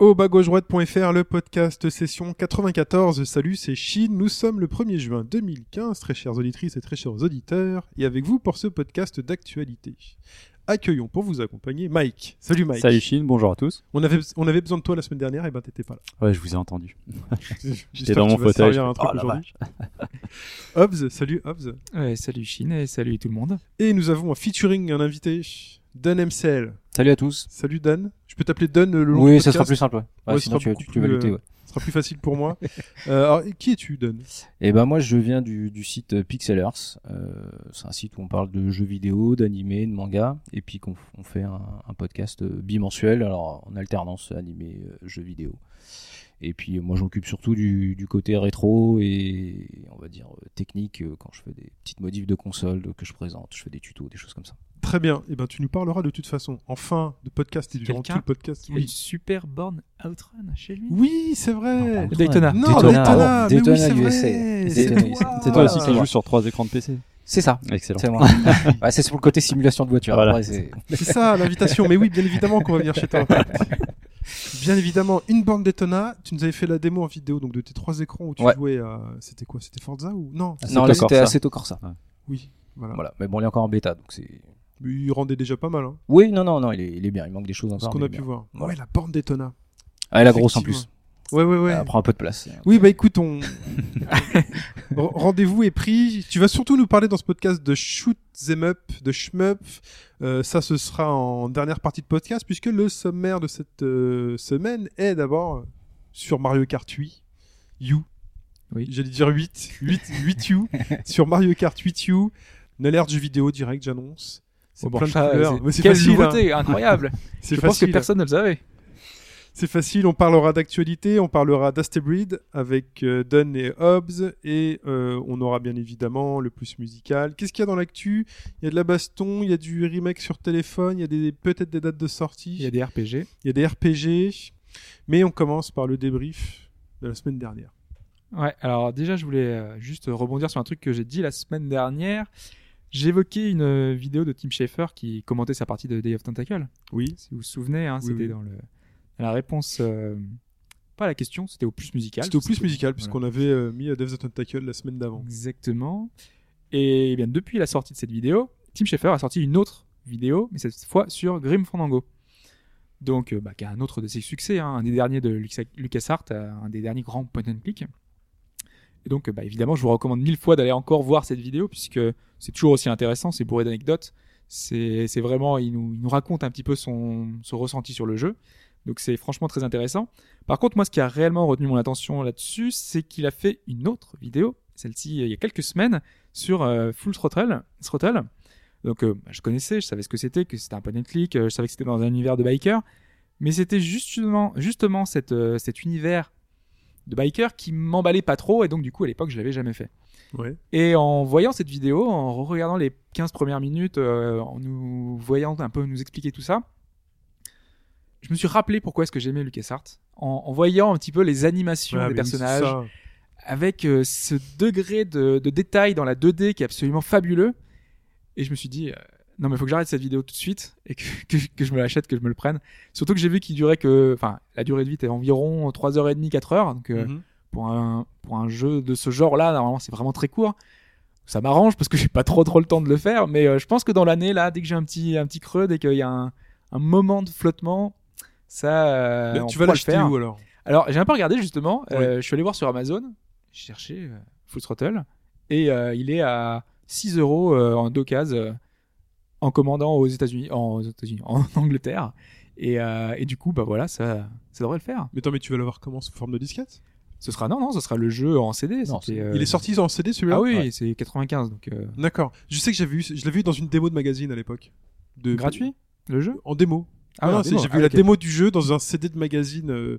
Au bas-gauche-droite.fr, le podcast session 94. Salut, c'est Chine. Nous sommes le 1er juin 2015, très chères auditrices et très chers auditeurs, et avec vous pour ce podcast d'actualité. Accueillons pour vous accompagner Mike. Salut Mike. Salut Chine, bonjour à tous. On avait, on avait besoin de toi la semaine dernière, et ben t'étais pas là. Ouais, je vous ai entendu. J'espère dans que mon tu vas fauteuil. servir un truc Oh la aujourd'hui. Hobbs, salut Hobbs. Ouais, salut Chine et salut tout le monde. Et nous avons un featuring, un invité, Dan MCL. Salut à tous. Salut Dan. Je peux t'appeler Dan le long Oui, du ça sera plus simple. Ouais. Ouais, Ouais, ce sinon sera tu, tu, vas lutter. euh. Ce sera plus facile pour moi. Euh, alors, qui es-tu Dan? Et ben moi je viens du, du site euh, Pixelers. Euh, c'est un site où on parle de jeux vidéo, d'animé, de manga, et puis qu'on on fait un, un podcast euh, bimensuel, alors en alternance animé, euh, jeux vidéo. Et puis moi j'occupe surtout du, du côté rétro et on va dire euh, technique euh, quand je fais des petites modifs de console que je présente, je fais des tutos, des choses comme ça. Très bien. Et ben, tu nous parleras de toute façon, en fin de podcast et durant tout le podcast. Il y a une super borne Outrun chez lui. Oui, c'est vrai. Non, Daytona. Non, Daytona, Daytona, mais Daytona oui, c'est USA. vrai. Daytona C'est USA. toi. C'est toi aussi qui joues sur trois écrans de PC. C'est ça. Excellent. C'est moi. Ouais, c'est pour le côté simulation de voiture. Voilà. Après, c'est- C'est ça, l'invitation. Mais oui, bien évidemment qu'on va venir chez toi. Bien évidemment, une borne Daytona. Tu nous avais fait la démo en vidéo, donc de tes trois écrans où tu Ouais. jouais à. C'était quoi C'était Forza ou non? Assetto non, là Corsa. c'était Assetto Corsa. Oui, voilà. Voilà, mais bon, il est encore en bêta, donc c'est. Mais il rendait déjà pas mal, hein, Oui, non, non, non, il est, il est bien. Il manque des choses ce encore. qu'on mais a est pu bien. voir. Ouais, la borne Daytona. Ah, et la grosse en plus. Ouais, ouais, ouais. Elle prend un peu de place. Oui, bah écoute, on... Rendez-vous est pris. Tu vas surtout nous parler dans ce podcast de shoot them up, de shmup. Euh, ça, ce sera en dernière partie de podcast, puisque le sommaire de cette euh, semaine est d'abord sur Mario Kart 8 U. Oui. J'allais dire 8, 8, 8 U sur Mario Kart 8 U. Une alerte jeu vidéo direct, j'annonce. C'est Oh, bon, plein de ça, couleurs. c'est- Quelle facile. hein. nouveauté, incroyable. C'est Je pense que facile. personne ne le savait. C'est facile, on parlera d'actualité, on parlera d'Astebreed avec euh, Dunn et Hobbs, et euh, on aura bien évidemment le plus musical. Qu'est-ce qu'il y a dans l'actu? Il y a de la baston, il y a du remake sur téléphone, il y a des, peut-être des dates de sortie, Il y a des RPG. il y a des RPG, mais on commence par le débrief de la semaine dernière. Ouais, alors déjà, je voulais euh, juste rebondir sur un truc que j'ai dit la semaine dernière. J'évoquais une vidéo de Tim Schafer qui commentait sa partie de Day of Tentacle. Oui, Si vous vous souvenez, hein, Oui, c'était oui. dans le la réponse, euh, pas à la question, c'était au plus musical. c'était au plus musical, Voilà. puisqu'on avait euh, mis Death the Tentacle la semaine d'avant. Exactement. Et bien depuis la sortie de cette vidéo, Tim Schafer a sorti une autre vidéo, mais cette fois sur Grim Fandango. Donc, euh, bah, qui a un autre de ses succès, hein, un des derniers de LucasArts, un des derniers grands point and click. Et donc, bah, évidemment, je vous recommande mille fois d'aller encore voir cette vidéo, puisque c'est toujours aussi intéressant, c'est bourré d'anecdotes. C'est c'est vraiment, il nous, il nous raconte un petit peu son, son ressenti sur le jeu. Donc c'est franchement très intéressant. Par contre, moi, ce qui a réellement retenu mon attention là-dessus, c'est qu'il a fait une autre vidéo, celle-ci euh, il y a quelques semaines, sur euh, Full Throttle. Throttle. Donc euh, bah, je connaissais, je savais ce que c'était, que c'était un point and click, euh, je savais que c'était dans un univers de biker, mais c'était justement, justement cette, cet univers de biker qui m'emballait pas trop, et donc du coup à l'époque je l'avais jamais fait. Ouais. Et en voyant cette vidéo, en regardant les 15 premières minutes, en nous voyant un peu nous expliquer tout ça, je me suis rappelé pourquoi est-ce que j'aimais LucasArts. En, en voyant un petit peu les animations Ouais, des oui, c'est personnages, avec euh, ce degré de, de détail dans la 2D qui est absolument fabuleux. Et je me suis dit, euh, non mais faut que j'arrête cette vidéo tout de suite et que, que, que je me l'achète, que je me le prenne. Surtout que j'ai vu qu'il durait que, enfin, la durée de vie était environ 3h30, 4h. Donc euh, Mhm. pour un pour un jeu de ce genre-là, normalement c'est vraiment très court. Ça m'arrange parce que j'ai pas trop trop le temps de le faire, mais je pense que dans l'année là, dès que j'ai un petit un petit creux, dès qu'il y a un, un moment de flottement, ça. euh, on tu vas l'acheter faire. où alors? Alors, j'ai un peu regardé justement. euh, je suis allé voir sur Amazon. J'ai cherché euh, Full Throttle. Et euh, il est à 6 euros en d'occasion euh, en commandant aux États-Unis, en, aux États-Unis, en Angleterre. Et, euh, et du coup, bah voilà, ça, ça devrait le faire. Mais attends, mais tu vas l'avoir comment sous forme de disquette? Ce sera, non, non, ce sera le jeu en CD. Non, euh, Il est sorti en CD celui-là? Ah oui, Ouais. c'est 95, donc euh, D'accord. Je sais que j'avais vu, je l'avais vu dans une démo de magazine à l'époque. De... gratuit, le jeu? En démo. Ah, Non, j'ai vu Ah, la démo du jeu dans un CD de magazine. euh,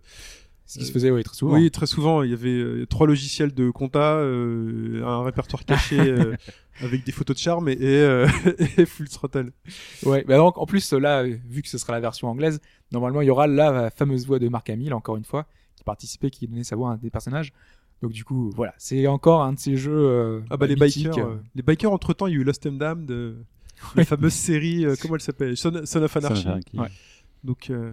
Ce qui se faisait oui, très souvent. Oui, très souvent, il y avait euh, trois logiciels de compta, euh, un répertoire caché euh, avec des photos de charme et, et, euh, et Full Throttle. Ouais, bah donc, en plus, là, euh, vu que ce sera la version anglaise, normalement, il y aura la fameuse voix de Mark Hamill, encore une fois, qui participait, qui donnait sa voix à un des personnages. Donc, du coup, voilà, c'est encore un de ces jeux. euh, Ah bah les bikers, euh, les bikers entre temps, il y a eu Lost and Damned, de la fameuse série, euh, comment elle s'appelle, Son, Son of Anarchy. Ouais. Donc euh,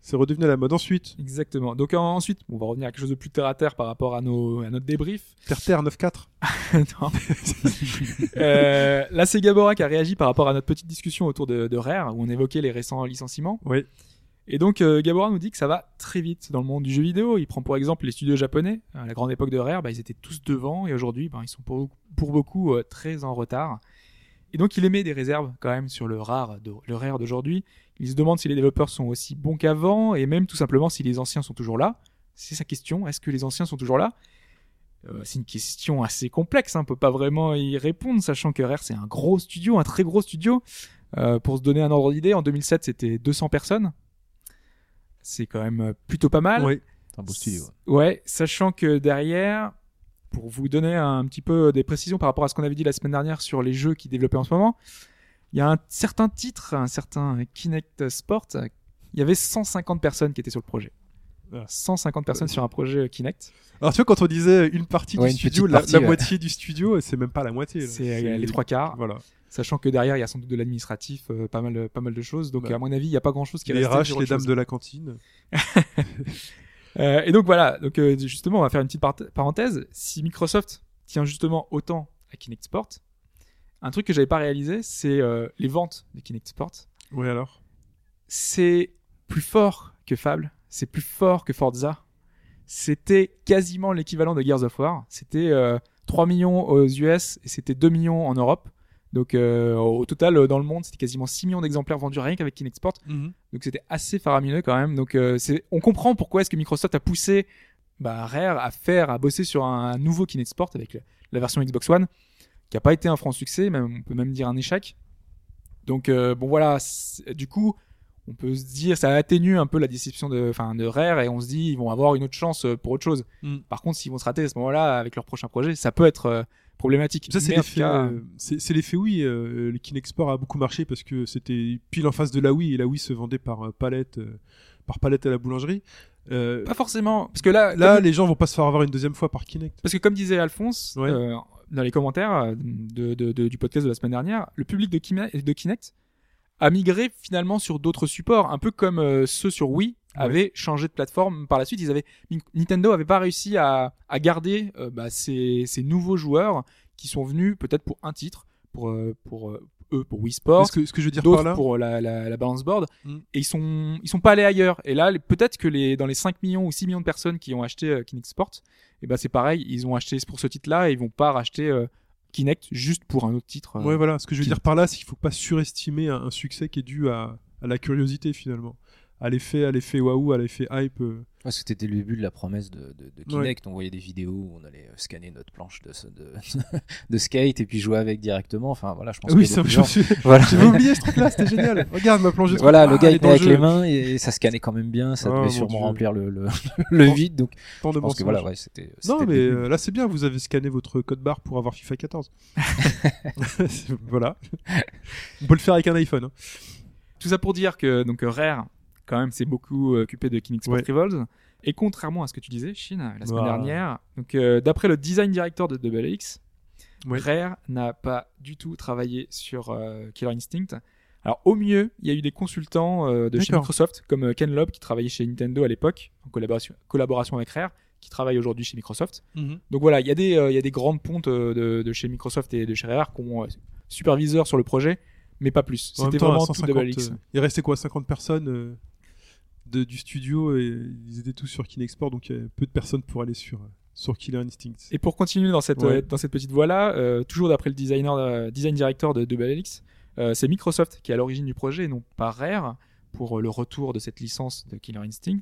c'est redevenu à la mode. Ensuite, Exactement. Donc, en- ensuite, on va revenir à quelque chose de plus terre à terre par rapport à, nos, à notre débrief. Terre Terre 9-4. Non. Euh, là, c'est Gabora qui a réagi par rapport à notre petite discussion autour de, de Rare, où on évoquait les récents licenciements. Oui. Et donc, euh, Gabora nous dit que ça va très vite dans le monde du jeu vidéo. Il prend pour exemple les studios japonais. À la grande époque de Rare, bah, ils étaient tous devant, et aujourd'hui, bah, ils sont pour, pour beaucoup euh, très en retard. Et donc, il émet des réserves quand même sur le Rare, de- le Rare d'aujourd'hui. Il se demande si les développeurs sont aussi bons qu'avant, et même tout simplement si les anciens sont toujours là. C'est sa question. Est-ce que les anciens sont toujours là? Euh, c'est une question assez complexe, hein, on peut pas vraiment y répondre, sachant que Rare c'est un gros studio, un très gros studio. Euh, pour se donner un ordre d'idée, en 2007 c'était 200 personnes. C'est quand même euh, plutôt pas mal. Oui. C'est un beau studio. Ouais, sachant que derrière, pour vous donner un petit peu des précisions par rapport à ce qu'on avait dit la semaine dernière sur les jeux qui développaient en ce moment, il y a un certain titre, un certain Kinect Sport, il y avait 150 personnes qui étaient sur le projet. Ah. 150 personnes sur un projet Kinect. Alors tu vois quand on disait une partie Ouais, du une studio, la, partie, la ouais. moitié du studio, c'est même pas la moitié. là. C'est euh, les trois quarts. Voilà. Sachant que derrière, il y a sans doute de l'administratif, euh, pas mal, pas mal de choses. Donc, Bah, à mon avis, il n'y a pas grand chose qui Les. RH, les dames de la cantine. Euh, et donc voilà. Donc euh, justement, on va faire une petite par- parenthèse. Si Microsoft tient justement autant à Kinect Sport, un truc que j'avais pas réalisé, c'est euh, les ventes de Kinect Sport. Oui alors? C'est plus fort que Fable. C'est plus fort que Forza. C'était quasiment l'équivalent de Gears of War. C'était euh, 3 millions aux US et c'était 2 millions en Europe. Donc euh, au total, euh, dans le monde, c'était quasiment 6 millions d'exemplaires vendus rien qu'avec Kinect Sport. Donc c'était assez faramineux quand même. Donc euh, on comprend pourquoi est-ce que Microsoft a poussé bah, Rare à faire, à bosser sur un, nouveau Kinect Sport avec la version Xbox One, qui a pas été un franc succès, même, on peut même dire un échec. Donc euh, bon voilà, du coup, on peut se dire ça atténue un peu la déception de, enfin de Rare et on se dit ils vont avoir une autre chance pour autre chose. Mm. Par contre, s'ils vont se rater à ce moment-là avec leur prochain projet, ça peut être problématique. Ça c'est l'effet. euh, c'est l'effet Wii. euh, le Kinect Sport a beaucoup marché parce que c'était pile en face de la Wii et la Wii se vendait par euh, palette, par palette à la boulangerie. Euh, pas forcément, parce que là, là, comme- les gens vont pas se faire avoir une deuxième fois par Kinect. Parce que comme disait Alphonse Ouais. euh, dans les commentaires de, de- de- du podcast de la semaine dernière, le public de, Kine- de Kinect a migré finalement sur d'autres supports, un peu comme euh, ceux sur Wii avaient changé de plateforme par la suite. Ils avaient Nintendo avait pas réussi à, à garder euh, bah, ces, ces nouveaux joueurs qui sont venus peut-être pour un titre, pour euh, pour euh, eux pour Wii Sports, ce que, ce que je veux dire par là, pour la, la, la balance board Mm. et ils sont ils sont pas allés ailleurs et là peut-être que les dans les 5 millions ou 6 millions de personnes qui ont acheté euh, Kinect Sport et ben c'est pareil ils ont acheté pour ce titre là et ils vont pas racheter euh, Kinect juste pour un autre titre. Ouais, voilà. Ce que je veux Kinect. dire par là, c'est qu'il faut pas surestimer un, un succès qui est dû à, à la curiosité finalement, à l'effet, à l'effet waouh, à l'effet hype. euh. Ouais, c'était le début de la promesse de, de, de Kinect. On voyait des vidéos où on allait euh, scanner notre planche de, de, de skate et puis jouer avec directement. Enfin voilà, je pense Oui, qu'il y a ça, gens- suis- Voilà. j'avais oublié ce truc-là, c'était génial. Regarde ma planche de Voilà, le Ah, gars il est était avec le les mains et ça scannait quand même bien. Ça Oh, devait sûrement Dieu. remplir le, le, le vide. Donc Tant de je pense que voilà, ouais, c'était. Non, mais euh, là c'est bien, vous avez scanné votre code barre pour avoir FIFA 14. voilà. On peut le faire avec un iPhone. hein. tout ça pour dire que donc Rare quand même s'est beaucoup euh, occupé de Kinect Sport Ouais. Rivals et contrairement à ce que tu disais Shin la semaine Ah. dernière donc euh, d'après le design director de Double X Ouais. Rare n'a pas du tout travaillé sur euh, Killer Instinct. Alors au mieux, il y a eu des consultants euh, de chez. Microsoft, comme Ken Lobb qui travaillait chez Nintendo à l'époque, en collaboration, collaboration avec Rare, qui travaille aujourd'hui chez Microsoft. Donc voilà, il y a des, il y a des grandes pontes de, de chez Microsoft et de chez Rare qui ont superviseur sur le projet, mais pas plus. C'était vraiment tout 150, Double X. il restait quoi 50 personnes de, du studio et ils étaient tous sur Kinexport, donc il y avait peu de personnes pour aller sur, euh, sur Killer Instinct. Et pour continuer dans cette, Ouais. euh, dans cette petite voie-là, euh, toujours d'après le designer, euh, design director de euh, c'est Microsoft qui est à l'origine du projet et non pas Rare pour le retour de cette licence de Killer Instinct.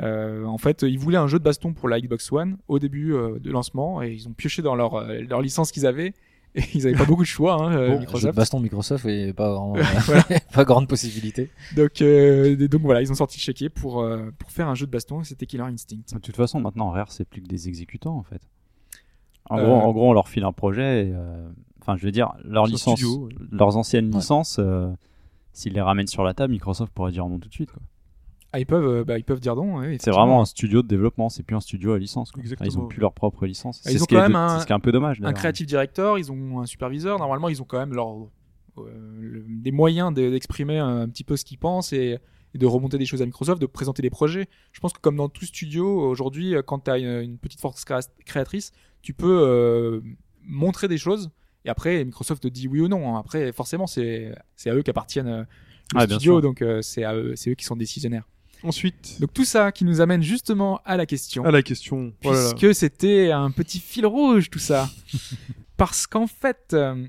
En fait, ils voulaient un jeu de baston pour la Xbox One au début de lancement et ils ont pioché dans leur, leur licence qu'ils avaient ils avaient pas beaucoup de choix, hein, euh, jeu de baston Microsoft et pas grand, Voilà. pas grande possibilité. Donc, euh, donc voilà, ils ont sorti le chéquier pour, euh, pour faire un jeu de baston, c'était Killer Instinct. De toute façon, maintenant, Rare, c'est plus que des exécutants, en fait. En, Euh, gros, en gros, on leur file un projet. et, euh, Enfin, je veux dire, studio, ouais. leurs anciennes Ouais. licences, euh, s'ils les ramènent sur la table, Microsoft pourrait dire non tout de suite. quoi. Ah, ils peuvent, euh, bah, ils peuvent dire non. ouais, C'est vraiment un studio de développement, c'est plus un studio à licence. quoi. Ils ont plus leur propre licence. Ah, C'est ce qui est de- un- ce qui est un peu dommage. un creative director, ils ont un superviseur. Normalement, ils ont quand même leur, euh, le- des moyens de- d'exprimer un petit peu ce qu'ils pensent et, et de remonter des choses à Microsoft, de présenter des projets. Je pense que comme dans tout studio, aujourd'hui, euh, quand tu as une, petite force créa- créatrice, tu peux euh, montrer des choses et après, Microsoft te dit oui ou non. Après, forcément, c'est à eux qu'appartiennent euh, le bien studio, donc euh, c'est eux, c'est eux qui sont décisionnaires. Ensuite, Donc tout ça qui nous amène justement à la question à la question. Oh puisque c'était un petit fil rouge tout ça. Parce qu'en fait, euh,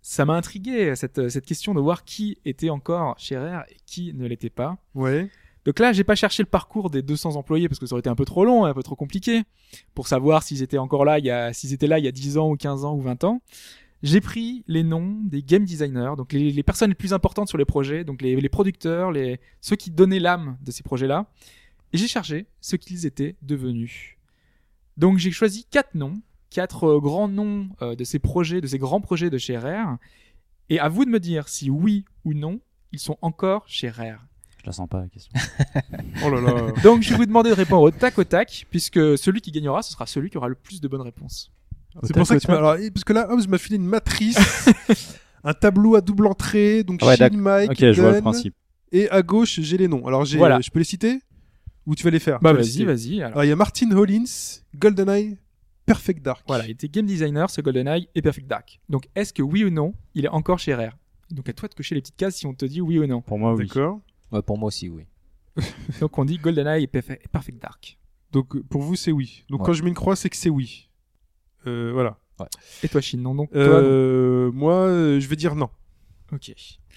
ça m'a intrigué cette, cette question de voir qui était encore chez Rare et qui ne l'était pas. Ouais. Donc là, j'ai pas cherché le parcours des 200 employés parce que ça aurait été un peu trop long, un peu trop compliqué pour savoir s'ils étaient encore là, il y a, s'ils étaient là il y a 10 ans ou 15 ans ou 20 ans. J'ai pris les noms des game designers, donc les, les personnes les plus importantes sur les projets, donc les, les producteurs, les, ceux qui donnaient l'âme de ces projets-là, et j'ai cherché ce qu'ils étaient devenus. Donc j'ai choisi quatre noms, quatre euh, grands noms euh, de ces projets, de ces grands projets de chez Rare, et à vous de me dire si oui ou non, ils sont encore chez Rare. Je la sens pas la question. Oh là là. Donc je vais vous demander de répondre au tac au tac, puisque celui qui gagnera, ce sera celui qui aura le plus de bonnes réponses. C'est pour ça que tu m'as. Alors, parce que là, Hobbs m'a filé une matrice, un tableau à double entrée, donc Ouais, Shin. Mike, Ok, je vois le principe. et à gauche j'ai les noms. Alors j'ai, Voilà. je peux les citer ou tu vas les faire? Bah vas-y, vas-y. Alors il y a Martin Hollins, GoldenEye, Perfect Dark. voilà, il était game designer, ce GoldenEye et Perfect Dark. Donc est-ce que oui ou non, il est encore chez Rare? Donc à toi de cocher les petites cases si on te dit oui ou non. Pour moi, oui. D'accord. Ouais, pour moi aussi, oui. Donc on dit GoldenEye et Perfe- et Perfect Dark. Donc pour vous c'est oui. Donc Ouais. quand je mets une croix c'est que c'est oui. Euh, voilà. Et toi, Shin, non donc toi, Euh, moi euh, je vais dire non. non. Ok.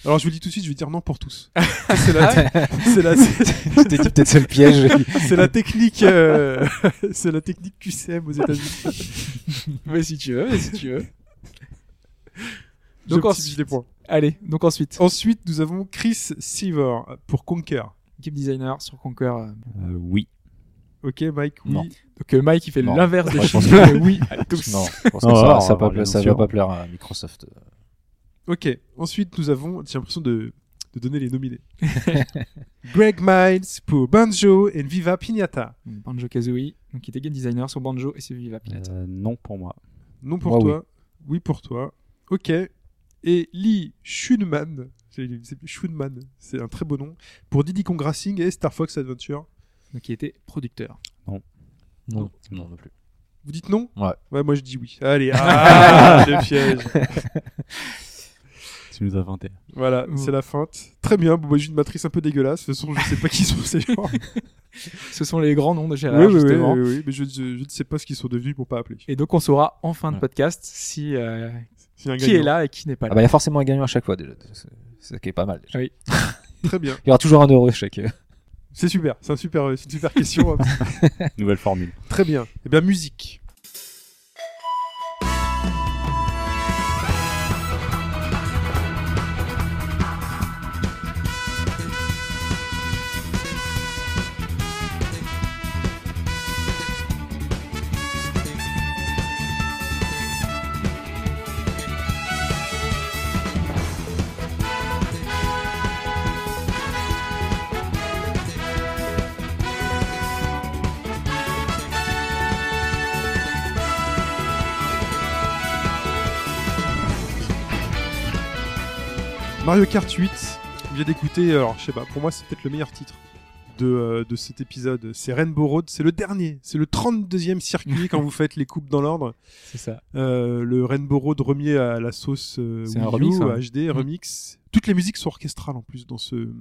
Alors je vous le dis tout de suite, je vais dire non pour tous. c'est la, c'est la, c'est Je t'ai dit peut-être c'est le piège. c'est la technique, euh, c'est la technique QCM aux États-Unis. Mais si tu veux, mais si tu veux. Donc ensuite les points. allez, donc ensuite, Ensuite nous avons Chris Seaver pour Conquer. game designer sur Conquer. Euh, oui. Ok Mike, oui. Non. Donc euh, Mike il fait Non. l'inverse de Ouais, je Shin. pense mais oui, à tous. non, je pense que Non, ça, alors, ça, va va pas ça va plaire à Microsoft. Ok. Ensuite, nous avons. J'ai l'impression de, de donner les nominés. Greg Miles pour Banjo et Viva Pignata. Banjo Kazooie, donc il était game designer sur Banjo et c'est Viva Pinata. Euh, non pour moi. Non pour Moi, toi. Oui. pour toi. Ok. Et Lee Schunman. C'est c'est- Schunman. C'est un très beau nom. Pour Diddy Kong Racing et Star Fox Adventure. Donc il était producteur. Non, non, non plus. Vous dites non? Ouais. Ouais, moi je dis oui. Allez, ah, le piège. Tu nous as vanté. Voilà, c'est la feinte. Très bien. Bon, moi j'ai une matrice un peu dégueulasse. De toute façon, je sais pas qui sont ces gens. Ce sont les grands noms de oui, Gérard, oui, oui, justement. oui, oui, mais je, je- je ne sais pas ce qu'ils sont devenus pour pas appeler. Et donc on saura en fin de Ouais. podcast si euh, qui est là et qui n'est pas Ah là. bah, il y a forcément un gagnant à chaque fois déjà. Ça qui est pas mal. déjà. Oui. Très bien. Il y aura toujours un heureux chaque. C'est super. C'est un super, une super question. Nouvelle formule. Très bien. Eh bien, musique. Mario Kart 8. On vient d'écouter. Alors, je sais pas. Pour moi, c'est peut-être le meilleur titre de, euh, de cet épisode. C'est Rainbow Road. C'est le dernier. C'est le 32e circuit quand vous faites les coupes dans l'ordre. C'est ça. Euh, le Rainbow Road remis à la sauce euh, Wii un remix, U, hein. HD, remix. Toutes les musiques sont orchestrales en plus dans ce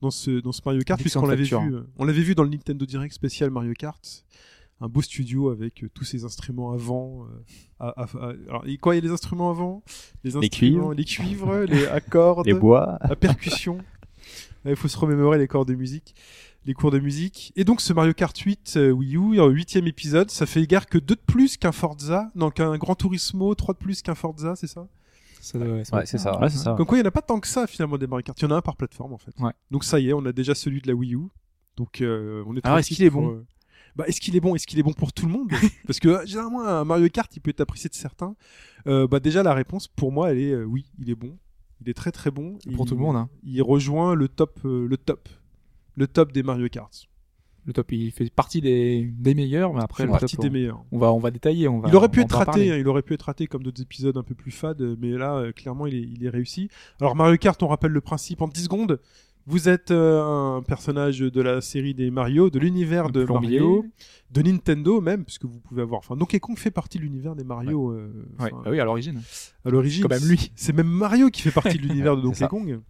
dans ce dans ce Mario Kart puisqu'on l'avait vu euh, on l'avait vu dans le Nintendo Direct spécial Mario Kart. Un beau studio avec euh, tous ces instruments avant. euh, à- à- à- alors, et quoi, il y a les instruments avant? Les instruments, cuivres. les cuivres, les accords, Les bois. la percussion. Il faut se remémorer les corps de musique. les cours de musique. Et donc ce Mario Kart 8 euh, Wii U, huitième épisode, ça fait égard que deux de plus qu'un Forza, non qu'un Gran Turismo, trois de plus qu'un Forza, c'est ça? Doit- Ouais, c'est ça. Ouais, ça. Comme quoi il n'y en a pas tant que ça finalement des Mario Kart, il y en a un par plateforme en fait. Ouais. Donc ça y est, on a déjà celui de la Wii U. Donc euh, on est Alors, est-ce qu'il est bon? euh, bah, est-ce qu'il est bon Est-ce qu'il est bon pour tout le monde? Parce que euh, généralement un Mario Kart, il peut être apprécié de certains. Euh, bah déjà la réponse pour moi, elle est euh, oui, il est bon. Il est très très bon. Pour Il- tout le monde, hein. Il rejoint le top, euh, le top, le top des Mario Kart. Le top, il fait partie des, des meilleurs, mais après, le partie top, des on- meilleurs. on va, on va détailler. On va, il aurait pu on être raté, hein, il aurait pu être raté comme d'autres épisodes un peu plus fades, mais là, clairement, il est, il est réussi. Alors Mario Kart, on rappelle le principe en 10 secondes. Vous êtes euh, un personnage de la série des Mario, de l'univers Un de plombier. Mario, de Nintendo même, puisque vous pouvez avoir. Enfin, Donkey Kong fait partie de l'univers des Mario euh, Ouais, bah oui, à l'origine. à l'origine. quand même lui. C'est même Mario qui fait partie de l'univers de Donkey. Kong.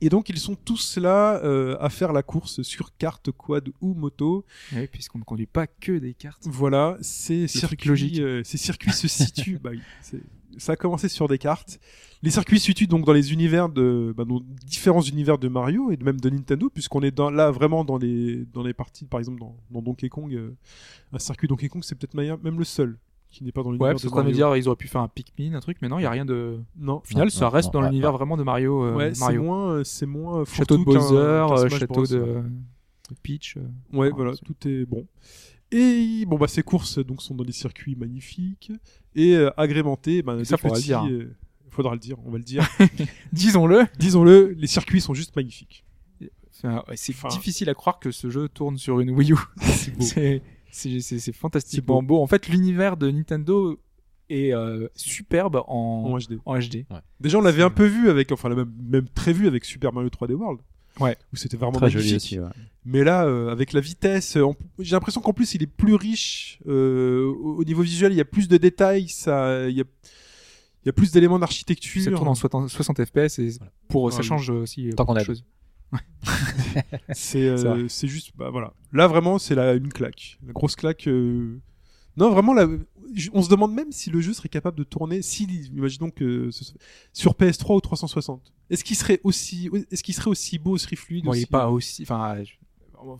Et donc ils sont tous là euh, à faire la course sur carte, quad ou moto. Oui, puisqu'on ne conduit pas que des cartes. Voilà, ces circuits, logique. euh, ces circuits se situent. bah oui, ça a commencé sur des cartes. Les circuits se situent donc dans les univers de, bah, dans différents univers de Mario et de- même de Nintendo, puisqu'on est dans, là vraiment dans les dans les parties, par exemple dans, dans Donkey Kong, euh, un circuit Donkey Kong, c'est peut-être même le seul qui n'est pas dans l'univers Ouais, parce de Mario. dire, ils auraient pu faire un Pikmin, un truc, mais non, il n'y a rien de. Non. Au final, Non, ça non, reste non, dans ouais, l'univers ouais. vraiment de Mario. euh, Ouais, c'est Mario. moins, euh, c'est moins Château de Bowser, euh, château de, de Peach. euh. Ouais, Ah, voilà, c'est- tout est bon. Et bon bah ces courses donc sont dans des circuits magnifiques et euh, agrémentés ben, Et ça, faudra le dire, hein. euh, faudra le dire, on va le dire. Disons-le. Disons-le, les circuits sont juste magnifiques. C'est Enfin- difficile à croire que ce jeu tourne sur une Wii U. c'est fantastiquement C'est beau. En fait, l'univers de Nintendo est euh, superbe en, en HD. en HD. Déjà on l'avait un peu vu avec, enfin même, même très vu avec Super Mario 3D World. Ouais. Où c'était vraiment Très magnifique. joli aussi. ouais. Mais là, euh, avec la vitesse, euh, j'ai l'impression qu'en plus il est plus riche euh, au, au niveau visuel. Il y a plus de détails, ça, il y a, il y a plus d'éléments d'architecture. Ça tourne en 60, 60 FPS et pour ça change aussi. Tant qu'on a de choses. C'est euh, juste, bah voilà. Là vraiment, c'est la une claque, la grosse claque. euh, Non, vraiment, je- on se demande même si le jeu serait capable de tourner, si, imaginons que ce soit- sur PS3 ou 360. Est-ce qu'il serait aussi, est-ce qu'il serait aussi beau, aussi fluide Bon, il aussi- est pas aussi. Enfin, je-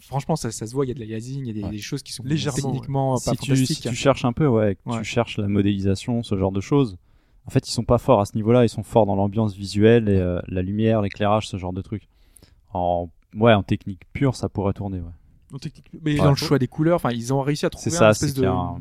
franchement, ça, ça se voit. Il y a de la liasing, il y a des, Ouais. des choses qui sont Légèrement, techniquement si pas tu, fantastiques. si tu cherches un peu, ouais, tu cherches la modélisation, ce genre de choses, en fait, ils sont pas forts à ce niveau-là. Ils sont forts dans l'ambiance visuelle et euh, la lumière, l'éclairage, ce genre de trucs. En, ouais, en technique pure, ça pourrait tourner. Ouais. en technique Mais dans le choix des couleurs, enfin, ils ont réussi à trouver C'est ça, un espèce c'est de, un-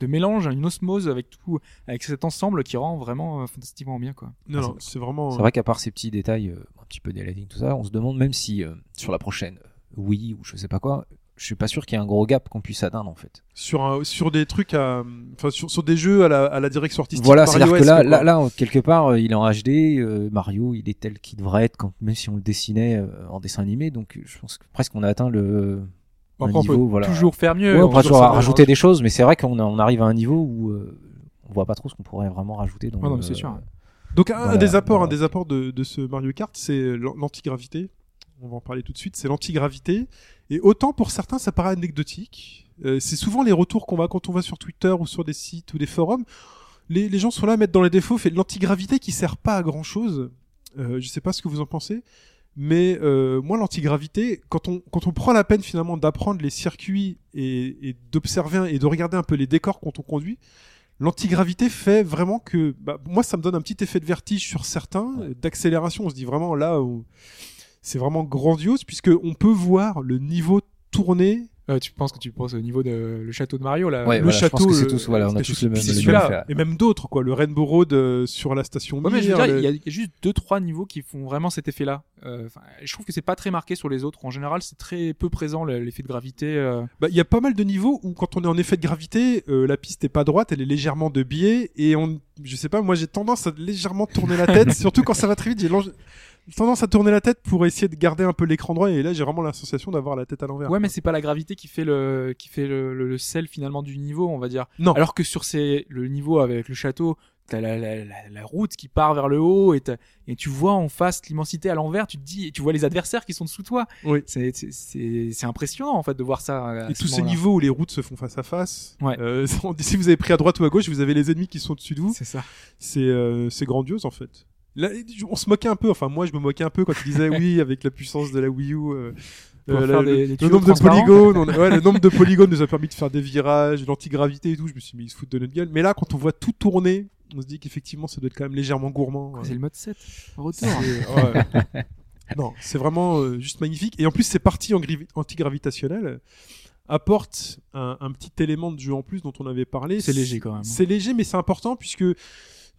de mélange, une osmose avec tout, avec cet ensemble qui rend vraiment euh, fantastiquement bien, quoi. non, non, c'est vraiment. C'est vrai qu'à part ces petits détails, euh, un petit peu des tout ça, on se demande même si euh, sur la prochaine euh, Wii ou je sais pas quoi, je suis pas sûr qu'il y ait un gros gap qu'on puisse atteindre en fait. sur un, sur des trucs à, enfin sur, sur des jeux à la, à la direction artistique. Voilà, c'est-à-dire que là, là, quelque part, euh, il est en HD. euh, Mario, il est tel qu'il devrait être, quand, même si on le dessinait euh, en dessin animé. Donc, je pense que presque on a atteint le un Après, on peut Voilà. toujours faire mieux. Ouais, on on pourra toujours rajouter des choses, mais c'est vrai qu'on on arrive à un niveau où euh, on voit pas trop ce qu'on pourrait vraiment rajouter. Dans Ouais, non, le- mais c'est sûr. Donc un, Voilà, des apports, voilà. un des apports de, de ce Mario Kart, c'est l'an- l'antigravité. On va en parler tout de suite. C'est l'antigravité. Et autant pour certains, ça paraît anecdotique. euh, c'est souvent les retours qu'on va quand on va sur Twitter ou sur des sites ou des forums. Les, les gens sont là à mettre dans les défauts. Fait l'antigravité qui sert pas à grand chose. Euh, je sais pas ce que vous en pensez. Mais euh, moi, l'antigravité, quand on, quand on prend la peine finalement d'apprendre les circuits et, et d'observer et de regarder un peu les décors quand on conduit, l'antigravité fait vraiment que, bah, moi, ça me donne un petit effet de vertige sur certains, Ouais. d'accélération. On se dit vraiment là, où c'est vraiment grandiose puisque on peut voir le niveau tourner. Euh, tu penses que tu penses au niveau de le château de Mario là Ouais, le voilà, je pense château, que c'est le- tous, voilà, on a tous le même, c'est le même celui-là, fait. et même d'autres, quoi. Le Rainbow Road euh, sur la station Ouais, mais je veux dire, le- il y, a- il y a juste deux trois niveaux qui font vraiment cet effet-là. Euh, je trouve que c'est pas très marqué sur les autres. En général, c'est très peu présent le- l'effet de gravité. euh. Bah, il y a pas mal de niveaux où quand on est en effet de gravité, euh, la piste est pas droite, elle est légèrement de biais et on, je sais pas, moi j'ai tendance à légèrement tourner la tête, surtout quand ça va très vite, j'ai tendance à tourner la tête pour essayer de garder un peu l'écran droit et là j'ai vraiment la sensation d'avoir la tête à l'envers. Ouais, mais c'est pas la gravité qui fait le qui fait le, le- le sel finalement du niveau, on va dire. Non. Alors que sur ces le niveau avec le château, t'as la, la, la, la route qui part vers le haut et, et tu vois en face l'immensité à l'envers. Tu te dis, et tu vois les adversaires qui sont dessous toi. Oui. C'est c'est- c'est impressionnant en fait de voir ça. à Et ce tous ces niveaux où les routes se font face à face. Ouais. Euh, si vous avez pris à droite ou à gauche, vous avez les ennemis qui sont au-dessus de vous. C'est ça. C'est euh, c'est grandiose en fait. Là, on se moquait un peu, enfin moi je me moquais un peu quand il disait oui avec la puissance de la Wii U, euh, Euh, le, des- nombre de polygones, on a- ouais, le nombre de polygones nous a permis de faire des virages, l'antigravité et tout. Je me suis mis, ils se foutent de notre gueule. Mais là, quand on voit tout tourner, on se dit qu'effectivement, ça doit être quand même légèrement gourmand. C'est le mode 7. Retour. Ouais. non, c'est vraiment euh, juste magnifique. Et en plus, ces parties antigravitationnelles apportent un, un petit élément de jeu en plus dont on avait parlé. C'est léger quand même. C'est léger, mais c'est important puisque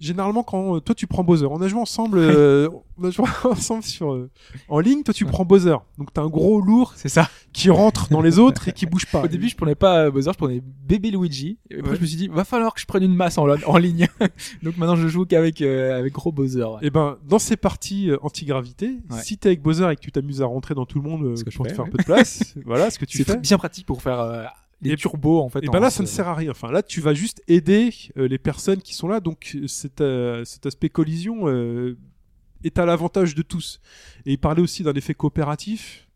généralement quand euh, toi tu prends Bowser, on a joué ensemble, euh, on a joué ensemble sur euh, en ligne. Toi tu prends Bowser, donc t'as un gros lourd C'est ça. qui rentre dans les autres et qui bouge pas. Au début, je prenais pas euh, Bowser, je prenais Baby Luigi. Et après, Ouais. je me suis dit, va falloir que je prenne une masse en, en ligne. Donc maintenant, je joue qu'avec euh, avec gros Bowser. ouais. Et ben dans ces parties euh, antigravité, Ouais. si t'es avec Bowser et que tu t'amuses à rentrer dans tout le monde je pour te fais, faire un peu de place, voilà ce que tu C'est fais. très- bien pratique pour faire des Et- turbos en fait. Et en- ben là, ça ne euh, sert à rien. Enfin, là, tu vas juste aider euh, les personnes qui sont là. Donc, euh, cet, euh, cet aspect collision euh, est à l'avantage de tous. Et il parlait aussi d'un effet coopératif.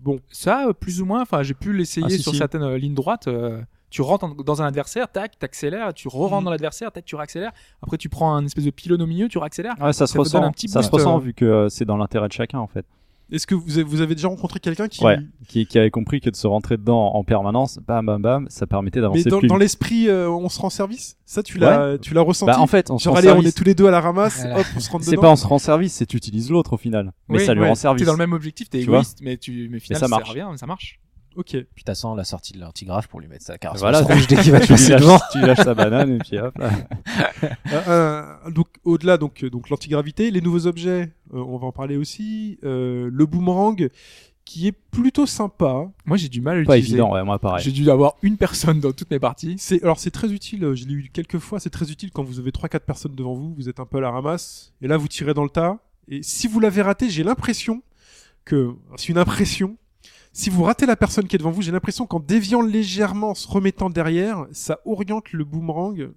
Bon, Ça, plus ou moins. Enfin, j'ai pu l'essayer Ah, si, sur si. certaines euh, lignes droites. euh, tu rentres en- dans un adversaire, tac, t'accélères, tu re-rentres Mhm. dans l'adversaire, tac, tu réaccélères. Après, tu prends un espèce de pylône au milieu, tu réaccélères. Ouais, ça se Ça donne ressent. un petit ça se ressent euh. vu que c'est dans l'intérêt de chacun en fait. Est-ce que vous avez, vous avez déjà rencontré quelqu'un qui. Ouais. Qui, qui avait compris que de se rentrer dedans en permanence, bam bam bam, ça permettait Mais d'avancer dans, plus. dans vite. l'esprit, euh, on se rend service? Ça, tu l'as tu l'as ressenti? Bah, en fait, on se Genre, rend allez, on service. est tous les deux à la ramasse, Voilà. hop, on se C'est pas on se rend service, c'est tu utilises l'autre au final. Mais Oui, ça lui ouais. rend service. T'es dans le même objectif, t'es Tu vois égoïste, mais tu, mais finalement, ça marche. mais ça marche. Ok. Puis t'attends la sortie de l'antigraphe pour lui mettre sa carte Voilà, rouge dès qu'il va te tu, lui lâches, tu lâches sa banane et puis hop là. Euh, euh, donc au-delà donc euh, donc l'antigravité, les nouveaux objets, euh, on va en parler aussi. Euh, le boomerang qui est plutôt sympa. Moi, j'ai du mal à Pas l'utiliser. évident, ouais, moi pareil. J'ai dû avoir une personne dans toutes mes parties. C'est alors c'est très utile. euh, Je l'ai eu quelques fois. C'est très utile quand vous avez trois quatre personnes devant vous. Vous êtes un peu à la ramasse et là vous tirez dans le tas. Et si vous l'avez raté, j'ai l'impression que c'est une impression. Si vous ratez la personne qui est devant vous, j'ai l'impression qu'en déviant légèrement, en se remettant derrière, ça oriente le boomerang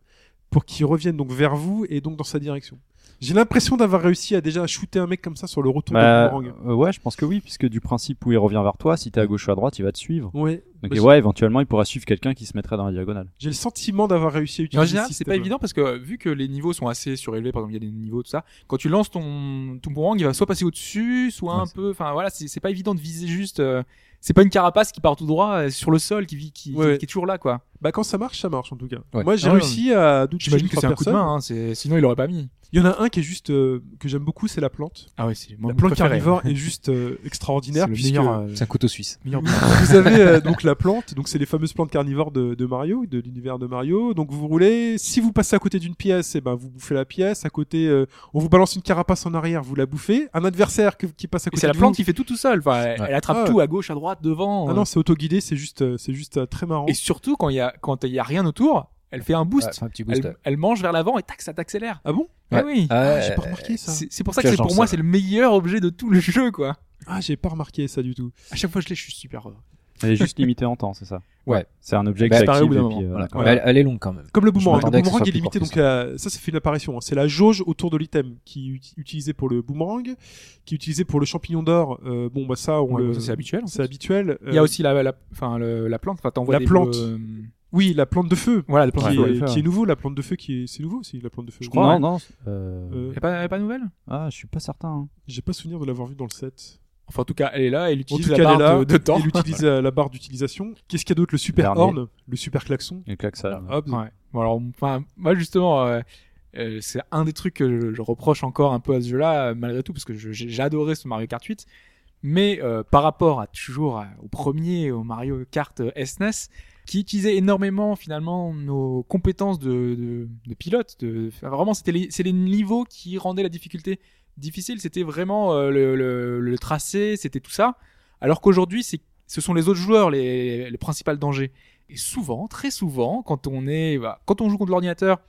pour qu'il revienne donc vers vous et donc dans sa direction. J'ai l'impression d'avoir réussi à déjà shooter un mec comme ça sur le retour Bah, du boomerang. euh, ouais, je pense que oui, puisque du principe où il revient vers toi, si t'es à gauche ou à droite, il va te suivre. Ouais. Donc Bah, et ouais, éventuellement, il pourra suivre quelqu'un qui se mettrait dans la diagonale. J'ai le sentiment d'avoir réussi à utiliser. en général, ce c'est pas évident parce que euh, vu que les niveaux sont assez surélevés, par exemple, il y a des niveaux, tout ça, quand tu lances ton, ton boomerang, il va soit passer au-dessus, soit Ouais, un peu, enfin voilà, c'est c'est pas évident de viser juste, euh, c'est pas une carapace qui part tout droit euh, sur le sol qui vit, qui, Ouais. qui, qui est toujours là, quoi. Bah quand ça marche, ça marche en tout cas. Ouais. Moi j'ai Ah ouais, réussi à toucher J'imagine que c'est un coup de main, hein, c'est, sinon il aurait pas mis. Il y en a un qui est juste euh, que j'aime beaucoup, c'est la plante. Ah ouais, c'est la plante carnivore est juste euh, extraordinaire C'est le puisque meilleur, euh, C'est un couteau suisse. meilleur vous avez euh, donc la plante, donc c'est les fameuses plantes carnivores de, de Mario, de l'univers de Mario. Donc vous roulez, si vous passez à côté d'une pièce, et ben vous bouffez la pièce. À côté, euh, on vous balance une carapace en arrière, vous la bouffez. Un adversaire que- qui passe à Et côté c'est la plante vous- qui fait tout tout seul. Enfin, elle, Ouais. elle attrape Ah tout à gauche, à droite, devant. Ah non, c'est autoguidé, c'est juste, c'est juste très marrant. Et surtout quand il y a quand il y a rien autour, elle fait un boost. Ouais, enfin, un petit boost. elle, elle mange vers l'avant et tac, ça t'accélère. Ah bon? Eh Ouais. oui. Ah, Euh, J'ai pas remarqué ça. C'est c'est pour ça que c'est pour moi c'est le meilleur objet de tout le jeu quoi. Ah, j'ai pas remarqué ça du tout. À chaque fois que je l'ai, je suis super heureux. Elle est juste limitée en temps, c'est ça? Ouais. C'est un objet Bah, qui s'active et puis, euh, Voilà. Elle, elle est longue quand même. Comme le boomerang, le boomerang est limité, donc que la- ça, ça fait une apparition. hein. C'est la jauge autour de l'item qui est ut- utilisée pour le boomerang, qui est utilisée pour le champignon d'or. Euh, bon, bah ça, on Ouais, le- ça, c'est habituel, C'est habituel. Il y a Euh, aussi la, la, enfin, le- la plante. Enfin, t'envoies La plante. bleus, euh, oui, la plante de feu. Voilà, la plante. qui, Ouais, est, qui est nouveau, la plante de feu qui est, c'est nouveau aussi, la plante de feu. Je crois, Non, ouais. non. euh, Euh, Elle est pas, elle est pas nouvelle? Ah, je suis pas certain. hein. J'ai pas souvenir de l'avoir vu dans le set. Enfin, en tout cas, elle est là. Elle En utilise tout la cas, elle est barre là. de, de temps. Il utilise la barre d'utilisation. Qu'est-ce qu'il y a d'autre? Le super Dernier. horn, le super klaxon. Et claque ça. Hop. Ouais. Bon alors, enfin, moi justement, euh, euh, c'est un des trucs que je, je reproche encore un peu à ce jeu-là, euh, malgré tout, parce que je- j'ai adoré ce Mario Kart 8. Mais euh, par rapport à toujours à- au premier, au Mario Kart euh, SNES, qui utilisait énormément finalement nos compétences de, pilote. Vraiment, c'était les, niveaux qui rendaient la difficulté difficile. C'était vraiment euh, le, tracé, c'était tout ça. Alors qu'aujourd'hui, ce sont les autres joueurs les, les principaux dangers. Et souvent, très souvent, quand on bah, quand on joue contre l'ordinateur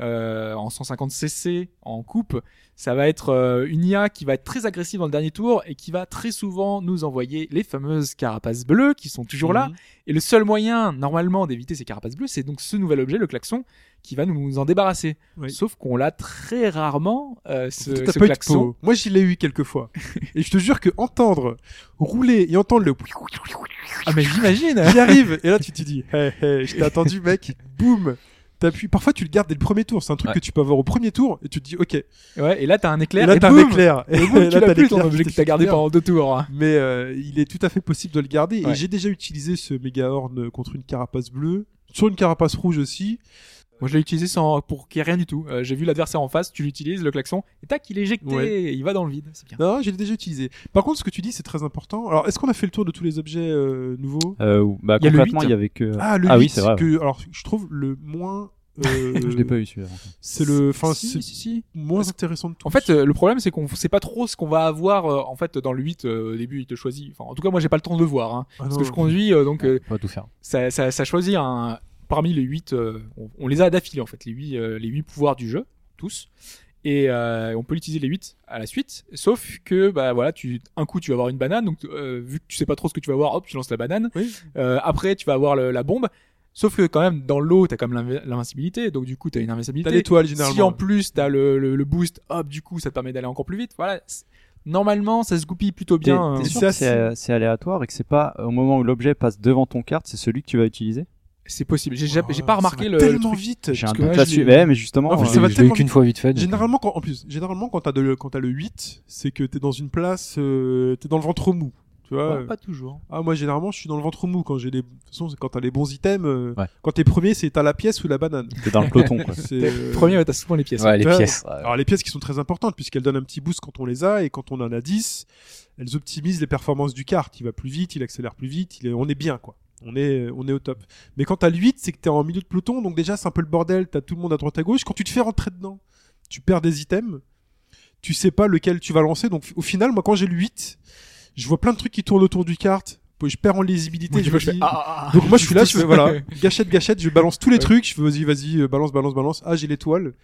euh, en 150 cc en coupe, ça va être euh, une IA qui va être très agressive dans le dernier tour et qui va très souvent nous envoyer les fameuses carapaces bleues qui sont toujours là. Mhm. Et le seul moyen, normalement, d'éviter ces carapaces bleues, c'est donc ce nouvel objet, le klaxon, qui va nous en débarrasser. Oui. Sauf qu'on l'a très rarement, euh, ce, klaxon. Moi, j'y l'ai eu quelques fois. et je te jure que entendre rouler et entendre le Ah mais j'imagine qui arrive, et là tu te dis, hey, hey, je t'ai attendu, mec, boum. T'appuies. Parfois, tu le gardes dès le premier tour. C'est un truc Ouais. que tu peux avoir au premier tour et tu te dis, ok. Ouais, et là t'as un éclair. Et là, t'as un boum éclair. Et boum, là, tu l'as plus ton objet que t'as gardé pendant deux tours. hein. Mais euh, il est tout à fait possible de le garder. Ouais. Et j'ai déjà utilisé ce méga horn contre une carapace bleue, sur une carapace rouge aussi. Moi je l'ai utilisé sans pour qu'il y ait rien du tout. Euh, J'ai vu l'adversaire en face, tu l'utilises, le klaxon, et tac, il est éjecté, Ouais. et il va dans le vide. C'est bien. Non, j'ai déjà utilisé. Par contre, ce que tu dis, c'est très important. Alors, est-ce qu'on a fait le tour de tous les objets euh, nouveaux? Euh, bah, Il y a le concrètement, 8. il y avait que. Ah, le Ah 8, oui, c'est vrai. que, alors, je trouve le moins. euh, Je l'ai pas eu celui-là. C'est le, enfin, si, c'est si, si. moins Parce- intéressant de tout. En fait, euh, le problème c'est qu'on sait pas trop ce qu'on va avoir euh, en fait dans le 8 euh, au début il te choisit. Enfin, en tout cas moi j'ai pas le temps de le voir hein, Ah parce non. que je conduis euh, donc euh, On va tout faire. ça, ça, ça choisit un parmi les 8 euh, on, on les a d'affilée en fait les 8 euh, les huit pouvoirs du jeu tous et euh, on peut l'utiliser les 8 à la suite sauf que bah voilà tu un coup tu vas avoir une banane donc euh, vu que tu sais pas trop ce que tu vas avoir hop tu lances la banane Oui. Euh, après tu vas avoir le- la bombe sauf que quand même dans l'eau t'as quand même l'inv- l'invincibilité donc du coup t'as une invincibilité T'as l'étoile, généralement. si en plus t'as le, le, le boost, hop, du coup, ça te permet d'aller encore plus vite. Voilà. Normalement, ça se goupille plutôt bien. t'es hein. sûr c'est que c'est assez- c'est aléatoire et que c'est pas au moment où l'objet passe devant ton carte, c'est celui que tu vas utiliser? C'est possible. J'ai j'ai- Oh, pas ça remarqué va le, le tellement truc. vite. J'ai un doute là-dessus. l'ai- Ouais, mais justement, En fait, euh, ça va tellement qu'une fois vite fait. donc, Généralement, quand, en plus, généralement, quand t'as le, quand t'as le 8, c'est que t'es dans une place, euh, t'es dans le ventre mou. Tu vois? Ouais, pas toujours. Ah, moi, généralement, je suis dans le ventre mou quand j'ai les, de toute façon, quand t'as les bons items, euh, Ouais. quand t'es premier, c'est t'as la pièce ou la banane. t'es dans le peloton. Quoi. Euh, Premier, ouais, t'as souvent les pièces. Ouais, les Ouais. pièces. ouais. Alors les pièces qui sont très importantes puisqu'elles donnent un petit boost quand on les a et quand on en a 10, elles optimisent les performances du kart. Il va plus vite, il accélère plus vite, il est- on est bien quoi. On est, on est au top. Mais quand t'as le 8, c'est que t'es en milieu de peloton, donc déjà c'est un peu le bordel, t'as tout le monde à droite à gauche. Quand tu te fais rentrer dedans, tu perds des items, tu sais pas lequel tu vas lancer. Donc au final, moi quand j'ai le 8, je vois plein de trucs qui tournent autour du kart, je perds en lisibilité. Je me fais, dis- ah, ah, ah. donc moi je suis là, je fais voilà, gâchette, gâchette, je balance tous les Ouais. trucs, je fais vas-y, vas-y, balance, balance, balance. Ah j'ai l'étoile,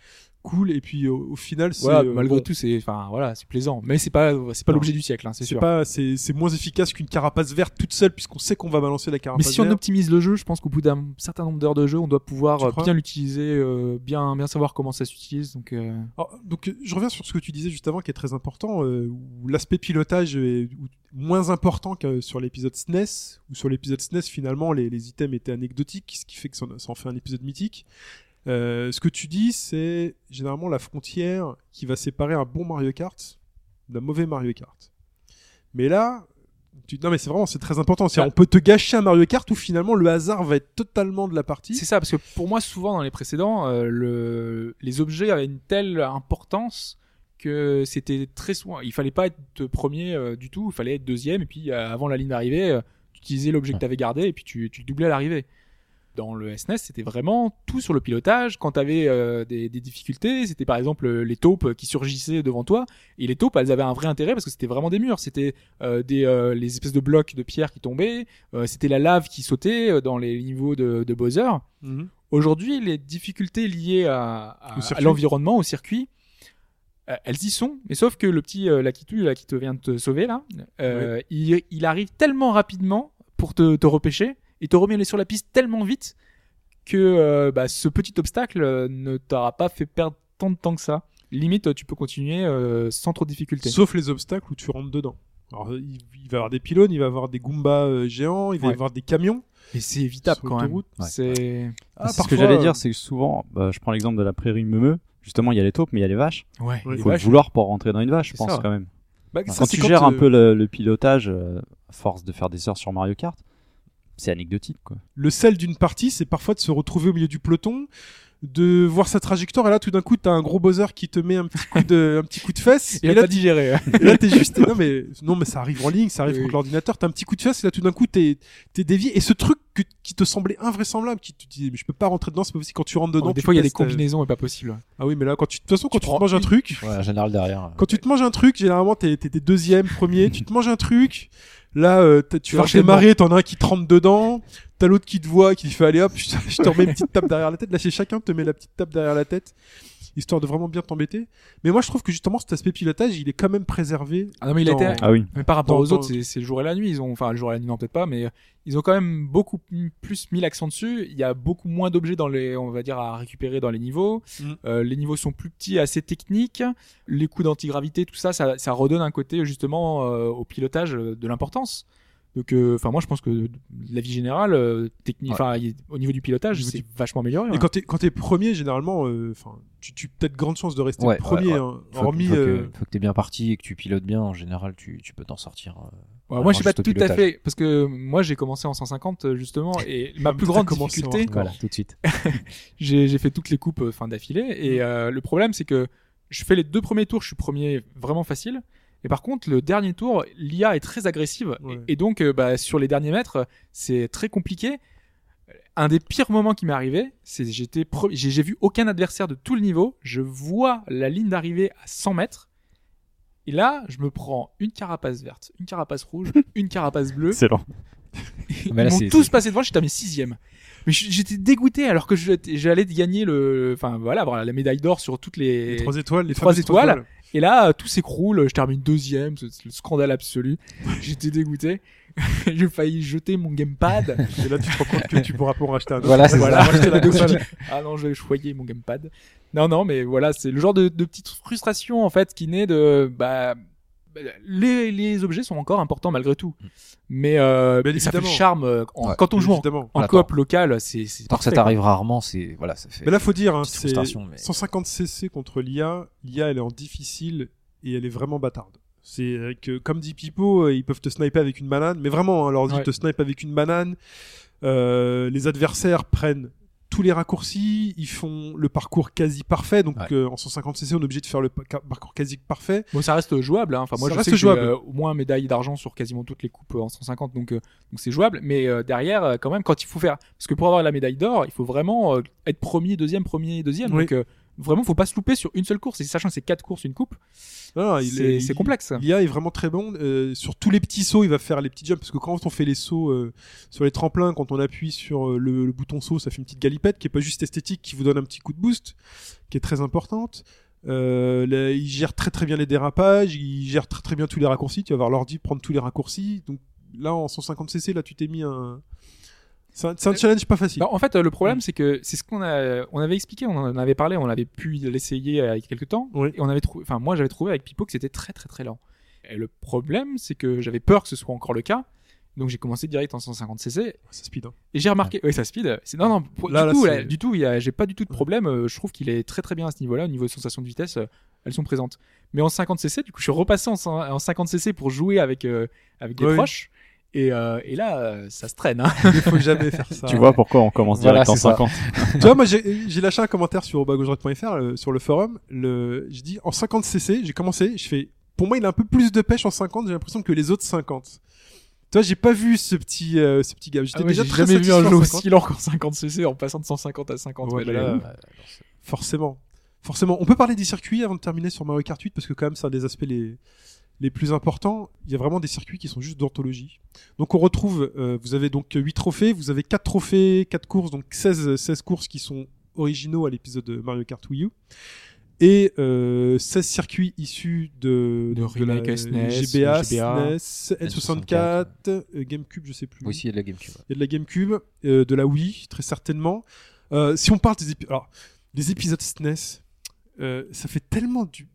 cool. Et puis au, au final c'est Voilà, euh, malgré bon, tout, c'est, enfin, voilà, c'est plaisant. Mais c'est pas, c'est pas l'objet du siècle, hein, c'est sûr. pas, c'est c'est moins efficace qu'une carapace verte toute seule puisqu'on sait qu'on va balancer la Mais carapace si on optimise le jeu, je pense qu'au bout d'un certain nombre d'heures de jeu, on doit pouvoir euh, bien l'utiliser, euh, bien, bien savoir comment ça s'utilise. Donc, euh, Alors, donc euh, je reviens sur ce que tu disais juste avant qui est très important, euh, où l'aspect pilotage est moins important que sur l'épisode SNES, où sur l'épisode SNES finalement les, les items étaient anecdotiques, ce qui fait que ça en fait un épisode mythique. Euh, ce que tu dis, c'est généralement la frontière qui va séparer un bon Mario Kart d'un mauvais Mario Kart. Mais là, tu... non mais c'est vraiment c'est très important. C'est Ah. on peut te gâcher un Mario Kart où finalement le hasard va être totalement de la partie. C'est ça, parce que pour moi, souvent dans les précédents, euh, le... les objets avaient une telle importance que c'était très souvent. Il fallait pas être premier euh, du tout, il fallait être deuxième, et puis euh, avant la ligne d'arrivée, euh, tu utilisais l'objet que tu avais gardé, et puis tu, tu le doublais à l'arrivée. Dans le SNES, c'était vraiment tout sur le pilotage. Quand tu avais des, des difficultés, c'était par exemple euh, les taupes qui surgissaient devant toi. Et les taupes, elles avaient un vrai intérêt parce que c'était vraiment des murs. C'était euh, des euh, les espèces de blocs de pierre qui tombaient. Euh, c'était la lave qui sautait euh, dans les niveaux de, de Bowser. Mhm. Aujourd'hui, les difficultés liées à, l'environnement, au circuit, euh, elles y sont. Mais sauf que le petit euh, Lakitu, là, qui te vient de te sauver, là, euh, il, il arrive tellement rapidement pour te, te repêcher et te remet sur la piste tellement vite que euh, bah, ce petit obstacle euh, ne t'aura pas fait perdre tant de temps que ça. Limite, tu peux continuer euh, sans trop de difficultés. Sauf les obstacles où tu rentres dedans. Alors, il, il va y avoir des pylônes, il va y avoir des Goombas euh, géants, il va y Ouais. avoir des camions. Et c'est évitable quand même. Ouais. C'est Ah, ce que j'allais euh, dire, c'est que souvent, bah, je prends l'exemple de la prairie Meumeux. Justement, il y a les taupes, mais il y a les vaches. ouais. Il faut le vaches, vouloir pour rentrer dans une vache, je pense ça. quand même. bah, Enfin, ça, quand tu gères un euh, peu le, le pilotage, euh, à force de faire des heures sur Mario Kart, c'est anecdotique, quoi. le sel d'une partie, c'est parfois de se retrouver au milieu du peloton, de voir sa trajectoire, et là, tout d'un coup, t'as un gros buzzer qui te met un petit coup de, un petit coup de fesse, Il et a là, pas digéré. et là, t'es juste, non, mais, non, mais ça arrive en ligne, ça arrive Oui, contre l'ordinateur, t'as un petit coup de fesse, et là, tout d'un coup, t'es, t'es dévié, et ce truc que- qui te semblait invraisemblable, qui te dit, mais je peux pas rentrer dedans, c'est pas possible, quand tu rentres dedans, des fois, il y a des euh, combinaisons et pas possible. Ah oui, mais là, quand tu, de toute façon, quand tu, te manges un truc, Ouais, en général derrière. Quand tu te manges un truc, généralement t'es t'es deuxième, premier, tu te manges un truc, là euh, tu vas redémarrer, t'en as un qui te rentre dedans, t'as l'autre qui te voit, qui te fait allez hop, je te, remets une petite tape derrière la tête, là chez chacun te met la petite tape derrière la tête, histoire de vraiment bien t'embêter. Mais moi je trouve que justement cet aspect pilotage, il est quand même préservé. Ah non, mais il a Dans- été. Ah oui. Mais par rapport Dans- aux dans- autres, c'est le jour et la nuit. Ils ont, enfin, le jour et la nuit, non, peut-être pas, mais euh, ils ont quand même beaucoup plus mis l'accent dessus. Il y a beaucoup moins d'objets dans les, on va dire, à récupérer dans les niveaux. Mm. Euh, les niveaux sont plus petits, assez techniques. Les coups d'antigravité, tout ça, ça, ça redonne un côté, justement, euh, au pilotage de l'importance. Donc, euh, enfin, moi, je pense que la vie générale, euh, technique, Ouais. au niveau du pilotage, c'est vachement amélioré. Et hein. quand t'es quand t'es premier, généralement, euh, enfin, tu, tu peut-être grande chance de rester Ouais, premier. ouais, ouais. hein. Faut, hormis, faut que, euh, faut que t'es bien parti et que tu pilotes bien. En général, tu, tu peux t'en sortir. euh, moi, je sais pas tout à fait, parce que moi, j'ai commencé en 150 euh, justement, et ma plus grande difficulté. Voilà, tout de suite. j'ai j'ai fait toutes les coupes euh, fin d'affilée, et Mm. euh, le problème, c'est que je fais les deux premiers tours, je suis premier vraiment facile. Et par contre, le dernier tour, l'IA est très agressive. Ouais. Et, et donc, euh, bah, sur les derniers mètres, c'est très compliqué. Un des pires moments qui m'est arrivé, c'est j'étais j'ai j'ai vu aucun adversaire de tout le niveau. Je vois la ligne d'arrivée à 100 mètres. Et là, je me prends une carapace verte, une carapace rouge, une carapace bleue. Excellent. Ils Mais là, m'ont c'est- tous c'est- passé devant, j'étais à mes sixième. Mais j'étais dégoûté alors que j'allais gagner le, enfin voilà, avoir la médaille d'or sur toutes les, les trois étoiles, les trois étoiles. Et là, euh, tout s'écroule, je termine deuxième, c'est le scandale absolu. J'étais dégoûté. J'ai failli jeter mon gamepad. Et là, tu te rends compte que tu pourras pas en racheter un autre. Voilà, c'est voilà, ça. Ah non, je vais choyer mon gamepad. Non, non, mais voilà, c'est le genre de, de petite frustration en fait qui naît de bah, les, les objets sont encore importants malgré tout. Mais, euh, Bien ça fait le évidemment. charme euh, en- Ouais, quand on joue en, Évidemment. en Voilà, coop local, c'est c'est Tant que ça t'arrive rarement, c'est voilà, ça fait. Mais là, faut dire, hein, c'est frustration, mais- 150 cc contre l'IA. L'IA, elle est en difficile et elle est vraiment bâtarde. C'est euh, que, comme dit Pipo, euh, ils peuvent te sniper avec une banane, mais vraiment, hein, l'ordi Ouais. te snipe avec une banane. Euh, les adversaires prennent tous les raccourcis, ils font le parcours quasi parfait. Donc, Ouais. euh, en 150 cc, on est obligé de faire le pa- parcours quasi parfait. Bon, ça reste jouable. Hein. Enfin, moi, Ça je reste sais que j'ai jouable. euh, au moins médaille d'argent sur quasiment toutes les coupes euh, en 150, donc euh, donc c'est jouable. Mais euh, derrière, euh, quand même, quand il faut faire, parce que pour avoir la médaille d'or, il faut vraiment euh, être premier, deuxième, premier, deuxième. Oui. Donc euh, vraiment, faut pas se louper sur une seule course. Et sachant que c'est quatre courses, une coupe, c'est complexe. L'IA est vraiment très bon. Euh, sur tous les petits sauts, il va faire les petits jumps. Parce que quand on fait les sauts euh, sur les tremplins, quand on appuie sur euh, le, le bouton saut, ça fait une petite galipette qui est pas juste esthétique, qui vous donne un petit coup de boost, qui est très importante. Euh, là, il gère très très bien les dérapages, il gère très très bien tous les raccourcis. Tu vas voir l'ordi prendre tous les raccourcis. Donc là, en 150cc, là, tu t'es mis un. C'est un, challenge pas facile. Non, en fait, euh, le Mm. problème, c'est que c'est ce qu'on a, on avait expliqué, on en avait parlé, on avait pu l'essayer euh, il y a quelques temps, Oui. et on avait trouvé, enfin, moi, j'avais trouvé avec Pipo que c'était très, très, très lent. Et le problème, c'est que j'avais peur que ce soit encore le cas, donc j'ai commencé direct en 150cc, C'est speed. hein. et j'ai remarqué, oui, ça speed, c'est non, non, pour- Là, du là, là, du tout, j'ai pas du tout de problème. euh, Je trouve qu'il est très, très bien à ce niveau-là, au niveau de sensation de vitesse, euh, elles sont présentes. Mais en 50cc, du coup, je suis repassé en, en 50cc pour jouer avec euh, avec des proches. Et, euh, et là, euh, ça se traîne. Hein. Il faut jamais faire ça. Tu vois pourquoi on commence Voilà, direct en c'est ça. 50 tu vois, moi, j'ai j'ai lâché un commentaire sur bagageroute.fr, euh, sur le forum. Le, je dis, en 50 cc, j'ai commencé, je fais, pour moi, il a un peu plus de pêche en 50, j'ai l'impression que les autres 50. Tu vois, j'ai pas vu ce petit, euh, ce petit gars. J'étais Ah ouais, déjà j'ai très jamais vu un jeu en 50. aussi lent qu'en 50cc en passant de 150 à 50. Ouais, mais là, là, euh, Forcément. Forcément. On peut parler des circuits avant de terminer sur Mario Kart 8 parce que quand même, c'est un des aspects les, les plus importants. Il y a vraiment des circuits qui sont juste d'orthologie. Donc on retrouve, euh, vous avez donc 8 trophées, vous avez 4 trophées, 4 courses, donc 16, 16 courses qui sont originaux à l'épisode de Mario Kart Wii U. Et euh, 16 circuits issus de, De la SNES, GBA, GBA, SNES, N64, euh, GameCube, je sais plus. Oui, il y a de la GameCube. Il y a de la GameCube, euh, de la Wii, très certainement. Euh, si on parle des épisodes, alors les épisodes SNES, euh, ça fait tellement du,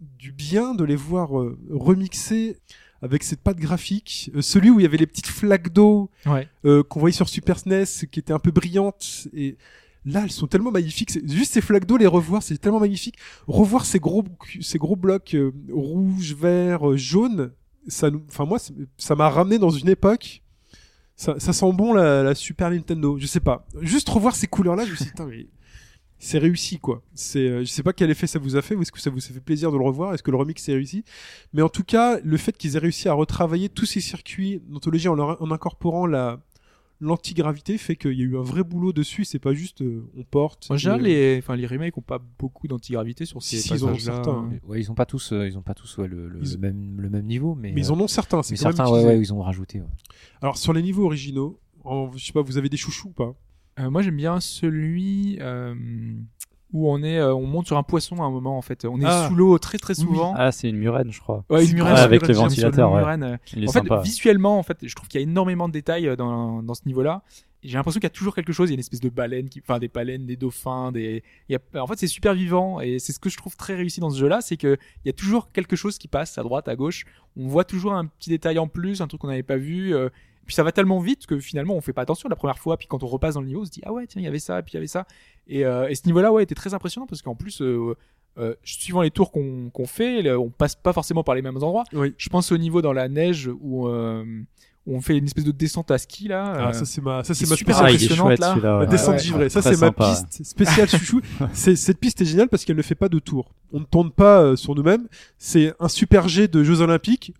du bien de les voir euh, remixés avec cette patte graphique. Euh, celui où il y avait les petites flaques d'eau ouais. euh, qu'on voyait sur Super SNES, qui étaient un peu brillantes. Et là, elles sont tellement magnifiques. Juste ces flaques d'eau, les revoir, c'est tellement magnifique. Revoir ces gros, ces gros blocs euh, rouges, verts, euh, jaunes, ça, nous- enfin moi, ça- m'a ramené dans une époque. Ça, ça sent bon la, la Super Nintendo. Je sais pas. Juste revoir ces couleurs-là, je me suis dit, mais c'est réussi quoi. C'est, euh, je sais pas quel effet ça vous a fait ou est-ce que ça vous a fait plaisir de le revoir, est-ce que le remix est réussi? Mais en tout cas, le fait qu'ils aient réussi à retravailler tous ces circuits d'anthologie en, incorporant la l'antigravité fait qu'il y a eu un vrai boulot dessus. C'est pas juste euh, on porte. En général, et, euh, les, enfin, les remakes ont pas beaucoup d'antigravité sur ces Si, ils en ont certains, hein. hein. Ouais, ils ont pas tous, euh, ils ont pas tous ouais, le, le Ils- même, le même niveau, mais, mais ils en ont certains. C'est certains, ouais, ils ont rajouté. ouais. Alors sur les niveaux originaux, en- je sais pas, vous avez des chouchous ou pas? Euh, moi, j'aime bien celui euh, où on est, euh, on monte sur un poisson à un moment en fait. On est Ah. sous l'eau très très souvent. Ah, c'est une murène, je crois. Ouais, une murène avec le ventilateur, ouais. murène, Il est En fait, sympa. visuellement, en fait, je trouve qu'il y a énormément de détails euh, dans, dans ce niveau-là. Et J'ai l'impression qu'il y a toujours quelque chose. Il y a une espèce de baleine, qui, enfin des baleines, des dauphins, des. il y a- en fait, c'est super vivant et c'est ce que je trouve très réussi dans ce jeu-là, c'est que il y a toujours quelque chose qui passe à droite, à gauche. On voit toujours un petit détail en plus, un truc qu'on n'avait pas vu. euh, puis ça va tellement vite que finalement on fait pas attention la première fois. Puis quand on repasse dans le niveau, on se dit ah ouais tiens il y avait ça, puis il y avait ça. Et, euh, et ce niveau-là ouais était très impressionnant parce qu'en plus euh, euh, suivant les tours qu'on qu'on fait, on passe pas forcément par les mêmes endroits. Oui. Je pense au niveau dans la neige où, euh, où on fait une espèce de descente à ski là. Ah, euh, ça c'est ma, ça c'est ma super Ah, impressionnante, chouette là. ouais. descente ouais. givrée, ça c'est ma piste spéciale chouchou. cette piste est géniale parce qu'elle ne fait pas de tour. On ne tourne pas euh, sur nous-mêmes. C'est un super jet de Jeux Olympiques.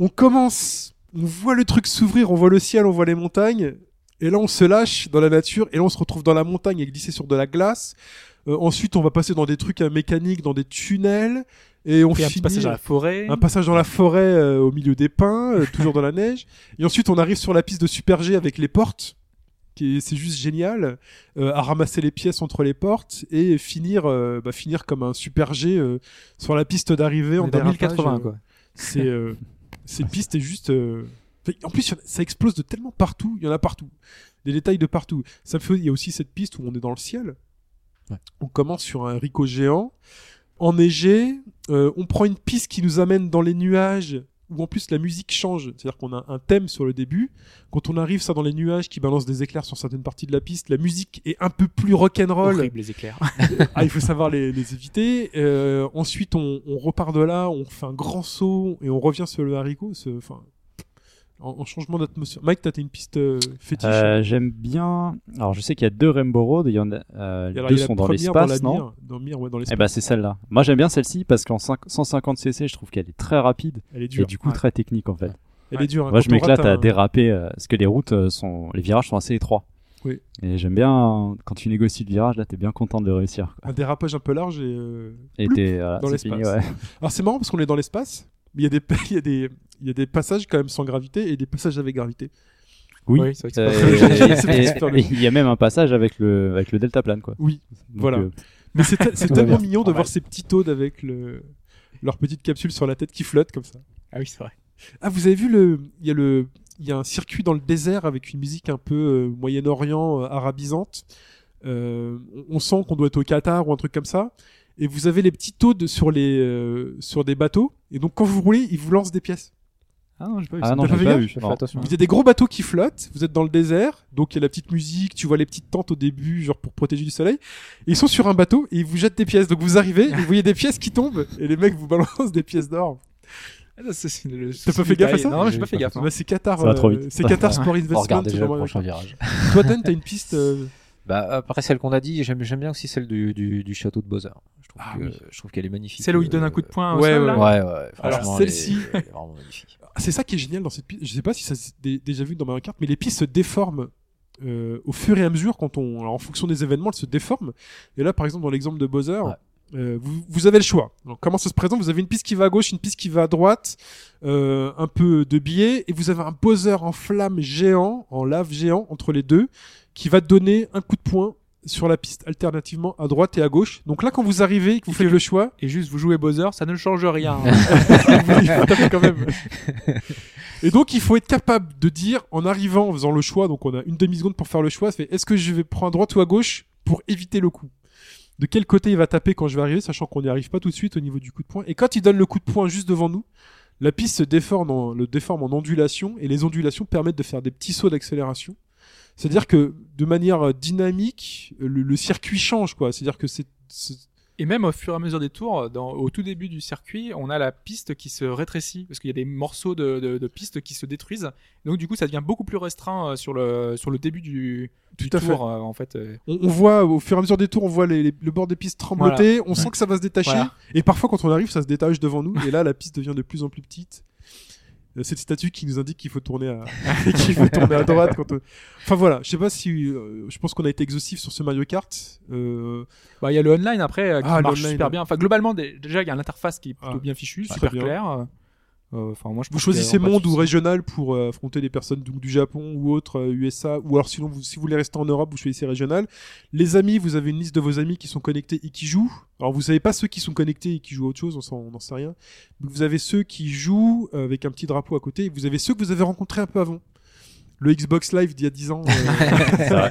On commence, on voit le truc s'ouvrir, on voit le ciel, on voit les montagnes, et là on se lâche dans la nature, et là on se retrouve dans la montagne et glisser sur de la glace. Euh, ensuite, on va passer dans des trucs euh, mécaniques, dans des tunnels, et on fait un petit finit passage dans la forêt. un passage dans la forêt euh, au milieu des pins, euh, toujours dans la neige. Et ensuite, on arrive sur la piste de Super G avec les portes, qui est- c'est juste génial, euh, à ramasser les pièces entre les portes et finir, euh, bah, finir comme un Super G euh, sur la piste d'arrivée On en est dans dérapage, 1080 euh, quoi. C'est cette piste est juste. euh, En plus, ça explose de tellement partout. Il y en a partout. Des détails de partout. Ça fait. Il y a aussi cette piste où on est dans le ciel. Ouais. On commence sur un ricot géant, enneigé. euh, on prend une piste qui nous amène dans les nuages. Où en plus la musique change, c'est-à-dire qu'on a un thème sur le début. Quand on arrive ça dans les nuages qui balancent des éclairs sur certaines parties de la piste, la musique est un peu plus rock'n'roll. Horrible les éclairs. Ah, il faut savoir les, les éviter. Euh, ensuite, on, on repart de là, on fait un grand saut et on revient sur le haricot. Enfin, en, en changement d'atmosphère. Mike, t'as une piste euh, fétiche. Euh, J'aime bien. Alors, je sais qu'il y a deux Rainbow Road. Il y en a. euh, Et alors, deux a sont dans l'espace, non mire, dans Mire, ouais, dans Eh l'espace. ben, c'est celle-là. Moi, j'aime bien celle-ci parce qu'en 5 150 cc, je trouve qu'elle est très rapide Elle est et dure. du coup Ouais. très technique en fait. Elle est dure. hein. Moi, je m'éclate à un- déraper euh, parce que les routes sont, les virages sont assez étroits. Oui. Et j'aime bien quand tu négocies le virage, là, t'es bien content de le réussir. quoi. Un dérapage un peu large et. euh, Et ploup. voilà, dans l'espace. ouais. Alors c'est marrant parce qu'on est dans l'espace, mais il y a des il y a des il y a des passages quand même sans gravité et des passages avec gravité. Oui. Oui, c'est vrai que c'est Euh, il y a même un passage avec le avec le deltaplane quoi. Oui. Donc, Voilà. euh, Mais c'est tellement mignon de voir ces petits taudes avec le leur petite capsule sur la tête qui flotte comme ça. Ah oui, c'est vrai. Ah, vous avez vu le il y a le il y a un circuit dans le désert avec une musique un peu euh, Moyen-Orient euh, arabisante. Euh, on sent qu'on doit être au Qatar ou un truc comme ça. Et vous avez les petits taudes sur les euh, sur des bateaux. Et donc quand vous roulez, ils vous lancent des pièces. Ah non, j'ai pas vu Ah ça. non, pas vu. Fait attention. Il y a des gros bateaux qui flottent, vous êtes dans le désert, donc il y a la petite musique, tu vois les petites tentes au début, genre pour protéger du soleil. Et ils sont sur un bateau et ils vous jettent des pièces. Donc vous arrivez, et vous voyez des pièces qui tombent et les mecs vous balancent des pièces d'or. Ah, T'as pas fait gaffe à ça Non, j'ai J'ai pas fait gaffe. Bah, c'est Qatar. Euh. C'est Qatar Sport Investment. regarde déjà genre, le ouais. prochain virage. Toi, Dan, t'as une piste. euh, Bah, après celle qu'on a dit, j'aime j'aime bien aussi celle du, du, du château de Bowser. Je trouve Ah que- oui. je trouve qu'elle est magnifique. Celle où il donne un Euh, coup de poing au ouais, sol, ouais, là Ouais, ouais. Alors, celle-ci- vraiment magnifique. C'est ça qui est génial dans cette piste. Je sais pas si ça s'est dé- déjà vu dans Mario Kart, mais les pistes se déforment euh, au fur et à mesure quand on, alors, en fonction des événements, elles se déforment. Et là, par exemple, dans l'exemple de Bowser, Ouais. Euh, vous, vous avez le choix. Alors, comment ça se présente? Vous avez une piste qui va à gauche, une piste qui va à droite, euh, un peu de biais, et vous avez un Bowser en flamme géant, en lave géant entre les deux, qui va donner un coup de poing sur la piste alternativement à droite et à gauche. Donc là, quand vous arrivez, que vous faites le choix, Et juste, vous jouez Bowser, ça ne change rien. il faut taper quand même. Et donc, il faut être capable de dire, en arrivant, en faisant le choix, donc on a une demi-seconde pour faire le choix, fait, est-ce que je vais prendre à droite ou à gauche pour éviter le coup? De quel côté il va taper quand je vais arriver, sachant qu'on n'y arrive pas tout de suite au niveau du coup de poing. Et quand il donne le coup de poing juste devant nous, la piste se déforme en, le déforme en ondulation, et les ondulations permettent de faire des petits sauts d'accélération. C'est-à-dire que, de manière dynamique, le, le circuit change, quoi. C'est-à-dire que c'est- Et même au fur et à mesure des tours, dans, au tout début du circuit, on a la piste qui se rétrécit parce qu'il y a des morceaux de, de, de piste qui se détruisent. Donc du coup, ça devient beaucoup plus restreint euh, sur le sur le début du, du Tout à tour fait. euh, en fait. euh. on, on voit au fur et à mesure des tours, on voit les- les- le bord des pistes trembloter, on sent que ça va se détacher, Voilà. et parfois quand on arrive, ça se détache devant nous, et là la piste devient de plus en plus petite. Cette statue qui nous indique qu'il faut tourner à, qu'il faut tourner à droite. Quand on- Enfin voilà, je sais pas si, euh, je pense qu'on a été exhaustif sur ce Mario Kart. Euh, Bah, il y a le online après euh, qui Ah, marche super bien. Enfin, globalement, dé- déjà, il y a l'interface qui est plutôt Ah, bien fichue, très super bien. claire. Enfin, moi, je Vous choisissez monde ou régional pour euh, affronter des personnes donc, du Japon ou autres, euh, USA, ou alors sinon, vous, si vous voulez rester en Europe, vous choisissez régional. Les amis, vous avez une liste de vos amis qui sont connectés et qui jouent. Alors vous savez pas ceux qui sont connectés et qui jouent à autre chose, on n'en sait rien. Donc, vous avez ceux qui jouent euh, avec un petit drapeau à côté, et vous avez ceux que vous avez rencontrés un peu avant. Le Xbox Live d'il y a 10 ans. euh,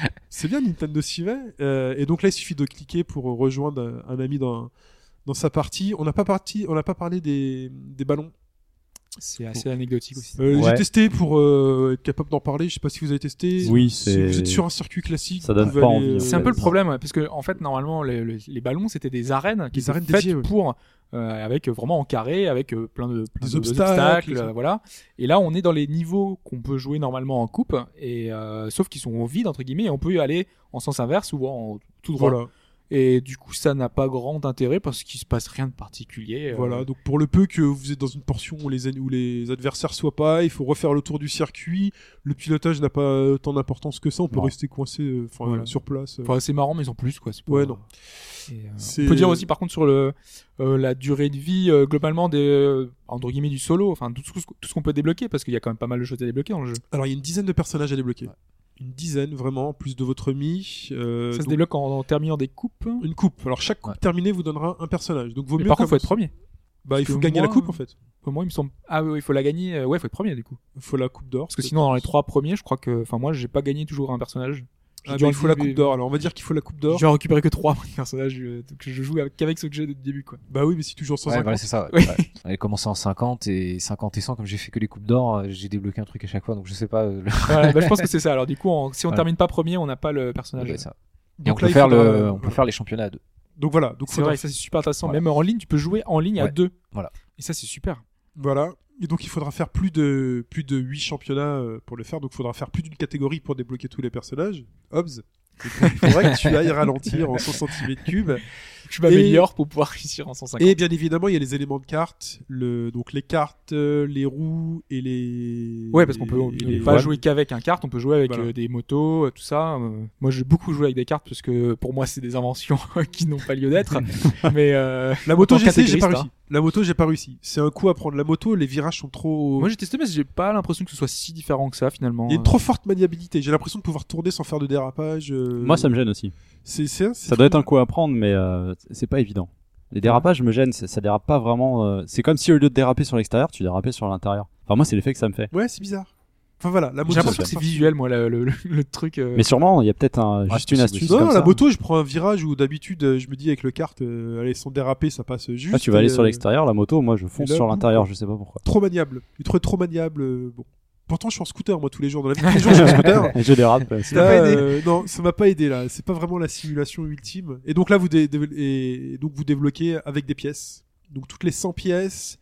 C'est bien, Nintendo s'y va. Euh, et donc là, il suffit de cliquer pour rejoindre un, un ami dans, dans sa partie. On n'a pas, parti, on n'a pas parlé des, des ballons. C'est assez anecdotique aussi. Euh, Ouais. J'ai testé pour euh, être capable d'en parler. Je sais pas si vous avez testé. Oui, Si c'est- vous êtes sur un circuit classique, Ça donne pas aller, envie, en C'est un peu le problème, ouais, parce que en fait, normalement, les, ballons, c'était des arènes qui Des étaient arènes faites dédiées, ouais. pour euh, avec vraiment en carré, avec euh, plein de plein Des de- obstacles, voilà. Et là, on est dans les niveaux qu'on peut jouer normalement en coupe, et euh, sauf qu'ils sont vides entre guillemets, et on peut y aller en sens inverse ou en tout droit. Voilà. Et du coup, ça n'a pas grand intérêt parce qu'il se passe rien de particulier. euh, Voilà, donc pour le peu que vous êtes dans une portion où les, où les adversaires soient pas, il faut refaire le tour du circuit. Le pilotage n'a pas tant d'importance que ça, on peut Non. rester coincé euh, Voilà. sur place. euh. Enfin, c'est marrant, mais sans plus, quoi. pas- Ouais, non. Et, euh, on peut dire aussi, par contre, sur le euh, la durée de vie euh, globalement des euh, entre guillemets du solo, enfin tout ce, tout ce qu'on peut débloquer, parce qu'il y a quand même pas mal de choses à débloquer dans le jeu. Alors il y a une dizaine de personnages à débloquer. Une dizaine, vraiment, plus de votre mi. euh, ça se donc, débloque en, en terminant des coupes. Une coupe. Alors chaque coupe Ouais. terminée vous donnera un personnage. Donc vaut Mais mieux par contre, faut être premier. Bah, il faut gagner la coupe en fait. Pour moi, il me semble. Ah oui, oui, il faut la gagner. euh, Ouais, faut être premier du coup. Il faut la coupe d'or. Parce que sinon, dans les trois premiers, je crois que, enfin, moi, j'ai pas gagné toujours un personnage. Ah, bah, il faut la coupe d'or. Alors on va dire qu'il faut la coupe d'or. J'ai récupéré que trois personnages, euh, donc je joue avec, qu'avec ceux que j'ai de début, quoi. Bah oui, mais si tu joues en 150. Ouais, voilà, c'est ça. Ouais. J'avais commencé en 50 et 50 et 100, comme j'ai fait que les coupes d'or, euh, j'ai débloqué un truc à chaque fois, donc je sais pas. euh, le- Voilà, bah, je pense que c'est ça. Alors, du coup, en- si on Voilà. termine pas premier, on n'a pas le personnage. ça. Et Donc on là, peut il faire faudra- le, on peut faire les championnats à deux. Donc voilà. Donc C'est vrai, ça c'est super intéressant. Voilà. Même en ligne, tu peux jouer en ligne à Ouais. deux. Voilà. Et ça, c'est super. Voilà. Et donc il faudra faire plus de plus de 8 championnats euh, pour le faire. Donc il faudra faire plus d'une catégorie pour débloquer tous les personnages. Hobbs. Il faudrait que tu ailles ralentir en 100 cm3. Je m'améliore pour pouvoir réussir en 150. Et bien évidemment, il y a les éléments de cartes, le donc les cartes, euh, les roues et les Ouais, parce qu'on peut, on les pas jouer qu'avec un carte, on peut jouer avec Voilà. euh, des motos, tout ça. Moi, j'ai beaucoup joué avec des cartes parce que pour moi, c'est des inventions qui n'ont pas lieu d'être. Mais euh, La moto, j'ai essayé, j'ai pas réussi. La moto, j'ai pas réussi. C'est un coup à prendre la moto, les virages sont trop. moi, j'ai testé, mais j'ai pas l'impression que ce soit si différent que ça finalement. Il y a une trop forte maniabilité. J'ai l'impression de pouvoir tourner sans faire de dérapage. euh, Moi, ça me gêne aussi. C'est, c'est, Ça doit être un coup à prendre, mais euh, c'est pas évident. Les dérapages me gênent, ça, ça dérape pas vraiment. euh, C'est comme si au lieu de déraper sur l'extérieur, tu dérapais sur l'intérieur. Enfin, moi, c'est l'effet que ça me fait. Ouais, c'est bizarre. Enfin voilà, la J'ai moto. l'impression que c'est visuel, moi, le, le, le- truc. euh, Mais sûrement, il y a peut-être un, Ouais, juste une astuce. Non, comme la ça. moto, je prends un virage où d'habitude, euh, je me dis avec le kart, euh, allez, sans déraper, ça passe juste. Ah, tu vas aller sur euh, l'extérieur, la moto, moi, je fonce là, sur l'intérieur, je sais pas pourquoi. Trop maniable. Il trouvait trop maniable. euh, bon. Pourtant, je suis en scooter, moi, tous les jours. Dans la vie tous les jours, je suis en scooter. Et je dérape. c'est- Là, pas aidé. euh, non, ça m'a pas aidé là. C'est pas vraiment la simulation ultime. Et donc là, vous dé- dé- et donc vous débloquez avec des pièces. Donc toutes les 100 pièces,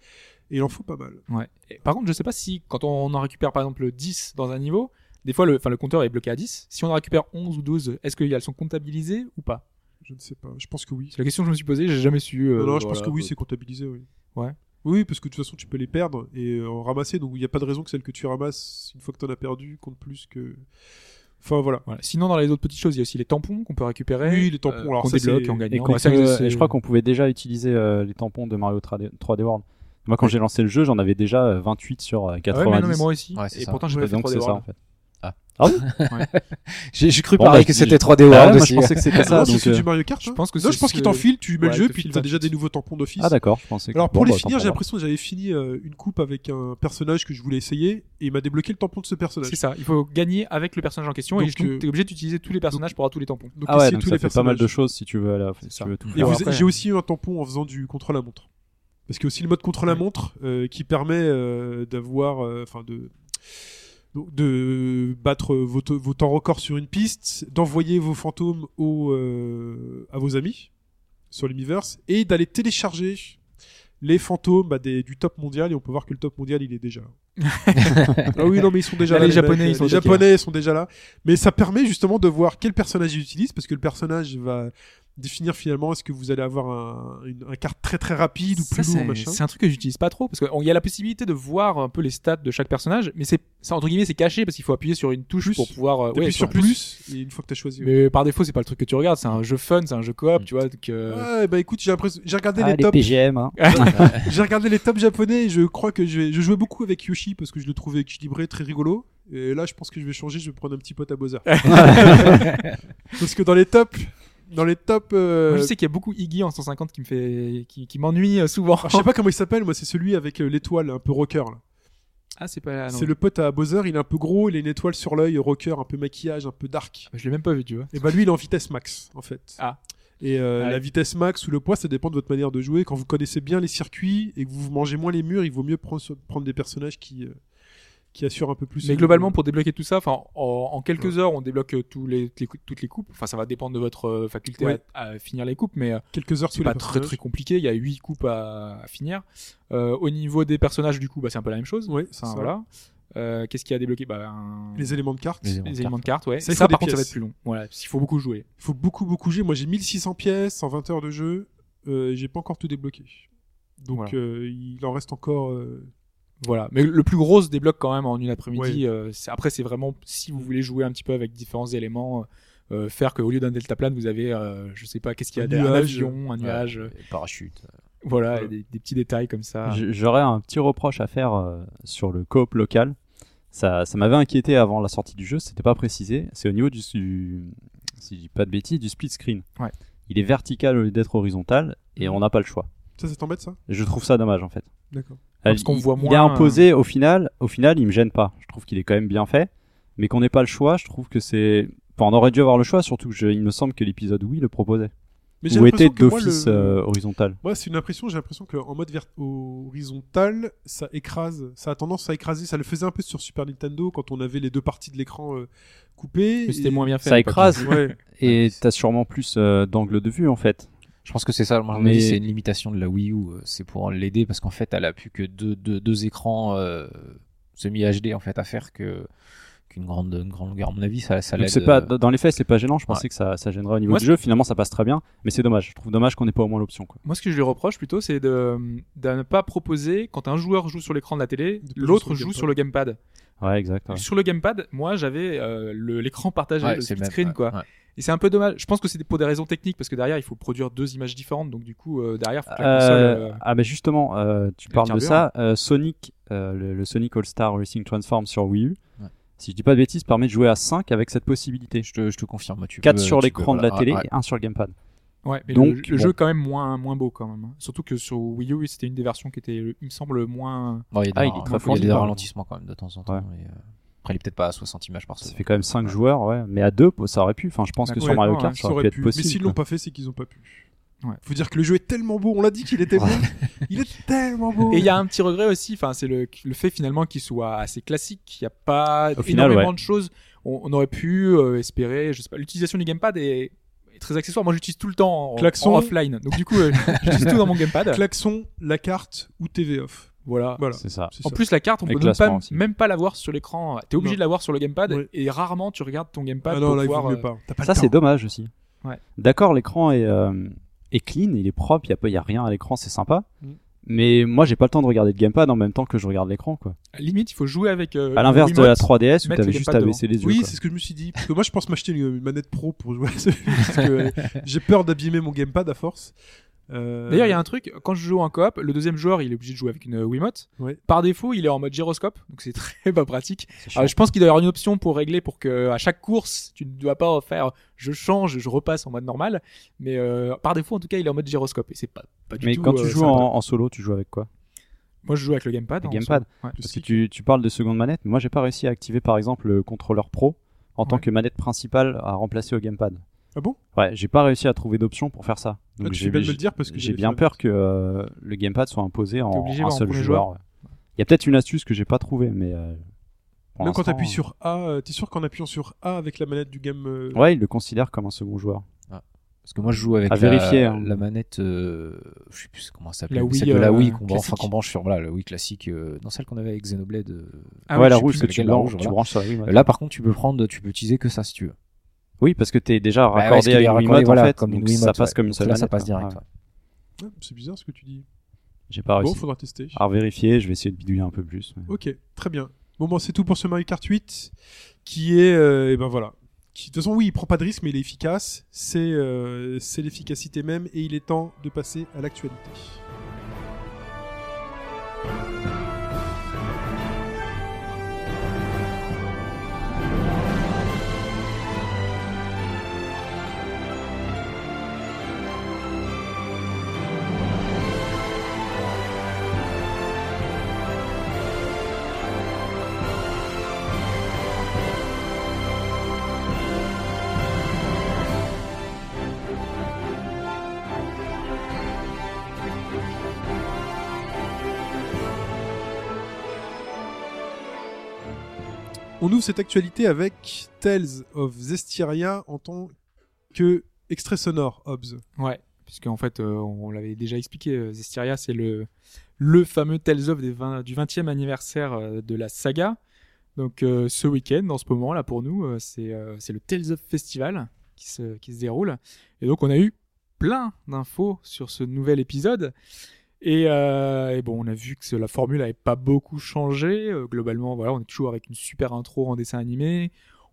et il en faut pas mal. Ouais. Et par contre, je sais pas si quand on en récupère par exemple 10 dans un niveau, des fois le, enfin, le compteur est bloqué à 10. Si on en récupère 11 ou 12, est-ce qu'elles sont comptabilisées ou pas? Je ne sais pas. Je pense que oui. C'est la question que je me suis posée, j'ai jamais su. euh, non, non, je pense que oui, c'est comptabilisé, oui. Ouais. Oui, parce que de toute façon, tu peux les perdre et euh, en ramasser. Donc il n'y a pas de raison que celle que tu ramasses, une fois que tu en as perdu, compte plus que. Enfin voilà. Voilà. Sinon, dans les autres petites choses, il y a aussi les tampons qu'on peut récupérer. Oui, les tampons, euh, alors qu'on ça, débloque c'est- en Et, peut- et je crois qu'on pouvait déjà utiliser euh, les tampons de Mario 3D, 3D World. Moi, quand j'ai lancé le jeu, j'en avais déjà euh, 28 sur euh, Ah ouais, 90. mais non, mais moi aussi. Ouais, c'est et ça. pourtant, j'ai Ouais, pas fait donc 3D c'est ça en fait. J'ai j'ai cru Bon, pareil bah, que c'était 3D Ah World ouais, moi, aussi. je pensais que c'était Ah, ça. donc, c'est euh, du Mario Kart. Je hein. pense que non, je pense qu'il t'enfile, tu mets Ouais, le jeu, puis t'as déjà 28. des nouveaux tampons d'office. Ah d'accord, je pensais. que- Alors pour les bah, finir, j'ai l'impression que j'avais fini euh, une coupe avec un personnage que je voulais essayer et il m'a débloqué le tampon de ce personnage. C'est ça. Il faut gagner avec le personnage en question et euh, tu es obligé d'utiliser tous les personnages pour avoir tous les tampons. Donc. Ah ouais, donc tous ça fait pas mal de choses si tu veux, à j'ai aussi eu un tampon en faisant du contre la montre. Parce qu'il y a aussi le mode contre la montre euh, qui permet euh, d'avoir, euh, enfin de de battre vos, te- vos temps records sur une piste, d'envoyer vos fantômes au, euh, à vos amis sur l'Universe et d'aller télécharger les fantômes bah, des- du top mondial et on peut voir que le top mondial il est déjà là. ah oui non mais ils sont déjà Là, là les Japonais, mecs. ils sont les attaqués, japonais sont déjà là mais ça permet justement de voir quel personnage ils utilisent parce que le personnage va définir finalement est-ce que vous allez avoir un, une, un carte très très rapide ou Ça, plus lourd c'est machin. c'est un truc que j'utilise pas trop parce qu'il y a la possibilité de voir un peu les stats de chaque personnage, mais c'est entre guillemets c'est caché parce qu'il faut appuyer sur une touche Plus. pour pouvoir. euh, ouais, sur plus, et une fois que t'as choisi. ouais. Mais par défaut, c'est pas le truc que tu regardes. C'est un jeu fun, c'est un jeu coop, Mm. tu vois. Donc, euh, Ouais, bah écoute, j'ai l'impression- j'ai regardé Ah, les les tops. PGM, hein. J'ai regardé les tops japonais et je crois que je, vais... je jouais beaucoup avec Yoshi parce que je le trouvais équilibré, très rigolo. Et là, je pense que je vais changer, je vais prendre un petit pote à Bowser. parce que dans les tops, dans les tops, euh, Moi, je sais qu'il y a beaucoup Iggy en 150 qui me fait, qui, qui m'ennuie euh, souvent. alors, je sais pas comment il s'appelle, moi c'est celui avec euh, l'étoile un peu rocker. là. Ah, c'est pas. ah, c'est le pote à Bowser, il est un peu gros, il a une étoile sur l'œil, rocker, un peu maquillage, un peu dark. Je l'ai même pas vu, tu vois. Et bah lui, il est en vitesse max en fait. Ah. Et euh, Ouais. la vitesse max ou le poids, ça dépend de votre manière de jouer. Quand vous connaissez bien les circuits et que vous mangez moins les murs, il vaut mieux prendre, prendre des personnages qui, euh, qui assurent un peu plus. Mais globalement, pour débloquer tout ça, enfin, en, en quelques heures, on débloque euh, tous les, les cou- toutes les coupes. Enfin, ça va dépendre de votre euh, faculté Ouais. à, à finir les coupes, mais euh, quelques heures c'est pas très très compliqué. Il y a huit coupes à, à finir. Euh, au niveau des personnages, du coup, bah, c'est un peu la même chose. Enfin, ça. voilà. Euh, Qu'est-ce qu'il y a à débloquer? Bah, un- Les éléments de carte. Les Il éléments. les éléments de carte, ouais. Ça, il Ça, par des contre, ça va pièces. être plus long. Voilà, parce qu'il faut beaucoup jouer. faut beaucoup beaucoup jouer. Moi, j'ai 1600 pièces, 120 heures de jeu. Euh, j'ai pas encore tout débloqué. Donc, Voilà. euh, il en reste encore. Euh, Voilà, mais le plus gros se débloque quand même en une après-midi. Ouais. euh, c'est- après, c'est vraiment si vous voulez jouer un petit peu avec différents éléments, euh, faire qu'au lieu d'un deltaplane, vous avez, euh, je sais pas, qu'est-ce qu'il y a, Un des- un nuage. avion, un nuage, euh, Ouais, parachute. voilà. Des, des petits détails comme ça. J'aurais un petit reproche à faire euh, sur le coop local. Ça, ça m'avait inquiété avant la sortie du jeu, c'était pas précisé. C'est au niveau du, du- si je dis pas de bêtises, du split screen. Ouais. Il est vertical au lieu d'être horizontal et on n'a pas le choix. Ça, ça t'embête ça? Et je trouve ça dommage en fait. D'accord. Parce qu'on il, voit il est moins, imposé au final. Au final, il me gêne pas. Je trouve qu'il est quand même bien fait, mais qu'on n'ait pas le choix. Je trouve que c'est. Enfin, on aurait dû avoir le choix, surtout que je- il me semble que l'épisode oui le proposait. Mais j'ai Ou était l'impression que moi, d'office le- euh, horizontal. Moi, c'est une impression. J'ai l'impression qu'en mode vert- horizontal, ça écrase. Ça a tendance à écraser. Ça le faisait un peu sur Super Nintendo quand on avait les deux parties de l'écran euh, coupées. Mais c'était Et- moins bien fait. Ça écrase. Ouais. Et t'as sûrement plus euh, d'angle de vue en fait. Je pense que c'est ça. Moi, Mais- c'est une limitation de la Wii U. euh, C'est pour l'aider parce qu'en fait, elle a plus que deux, deux, deux écrans euh, semi HD en fait à faire que qu'une grande, une grande longueur. À mon avis, ça, ça Donc l'aide. c'est pas euh, dans les faits, c'est pas gênant. Je pensais Ouais. que ça, ça gênerait au niveau Moi, du jeu. Finalement, ça passe très bien, mais c'est dommage. Je trouve dommage qu'on ait pas au moins l'option. Moi, ce que je lui reproche plutôt, c'est de, de ne pas proposer, quand un joueur joue sur l'écran de la télé, l'autre joue sur le gamepad. Ouais, exact. ouais. Sur le gamepad, moi, j'avais euh, l'écran partagé, ouais, le split même, screen, ouais, quoi. Et c'est un peu dommage. Je pense que c'est pour des raisons techniques, parce que derrière, il faut produire deux images différentes, donc du coup, euh, derrière, faut que la console. Euh, euh, Ah bah justement, euh, tu le parles de ça. euh, Sonic, euh, le, le Sonic All Star Racing Transform sur Wii U. Ouais. Si je dis pas de bêtises, permet de jouer à 5 avec cette possibilité. Je te, je te confirme. Tu 4 peux- sur l'écran de la voilà, télé ouais, et 1 sur le gamepad. Ouais, mais Donc, le, le bon. jeu quand même moins moins beau quand même. hein. Surtout que sur Wii U, c'était une des versions qui était, il me semble, moins. Bon, il y a des, Ah, il est très il y a des par ralentissements quand même de temps en temps. Ouais. mais, euh, après, il est peut-être pas à 60 images par Ça seconde. fait quand même 5 joueurs, ouais. Mais à 2, ça aurait pu. Enfin, je pense que sur Mario Kart, Ça ça aurait pu être possible. Mais s'ils l'ont pas fait, c'est qu'ils ont pas pu. Ouais. Faut dire que le jeu est tellement beau. On l'a dit qu'il était beau. il est tellement beau. Et il y a un petit regret aussi, enfin, c'est le, le fait finalement qu'il soit assez classique. Il n'y a pas Au final, énormément ouais. de choses. On, on aurait pu euh, espérer, je sais pas, l'utilisation du gamepad est, est très accessoire. Moi, j'utilise tout le temps en, Klaxon. en offline. Donc du coup, euh, j'utilise tout dans mon gamepad. Klaxon, la carte ou TV off. Voilà. Voilà. C'est ça. En plus, la carte, on Et peut même pas, aussi. même pas la voir sur l'écran. T'es obligé Non. de la voir sur le gamepad et rarement tu regardes ton gamepad Ah non, pour là, il pouvoir. mieux euh, pas. Ça, c'est dommage aussi. Ouais. D'accord, l'écran est, euh, est clean, il est propre, il n'y a, il rien à l'écran, c'est sympa. Mm. Mais moi, j'ai pas le temps de regarder le gamepad en même temps que je regarde l'écran. quoi. Limite, il faut jouer avec. euh, À l'inverse de la Wiimote. 3DS où t'avais juste à baisser les yeux. Oui, c'est ce que je me suis dit. Parce que moi, je pense m'acheter une, une manette pro pour jouer à ce jeu. Parce que j'ai peur d'abîmer mon gamepad à force. Euh, D'ailleurs, il y a un truc, quand je joue en coop, le deuxième joueur, il est obligé de jouer avec une euh, Wiimote. Ouais. Par défaut, il est en mode gyroscope, donc c'est très pas pratique. Alors, je pense qu'il doit y avoir une option pour régler pour que à chaque course, tu ne dois pas faire je change, je repasse en mode normal. Mais euh, par défaut, en tout cas, il est en mode gyroscope et c'est pas, pas du Mais tout. quand tu euh, joues en, en solo, tu joues avec quoi? Moi, je joue avec le gamepad. Le gamepad. Ouais. Parce que tu, tu parles de seconde manette, mais moi, j'ai pas réussi à activer par exemple le contrôleur pro en tant que manette principale à remplacer au gamepad. Ah bon? Ouais, j'ai pas réussi à trouver d'option pour faire ça. Ah, Donc Tu j'ai bien de me le dire parce que j'ai j'avais bien fait peur que euh, le gamepad soit imposé en obligé, un seul joueur. Il y a peut-être une astuce que j'ai pas trouvée, mais euh, Même quand t'appuies sur A, euh, t'es sûr qu'en appuyant sur A avec la manette du game. euh, Ouais, il le considère comme un second joueur. Parce que moi, je joue avec À la, vérifier, hein. la manette. euh, je sais plus comment ça s'appelle. La Wii, celle de la euh, Wii qu'on branche, enfin, qu'on branche sur voilà, le Wii classique. euh, non, celle qu'on avait avec Xenoblade. euh, Ah ouais, la rouge que tu, la branches- sur la. Là, par contre, tu peux prendre, tu peux utiliser que ça si tu veux. Oui, parce que t'es déjà Bah ouais, raccordé à une raccordé, Wiimote voilà, en fait, comme donc ça passe ouais. comme une seule là, ça passe direct. Ouais. C'est bizarre ce que tu dis. J'ai pas Bon, réussi. faudra tester. À vérifier, je vais essayer de bidouiller un peu plus. mais- Ok, très bien. Bon, bon, c'est tout pour ce Mario Kart 8, qui est, euh, eh ben voilà. Qui, de toute façon, oui, il prend pas de risque, mais il est efficace. C'est, euh, c'est l'efficacité même, et il est temps de passer à l'actualité. On ouvre cette actualité avec Tales of Zestiria en tant que extrait sonore, Hobbs. Ouais, puisque en fait, euh, on l'avait déjà expliqué, euh, Zestiria, c'est le, le fameux Tales of des 20 du 20e anniversaire euh, de la saga. Donc ce week-end, en ce moment là pour nous, c'est euh, le Tales of Festival qui se, qui se déroule. Et donc on a eu plein d'infos sur ce nouvel épisode. Et, euh, et bon, on a vu que la formule n'avait pas beaucoup changé. Euh, globalement, voilà, on est toujours avec une super intro en dessin animé.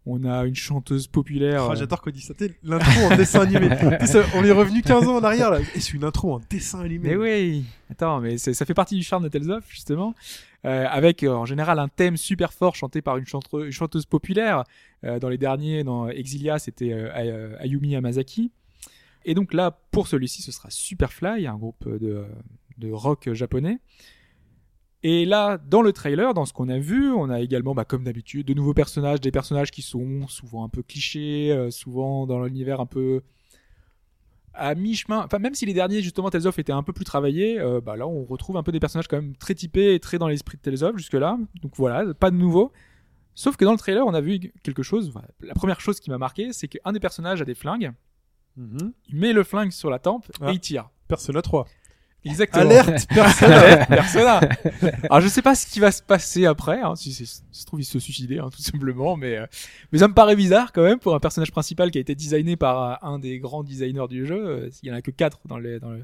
On a une chanteuse populaire. Ah, euh, J'adore quand il dit ça. L'intro en dessin animé. Ça, on est revenu 15 ans en arrière là. Et c'est une intro en dessin animé. Mais oui, attends, mais ça fait partie du charme de Tales of, justement, avec en général un thème super fort chanté par une, une chanteuse populaire. Dans les derniers, dans Exilia, c'était Ay- Ayumi Yamazaki. Et donc là, pour celui-ci, ce sera Superfly, un groupe de, de rock japonais. Et là, dans le trailer, dans ce qu'on a vu, on a également, bah, comme d'habitude, de nouveaux personnages, des personnages qui sont souvent un peu clichés, euh, souvent dans l'univers un peu à mi-chemin. Enfin, même si les derniers, justement, Tales of étaient un peu plus travaillés, euh, bah là, on retrouve un peu des personnages quand même très typés et très dans l'esprit de Tales of jusque-là. Donc voilà, pas de nouveau. Sauf que dans le trailer, on a vu quelque chose. La première chose qui m'a marqué, c'est qu'un des personnages a des flingues. Mhm. Il met le flingue sur la tempe Ah. et il tire. Persona 3. Exactement. Alerte Persona Alerte, Persona. Alors je sais pas ce qui va se passer après, hein, si c'est- si ça se trouve il se suicider hein, tout simplement, mais euh, mais ça me paraît bizarre quand même pour un personnage principal qui a été designé par euh, un des grands designers du jeu. Euh, Il y en a que quatre dans les dans le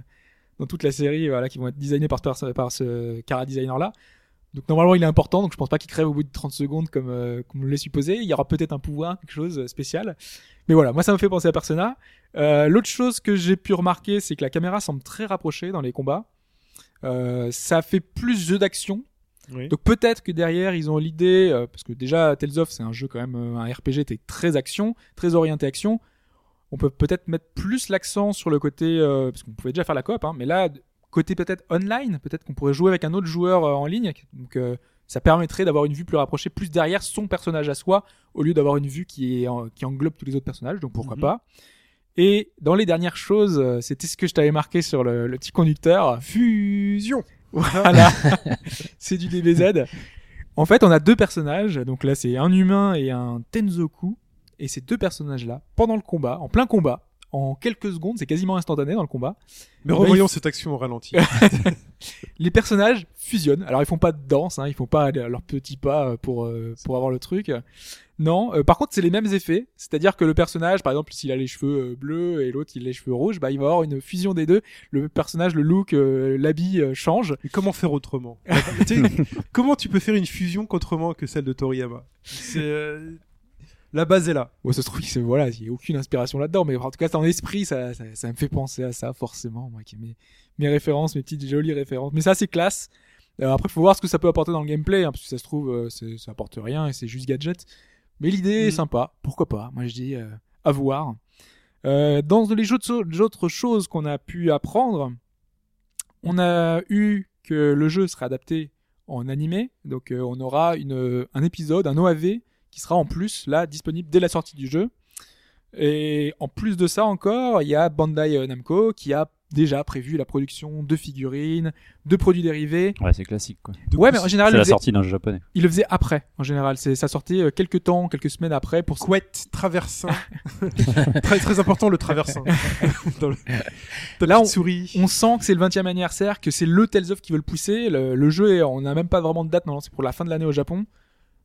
dans toute la série, voilà, qui vont être designés par par ce cara designer là. Donc normalement il est important, donc je pense pas qu'il crève au bout de 30 secondes comme euh, comme on l'est supposé. Il y aura peut-être un pouvoir, quelque chose de spécial. Mais voilà, moi ça me fait penser à Persona. Euh, L'autre chose que j'ai pu remarquer, c'est que la caméra semble très rapprochée dans les combats. Euh, ça fait plus jeu d'action. Oui. Donc peut-être que derrière ils ont l'idée, euh, parce que déjà Tales of c'est un jeu quand même, euh, un RPG t'es très action, très orienté action. On peut peut-être mettre plus l'accent sur le côté, euh, parce qu'on pouvait déjà faire la coop, hein, mais là côté peut-être online, peut-être qu'on pourrait jouer avec un autre joueur euh, en ligne. Donc euh, ça permettrait d'avoir une vue plus rapprochée, plus derrière son personnage à soi, au lieu d'avoir une vue qui, est en- qui englobe tous les autres personnages. Donc pourquoi Mhm. pas. Et dans les dernières choses, euh, c'était ce que je t'avais marqué sur le, le petit conducteur. Fusion Voilà, c'est du DBZ. En fait, on a deux personnages. Donc là, c'est un humain et un Tenzoku. Et ces deux personnages-là, pendant le combat, en plein combat, en quelques secondes, c'est quasiment instantané dans le combat, Mais Bah, revoyons cette action au ralenti. les personnages fusionnent. Alors ils font pas de danse, hein, ils font pas leurs petits pas pour euh, pour avoir le truc. Non. Euh, par contre, c'est les mêmes effets. C'est-à-dire que le personnage, par exemple, s'il a les cheveux euh, bleus et l'autre il a les cheveux rouges, bah il va avoir une fusion des deux. Le personnage, le look, euh, l'habit change. Mais comment faire autrement? Comment tu peux faire une fusion qu'autrement que celle de Toriyama? C'est euh, la base est là. Bon, ça se trouve, voilà, il y a aucune inspiration là-dedans, mais en tout cas, dans l'esprit, ça, ça, ça me fait penser à ça, forcément, moi, qui ai mes, mes références, mes petites jolies références. Mais ça, c'est classe. Euh, après, faut voir ce que ça peut apporter dans le gameplay, hein, parce que ça se trouve, euh, ça apporte rien et c'est juste gadget. Mais l'idée est Mm. sympa, pourquoi pas? Moi, je dis euh, à voir. Dans les autres choses qu'on a pu apprendre, on a eu que le jeu sera adapté en animé, donc on aura une, un épisode, un OAV qui sera en plus là disponible dès la sortie du jeu. Et en plus de ça encore, il y a Bandai euh, Namco qui a déjà prévu la production de figurines, de produits dérivés. Ouais, c'est classique quoi. De ouais, coup, mais en général, C'est la le, faisait, sortie d'un jeu japonais. il le faisait après. En général, c'est ça sortait euh, quelques temps, quelques semaines après pour Couette, traversin. très, très important le traversin. Dans le, ta Là, on- souris. On sent que c'est le 20e anniversaire, que c'est le Tales of qui veut le pousser. Le, le jeu, est- on n'a même pas vraiment de date, non, c'est pour la fin de l'année au Japon.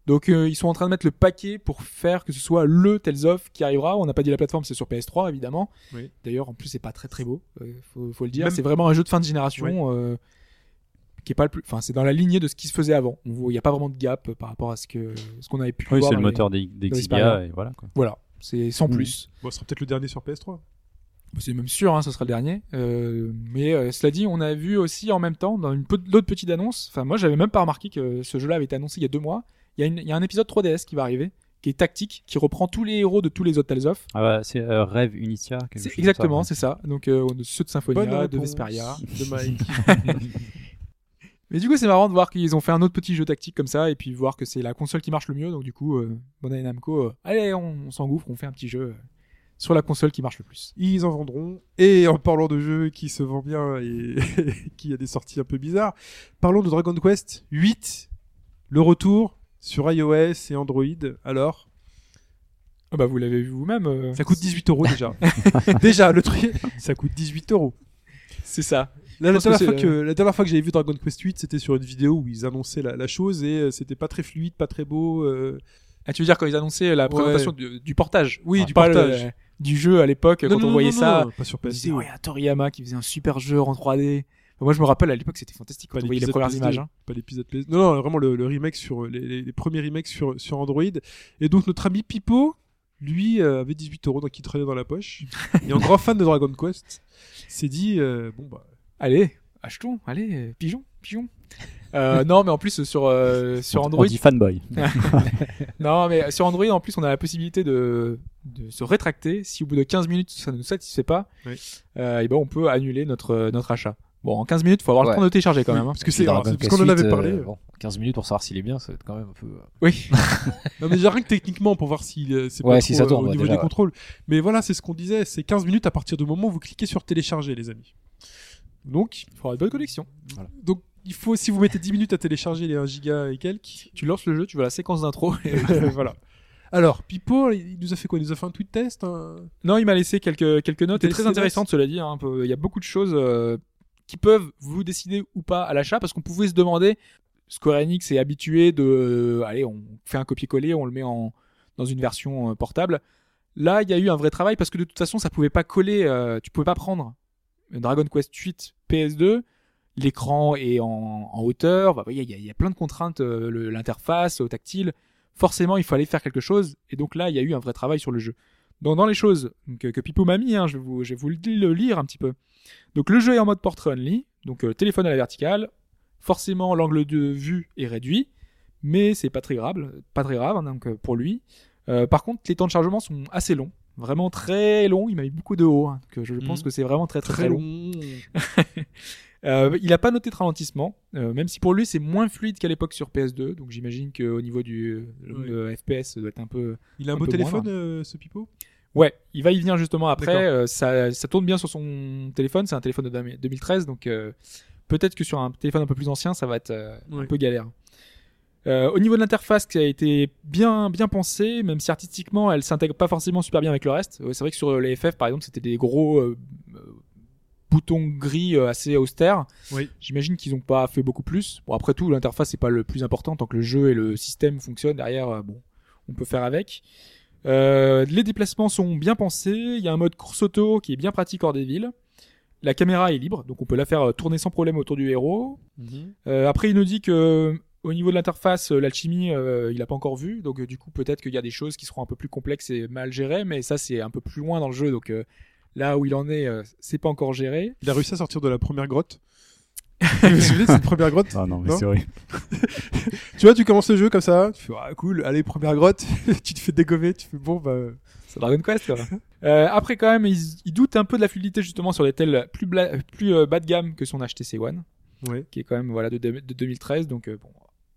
Donc euh, ils sont en train de mettre le paquet pour faire que ce soit le Tales of qui arrivera. On n'a pas dit la plateforme, c'est sur PS3 évidemment. Oui. D'ailleurs, en plus, c'est pas très très beau, euh, faut, faut le dire. Même- C'est vraiment un jeu de fin de génération euh, qui est pas le plus. Enfin, c'est dans la lignée de ce qui se faisait avant. Il n'y a pas vraiment de gap par rapport à ce que ce qu'on avait pu Oui, voir. c'est le les- moteur des, des dans les et voilà. Quoi. Voilà, c'est sans Mm. plus. Bon, ce sera peut-être le dernier sur PS3. C'est même sûr, hein, ce sera le dernier. Euh, mais euh, cela dit, on a vu aussi en même temps dans une pe- l'autre petite annonce. Enfin, moi, j'avais même pas remarqué que ce jeu-là avait été annoncé il y a deux mois. Il y, a y un épisode 3DS qui va arriver, qui est tactique, qui reprend tous les héros de tous les autres Tales of. Ah ouais, c'est euh, Rêve Unitia. exactement, c'est ça. Donc euh, ceux de Symphonia, de Vesperia. de Mike. Mais du coup, c'est marrant de voir qu'ils ont fait un autre petit jeu tactique comme ça, et puis voir que c'est la console qui marche le mieux. Donc du coup, euh, Bandai Namco, euh, allez, on, on s'engouffre, on fait un petit jeu euh, sur la console qui marche le plus. Ils en vendront. Et en parlant de jeux qui se vend bien et qui a des sorties un peu bizarres, parlons de Dragon Quest 8, le retour sur iOS et Android. Alors, Ah bah vous l'avez vu vous-même. euh, ça coûte 18 euros déjà. déjà, le truc, ça coûte 18 euros. C'est ça. Là, la, pense que dernière fois que, la dernière fois que j'avais vu Dragon Quest 8, c'était sur une vidéo où ils annonçaient la, la chose et euh, c'était pas très fluide, pas très beau. euh. Ah, tu veux dire quand ils annonçaient la présentation du, du portage? Oui, Ah, du pas le- portage. du jeu à l'époque, quand on voyait ça, pas sur on PS2. disait, ouais, Toriyama qui faisait un super jeu en 3D. Moi, je me rappelle, à l'époque, c'était fantastique quand Pas on voyait les premières PS2, images. hein. Pas l'épisode PS2. Non, non, vraiment le, le remake sur les, les- les premiers remakes sur, sur Android. Et donc notre ami Pipo, lui, euh, avait 18 euros, donc il traînait dans la poche. Et en grand fan de Dragon Quest, s'est dit euh, bon bah Allez, achetons, allez, pigeon, pigeon. Euh, non, mais en plus, sur, euh, sur On Android, dit fanboy. non, mais sur Android, en plus, on a la possibilité de, de se rétracter. Si au bout de 15 minutes, ça ne nous satisfait pas, Oui. euh, et ben, on peut annuler notre, notre achat. Bon, en 15 minutes, faut avoir Ouais. le temps de télécharger quand oui, même. hein. parce que c'est c'est- parce qu'on en avait 8, parlé. euh, bon, 15 minutes pour savoir s'il est bien, ça va être quand même un peu. euh, Oui. Non, mais déjà rien que techniquement pour voir si euh, c'est Ouais, pas si trop, ça tourne, euh, au ouais, niveau déjà, des ouais. contrôles. Mais voilà, c'est ce qu'on disait, c'est 15 minutes à partir du moment où vous cliquez sur télécharger, les amis. Donc, Il faudra une bonne connexion. donc il faut si vous mettez 10 minutes à télécharger les 1 giga et quelques, Tu lances le jeu, tu vois la séquence d'intro. et- voilà. Alors, Pipo, il nous a fait quoi? Il nous a fait un tweet test un- Non, il m'a laissé quelques, quelques notes Des et très notes intéressantes, cela dit. hein, un peu. Il y a beaucoup de choses euh, qui peuvent vous décider ou pas à l'achat parce qu'on pouvait se demander. Square Enix est habitué de. euh, allez, on fait un copier-coller, on le met en, dans une version euh, portable. Là, il y a eu un vrai travail parce que de toute façon, ça pouvait pas coller. euh, tu pouvais pas prendre Dragon Quest 8 PS2. L'écran est en, en hauteur. Il y, a- plein de contraintes. euh, L'interface au tactile. Forcément, il fallait faire quelque chose. Et donc là, il y a eu un vrai travail sur le jeu. Dans les choses que, que Pipo m'a mis, hein, je, vais vous, je vais vous le, lire un petit peu. Donc le jeu est en mode portrait only, donc euh, téléphone à la verticale. Forcément, l'angle de vue est réduit, mais c'est pas très grave, pas très grave hein, donc, euh, pour lui. Euh, par contre, les temps de chargement sont assez longs, vraiment très longs. Il m'a mis beaucoup de haut, hein, donc euh, je pense Mhm. que c'est vraiment très très, très très long. long. Euh, il a pas noté de ralentissement, euh, même si pour lui c'est moins fluide qu'à l'époque sur PS2. Donc j'imagine qu'au niveau du FPS, ça doit être un peu Il a un Un beau téléphone, euh, ce Pipo Ouais, il va y venir justement après. Ça, ça tourne bien sur son téléphone. C'est un téléphone de 2013, donc peut-être que sur un téléphone un peu plus ancien, ça va être un peu galère. Euh, au niveau de l'interface, qui a été bien bien pensé, même si artistiquement, elle s'intègre pas forcément super bien avec le reste. C'est vrai que sur les FF, par exemple, c'était des gros euh, boutons gris euh, assez austères. Oui. J'imagine qu'ils ont pas fait beaucoup plus. Bon, après tout, l'interface c'est pas le plus important tant que le jeu et le système fonctionnent derrière. euh, bon, on peut faire avec. Euh, les déplacements sont bien pensés. Il y a un mode course auto qui est bien pratique hors des villes. La caméra est libre, donc on peut la faire tourner sans problème autour du héros. Euh, après, il nous dit que au niveau de l'interface, l'alchimie, euh, il a pas encore vu. Donc euh, du coup, peut-être qu'il y a des choses qui seront un peu plus complexes et mal gérées, mais ça c'est un peu plus loin dans le jeu. Donc euh, là où il en est, euh, c'est pas encore géré. Il a réussi à sortir de la première grotte. vous vous souvenez de cette première grotte? Ah non, mais c'est horrible. Tu vois, tu commences le jeu comme ça, tu fais ah cool, allez première grotte, tu te fais dégommer, tu fais bon bah C'est Dragon Quest, quoi. Euh, après, quand même, il, il doute un peu de la fluidité justement sur des tels plus, bla- plus euh, bas de gamme que son HTC One, ouais, qui est quand même voilà de, de 2013. Donc euh, bon,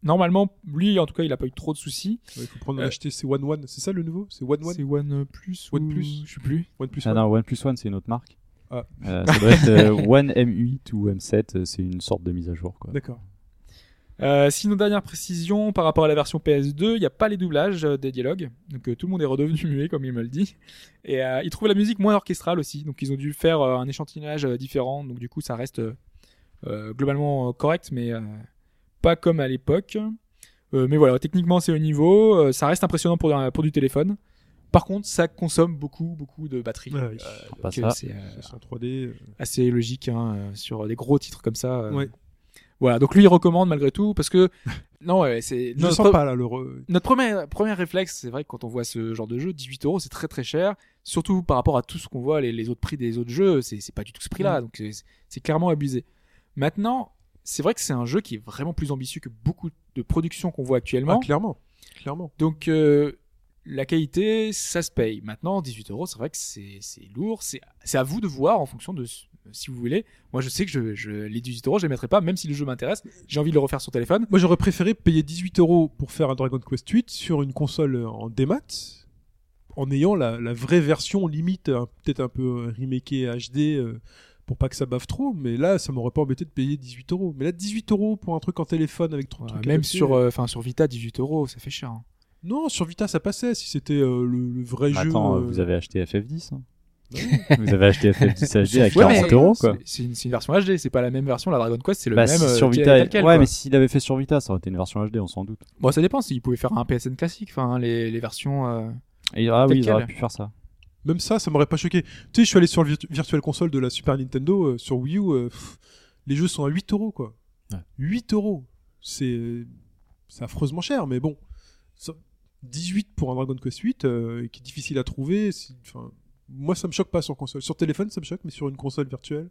normalement, lui, en tout cas, il a pas eu trop de soucis. il faut prendre Euh, l'acheter, c'est One One, c'est ça le nouveau? C'est One One? C'est One Plus, One ou- Plus. je sais plus. One Plus Ah One non, OnePlus One, c'est une autre marque. Ah. Euh, ça doit être euh, One M8 ou M7, euh, c'est une sorte de mise à jour. Quoi. D'accord. Euh, sinon, dernière précision par rapport à la version PS2, il n'y a pas les doublages euh, des dialogues, donc euh, tout le monde est redevenu muet comme il me le dit. Et euh, ils trouvent la musique moins orchestrale aussi, donc ils ont dû faire euh, un échantillonnage euh, différent, donc du coup ça reste euh, euh, globalement euh, correct, mais euh, pas comme à l'époque. Euh, mais voilà, techniquement c'est au niveau, euh, ça reste impressionnant pour, du téléphone. Par contre, ça consomme beaucoup, beaucoup de batterie. Ouais, oui. Euh, Pas donc, ça. c'est euh, C'est en 3D. assez logique hein, euh, sur des gros titres comme ça. euh. Ouais. Voilà, donc lui il recommande malgré tout parce que non, ouais, c'est notre, sens pas là, le. re- notre premier premier réflexe, c'est vrai que quand on voit ce genre de jeu, 18 euros, c'est très très cher. Surtout par rapport à tout ce qu'on voit, les, les autres prix des autres jeux, c'est pas du tout ce prix-là, donc c'est clairement abusé. Maintenant, c'est vrai que c'est un jeu qui est vraiment plus ambitieux que beaucoup de productions qu'on voit Ah, actuellement. clairement. Clairement. Donc euh, la qualité, ça se paye. Maintenant, 18 euros, c'est vrai que c'est lourd. C'est à vous de voir en fonction de si vous voulez. Moi, je sais que je, je les 18 euros, je les mettrai pas, même si le jeu m'intéresse. J'ai envie de le refaire sur téléphone. Moi, j'aurais préféré payer 18 euros pour faire un Dragon Quest 8 sur une console en démat, en ayant la, la vraie version limite, peut-être un peu euh, remakée HD euh, pour pas que ça bave trop. Mais là, ça m'aurait pas embêté de payer 18 euros. Mais là, 18 euros pour un truc en téléphone avec trop de Voilà, trucs. même sur, euh, enfin sur Vita, 18 euros, ça fait cher. hein. Non, sur Vita, ça passait si c'était euh, le, le vrai jeu. Attends, euh, vous avez acheté FF10 hein bah Vous avez acheté FF10 HD à Ouais, 40 mais euros quoi. c'est- une, version HD, c'est pas la même version. La Dragon Quest, c'est le Bah, même. si sur Vita, tel quel, ouais, quoi. mais s'il avait fait sur Vita, ça aurait été une version HD, on s'en doute. Bon, ça dépend. S'il pouvait faire un PSN classique, enfin les, les versions. euh, Et, ah oui, ils auraient pu faire ça. Même ça, ça m'aurait pas choqué. Tu sais, je suis allé sur le virtu- Virtual Console de la Super Nintendo, euh, sur Wii U, euh, pff, les jeux sont à 8 euros, quoi. Ouais. 8 euros. C'est, affreusement cher, mais bon. Ça- 18 pour un Dragon Quest 8, euh, qui est difficile à trouver. Enfin, moi, ça me choque pas sur console. Sur téléphone, ça me choque, mais sur une console virtuelle,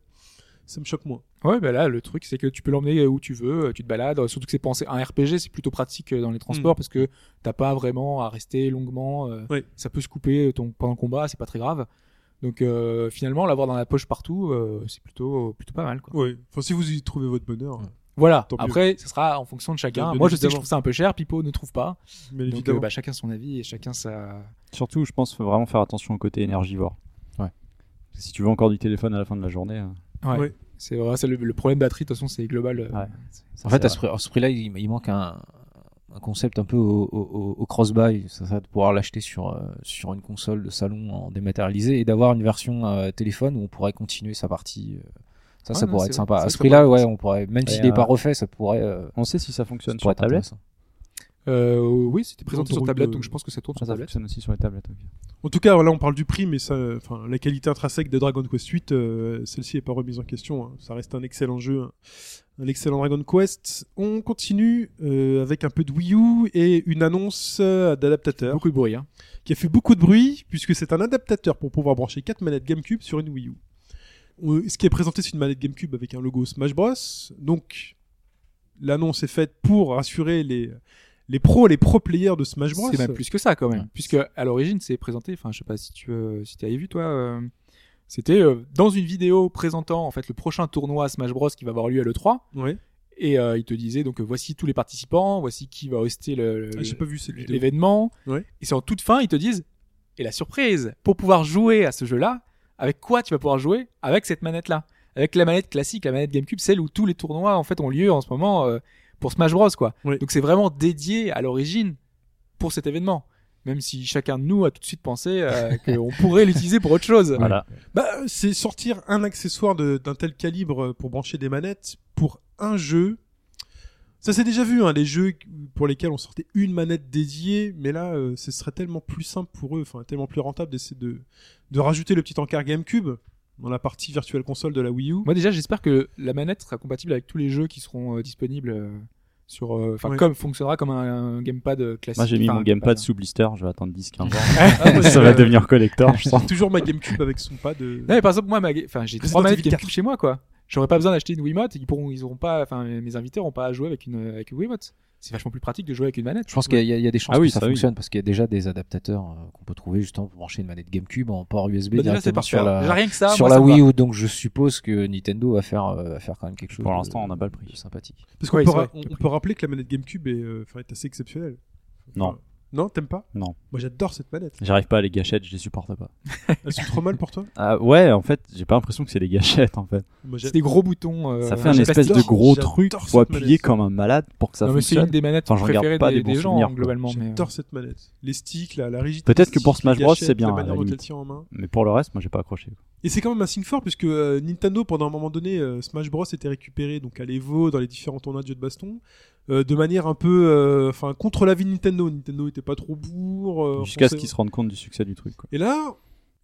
ça me choque moins. Ouais, bah là, le truc, c'est que tu peux l'emmener où tu veux, tu te balades. Surtout que c'est pensé. Un RPG, c'est plutôt pratique euh, dans les transports Mm. parce que t'as pas vraiment à rester longuement. euh, Ouais. Ça peut se couper ton, pendant le combat, c'est pas très grave. Donc euh, finalement, l'avoir dans la poche partout, euh, c'est plutôt plutôt pas mal. Quoi. Ouais. Enfin, si vous y trouvez votre bonheur, Voilà. Tant mieux. Après, ça sera en fonction de chacun. Bien Moi, je sais que je trouve ça un peu cher. Pipo ne trouve pas. mais Donc évidemment. euh, bah, chacun son avis et chacun sa. Surtout, je pense, faut vraiment faire attention au côté énergivore. Ouais. Si tu veux encore du téléphone à la fin de la journée, euh, Ouais. Ouais. C'est vrai, c'est le, le problème batterie. De toute façon, c'est global. euh. En fait, à ce, prix- à ce prix-là, il, il manque un, un concept un peu au, au- au cross-buy, ça, ça, de pouvoir l'acheter sur, euh, sur une console de salon en dématérialisé et d'avoir une version euh, téléphone où on pourrait continuer sa partie. euh, ça, Ouais, ça non, pourrait être vrai. sympa. Ça À ce prix-là, ouais, on pourrait, même s'il n'est euh, pas refait, ça pourrait, euh, on sait si ça fonctionne sur tablette. Euh, oui, c'était présenté sur tablette, euh, donc je pense que ça tourne Ah, sur ça tablette. fonctionne aussi sur les tablettes. En tout cas, là, on parle du prix, mais ça, enfin, la qualité intrinsèque de Dragon Quest 8, euh, celle-ci n'est pas remise en question. hein. Ça reste un excellent jeu, hein. un excellent Dragon Quest. On continue euh, avec un peu de Wii U et une annonce euh, d'adaptateur Beaucoup de bruit. Hein. qui a fait beaucoup de bruit puisque c'est un adaptateur pour pouvoir brancher quatre manettes GameCube sur une Wii U. Ce qui est présenté, c'est une manette GameCube avec un logo Smash Bros. Donc, l'annonce est faite pour rassurer les les pros, les pro players de Smash Bros. C'est même plus que ça quand même, Ouais. puisque à l'origine c'est présenté. Enfin, je sais pas si tu euh, si avais vu toi. euh, c'était euh, dans une vidéo présentant en fait le prochain tournoi Smash Bros qui va avoir lieu à l'E3 Ouais. et euh, il te disait donc voici tous les participants, voici qui va hoster le, Ah, J'ai pas vu cette vidéo. l'événement. Ouais. Et c'est en toute fin ils te disent et la surprise pour pouvoir jouer à ce jeu-là, avec quoi tu vas pouvoir jouer Avec cette manette là, avec la manette classique, la manette GameCube, celle où tous les tournois en fait ont lieu en ce moment pour Smash Bros quoi. Donc c'est vraiment dédié à l'origine pour cet événement. Même si chacun de nous a tout de suite pensé euh, qu'on pourrait l'utiliser pour autre chose. Voilà. Bah, c'est sortir un accessoire d'un tel calibre pour brancher des manettes pour un jeu. Ça s'est déjà vu, hein, les jeux pour lesquels on sortait une manette dédiée, mais là, euh, ce serait tellement plus simple pour eux, enfin tellement plus rentable d'essayer de, de rajouter le petit encart GameCube dans la partie virtuelle console de la Wii U. Moi déjà j'espère que la manette sera compatible avec tous les jeux qui seront euh, disponibles euh, sur euh, enfin comme fonctionnera comme un, un gamepad classique. Moi, j'ai mis Enfin, mon gamepad pas- sous blister, je vais attendre 10-15 ans. Ah, moi, ça j'ai, va euh, devenir collector, je sens. j'ai toujours ma GameCube avec son pad. euh, Non, mais par exemple moi ma... enfin j'ai trois manettes GameCube 4. chez moi quoi. J'aurais pas besoin d'acheter une Wiimote, ils pourront ils auront pas enfin mes invités auront pas à jouer avec une avec une Wiimote. C'est vachement plus pratique de jouer avec une manette. Je pense qu'il y, a- il y a des chances Ah oui, que ça, ça, oui. fonctionne parce qu'il y a déjà des adaptateurs euh, qu'on peut trouver justement pour brancher une manette GameCube en port USB Bah, directement sur la, Déjà rien que ça. sur moi, la ça Wii. U. Donc je suppose que Nintendo va faire, euh, va faire quand même quelque chose. Pour de- l'instant, on n'a pas le prix. sympathique. Parce qu'on Ouais, peut, ra- on, peut rappeler que la manette GameCube est, euh, est assez exceptionnelle. Non. Non, t'aimes pas? Non. Moi j'adore cette manette. J'arrive pas à les gâchettes, je les supporte pas. Elles sont trop mal pour toi? Ah, ouais, en fait, j'ai pas l'impression que c'est des gâchettes en fait. C'est des gros boutons. euh, ça fait un espèce de gros truc, faut appuyer manette. comme un malade pour que ça Non, mais c'est une des manettes Enfin, préférées pas des, des gens souvenirs, globalement. mais, euh, J'adore cette manette. Les sticks, la, la rigidité. Peut-être que pour Smash les Bros, gâchettes, c'est bien. Mais pour le reste, moi j'ai pas accroché. Et c'est quand même un signe fort puisque euh, Nintendo, pendant un moment donné, euh, Smash Bros était récupéré donc à l'Evo, dans les différents tournois de jeux de baston. Euh, de manière un peu, euh, enfin, contre l'avis de Nintendo. Nintendo était pas trop pour. euh, Jusqu'à ce qu'ils se rendent compte du succès du truc. Quoi. Et là,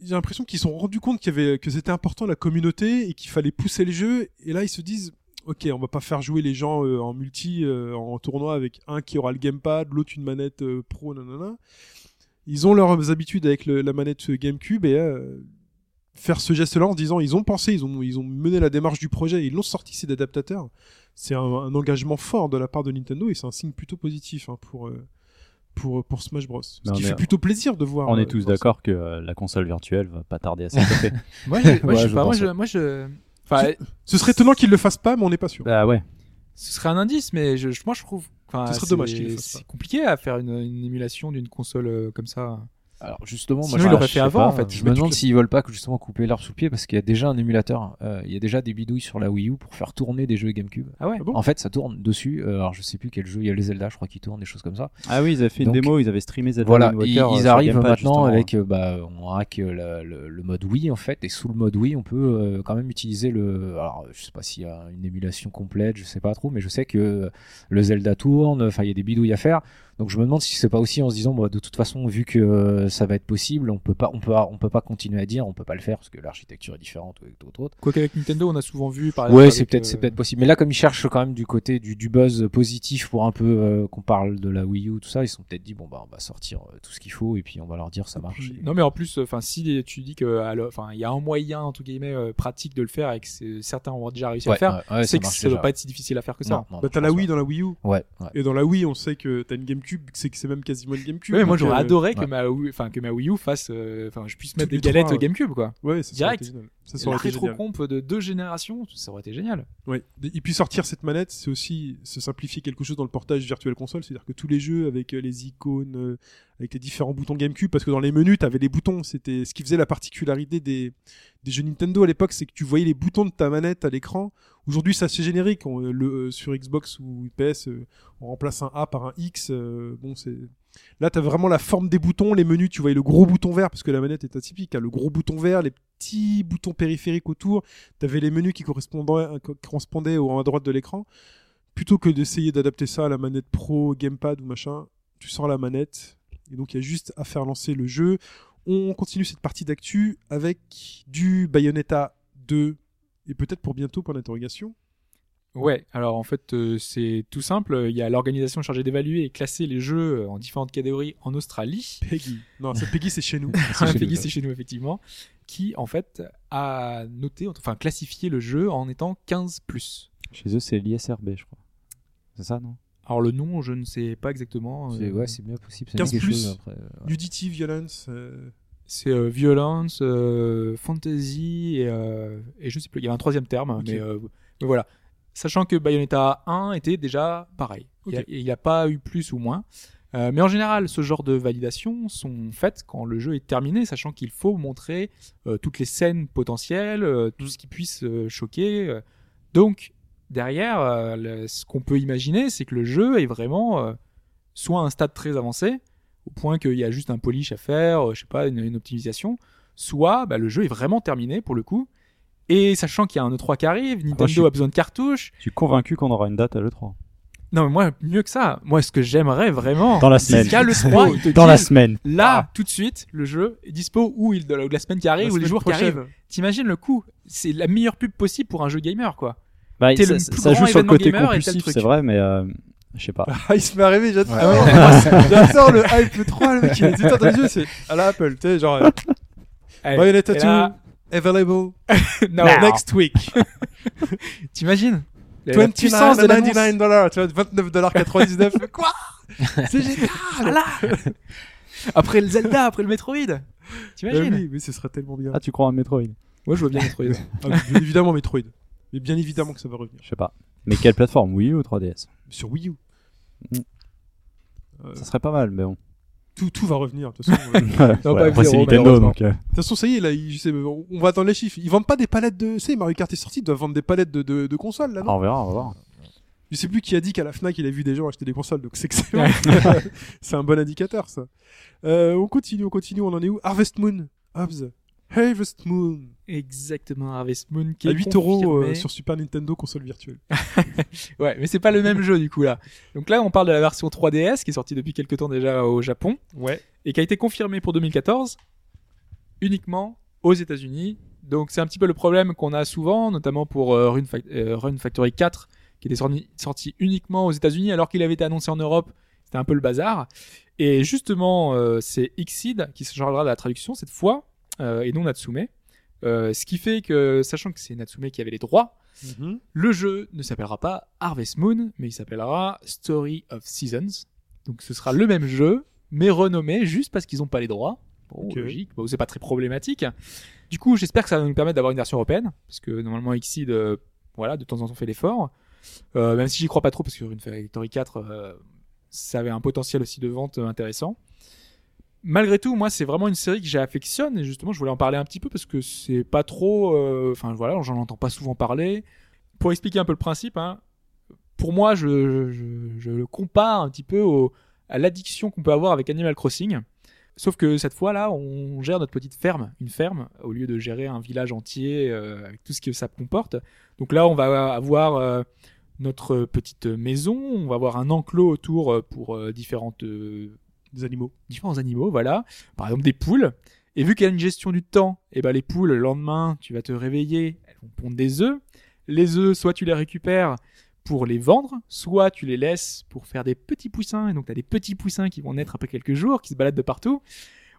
j'ai l'impression qu'ils se sont rendus compte qu'il y avait, que c'était important la communauté et qu'il fallait pousser le jeu. Et là, ils se disent, ok, on va pas faire jouer les gens euh, en multi, euh, en tournoi avec un qui aura le gamepad, l'autre une manette euh, pro, nanana. Ils ont leurs habitudes avec le- la manette GameCube et faire ce geste-là en se disant, ils ont pensé, ils ont, ils ont mené la démarche du projet, ils l'ont sorti ces adaptateurs. C'est un, un engagement fort de la part de Nintendo et c'est un signe plutôt positif hein, pour. euh, pour, pour Smash Bros. Ce qui est- fait plutôt plaisir de voir. On euh, est tous voir ça. d'accord que euh, la console virtuelle va pas tarder à s'étouffer. Moi, je, moi, Ouais, je sais je pas, moi, pense, je, ouais. moi, je, enfin, Ce serait étonnant qu'ils le fassent pas, mais on n'est pas sûr. bah ouais. ce serait un indice, mais je, moi, je trouve, enfin, Ce serait c'est- dommage qu'il le fasse C'est compliqué à faire une, une émulation d'une console euh, comme ça. Alors justement, moi, Sinon, je- il l'aurait je fait avant, pas, en fait. Je me demande s'ils veulent pas que, justement couper l'herbe sous le pied parce qu'il y a déjà un émulateur. euh, il y a déjà des bidouilles sur la Wii U pour faire tourner des jeux GameCube. Ah ouais. Ah bon? En fait, ça tourne dessus. euh, alors je sais plus quel jeu. Il y a les Zelda, je crois, qui tournent, des choses comme ça. Ah oui, ils avaient fait une Donc, démo, ils avaient streamé Zelda Voilà, ils, euh, ils arrivent Gamepad, maintenant justement. avec, euh, bah, on hack euh, la- le, le mode Wii en fait, et sous le mode Wii, on peut euh, quand même utiliser le. Alors, je sais pas s'il y a une émulation complète, je sais pas trop, mais je sais que le Zelda tourne. Enfin, il y a des bidouilles à faire. Donc, je me demande si c'est pas aussi en se disant, bah, de toute façon, vu que euh, ça va être possible, on peut pas, on peut, on peut pas continuer à dire, on peut pas le faire parce que l'architecture est différente ou d'autres autres. Quoique avec Nintendo, on a souvent vu, par exemple. Ouais, avec, c'est peut-être, euh, c'est peut-être possible. Mais là, comme ils cherchent quand même du côté du, du buzz positif pour un peu euh, qu'on parle de la Wii U, tout ça, ils se sont peut-être dit bon bah on va sortir euh, tout ce qu'il faut et puis on va leur dire ça marche. Et- Non mais en plus, enfin si tu dis que, alors, enfin il y a un moyen entre guillemets euh, pratique de le faire et que certains ont déjà réussi à le faire, ouais, ouais, c'est que ça doit pas être si difficile à faire que ça. Non, non, Bah, t'as la Wii pas. dans la Wii U. Ouais, ouais. Et dans la Wii, on sait que t'as une GameCube, c'est que c'est même quasiment une GameCube. Ouais, moi j'aurais euh, adoré que ouais. ma Wii, enfin que ma Wii U fasse, euh, enfin je puisse mettre des galettes trois. GameCube quoi. Ouais, ça Direct. Ça, ça La rétro-comp de deux générations, ça aurait été génial. Ouais. Et puis sortir cette manette, c'est aussi se simplifier quelque chose dans le portage virtuel console, c'est-à-dire que tous les jeux avec euh, les icônes, euh, avec les différents boutons GameCube, parce que dans les menus, t'avais les boutons, c'était ce qui faisait la particularité des, jeux Nintendo à l'époque, c'est que tu voyais les boutons de ta manette à l'écran. Aujourd'hui, c'est assez générique. Euh, sur Xbox ou PS, euh, on remplace un A par un X. euh, bon, c'est là, t'as vraiment la forme des boutons, les menus. Tu voyais le gros bouton vert parce que la manette est atypique. hein, le gros bouton vert, les petits boutons périphériques autour. T'avais les menus qui correspondaient, euh, co- correspondaient au à droite de l'écran. Plutôt que d'essayer d'adapter ça à la manette pro, gamepad ou machin, tu sors la manette. Et donc, il y a juste à faire lancer le jeu. On continue cette partie d'actu avec du Bayonetta 2 et peut-être pour bientôt, point d'interrogation. Ouais, alors en fait euh, c'est tout simple, il y a l'organisation chargée d'évaluer et classer les jeux euh, en différentes catégories en Australie. Peggy. Non, c'est Peggy, c'est chez nous. C'est chez Peggy nous, c'est chez nous effectivement, qui en fait a noté, enfin classifié le jeu en étant 15 plus. Chez eux, c'est l'ISRB, je crois. C'est ça, non? Alors le nom, je ne sais pas exactement. C'est- euh, ouais, c'est bien possible. ça 15 dit quelque plus. chose après, ouais. Nudity, violence. euh, C'est euh, violence, euh, fantasy et, euh, et je sais plus. Il y avait un troisième terme, mais, euh, mais voilà. Sachant que Bayonetta 1 était déjà pareil. Il n'y a, pas eu plus ou moins. Euh, mais en général, ce genre de validations sont faites quand le jeu est terminé, sachant qu'il faut montrer euh, toutes les scènes potentielles, euh, tout ce qui puisse euh, choquer. euh. Donc, derrière, euh, le- ce qu'on peut imaginer, c'est que le jeu est vraiment euh, soit à un stade très avancé, au point qu'il y a juste un polish à faire, euh, je sais pas, une, une optimisation, soit bah, le jeu est vraiment terminé pour le coup. Et sachant qu'il y a un E3 qui arrive, Nintendo je suis- a besoin de cartouches. Je suis convaincu qu'on aura une date à l'E3. Non, mais moi, mieux que ça. Moi, ce que j'aimerais vraiment, Dans la semaine. qu'à l'E3, ils te Dans la semaine. là, tout de suite, le jeu est dispo ou il, la, semaine qui arrive la ou les jours qui arrivent. T'imagines le coup C'est la meilleure pub possible pour un jeu gamer, quoi. Bah, ça, le ça plus joue sur le côté compulsif, c'est vrai, mais euh, je sais pas. Ah, il se met à rêver, j'adore. Ouais. le hype 3, le mec, il a tout dans les yeux, c'est à la Apple, tu sais, genre, euh, Allez. Bayonetta Et 2, là- available next week. t'imagines La- la 29 puissance de l'annonce. 99 dollars, tu vois, 29 dollars 99. Quoi? C'est génial! Voilà Après le Zelda, après le Metroid. Ah T'imagines? oui, oui, ce serait tellement bien. Ah, tu crois à Metroid? Moi, je vois bien Metroid. Ah, évidemment Metroid. Mais bien évidemment que ça va revenir. Je sais pas. Mais quelle plateforme Wii U ou 3DS Sur Wii U. Mm. Euh, Ça serait pas mal, mais bon. tout, tout va revenir, de toute façon. euh, Non, Ouais, pas après, F0, c'est Nintendo, malheureusement. donc. euh, De toute façon, ça y est, là, ils- je sais, on on va attendre les chiffres. Ils vendent pas des palettes de. Tu sais, Mario Kart est sorti, ils doivent vendre des palettes de, de, de consoles, là, non? On verra, on va voir. Je sais plus qui a dit qu'à la Fnac, il a vu des gens acheter des consoles, donc c'est excellent. c'est un bon indicateur, ça. Euh, on continue, on continue, on en est où? Harvest Moon. Hobbs. Harvest Moon. Exactement, Harvest Moon qui À est 8 euros euh, sur Super Nintendo console virtuelle. Ouais, mais c'est pas le même jeu du coup là. Donc là, on parle de la version 3DS qui est sortie depuis quelques temps déjà au Japon Ouais. et qui a été confirmée pour 2014 uniquement aux États-Unis. Donc c'est un petit peu le problème qu'on a souvent, notamment pour euh, Fac- euh, Factory 4 qui était sorti, sorti uniquement aux États-Unis alors qu'il avait été annoncé en Europe. C'était un peu le bazar. Et justement, euh, c'est Xseed qui se chargera de la traduction cette fois et non Natsume. Euh, ce qui fait que, sachant que c'est Natsume qui avait les droits, Mhm. le jeu ne s'appellera pas Harvest Moon, mais il s'appellera Story of Seasons. Donc ce sera le même jeu, mais renommé juste parce qu'ils n'ont pas les droits. Bon, logique, bon, c'est pas très problématique. Du coup, j'espère que ça va nous permettre d'avoir une version européenne, parce que normalement Xseed, euh, voilà, de temps en temps fait l'effort. Euh, même si j'y crois pas trop, parce que Rune Factory 4, euh, ça avait un potentiel aussi de vente intéressant. Malgré tout, moi, c'est vraiment une série que j'affectionne, et justement, je voulais en parler un petit peu, parce que c'est pas trop... euh, Enfin, voilà, j'en entends pas souvent parler. Pour expliquer un peu le principe, hein, pour moi, je, le compare un petit peu à l'addiction qu'on peut avoir avec Animal Crossing. Sauf que cette fois-là, on gère notre petite ferme, une ferme, au lieu de gérer un village entier euh, avec tout ce que ça comporte. Donc là, on va avoir euh, notre petite maison, on va avoir un enclos autour pour différentes, Des animaux. différents animaux, voilà. Par exemple des poules. Et vu qu'il y a une gestion du temps, et ben les poules, le lendemain, tu vas te réveiller, elles vont pondre des œufs. Les œufs, soit tu les récupères pour les vendre, soit tu les laisses pour faire des petits poussins. Et donc, tu as des petits poussins qui vont naître après quelques jours, qui se baladent de partout.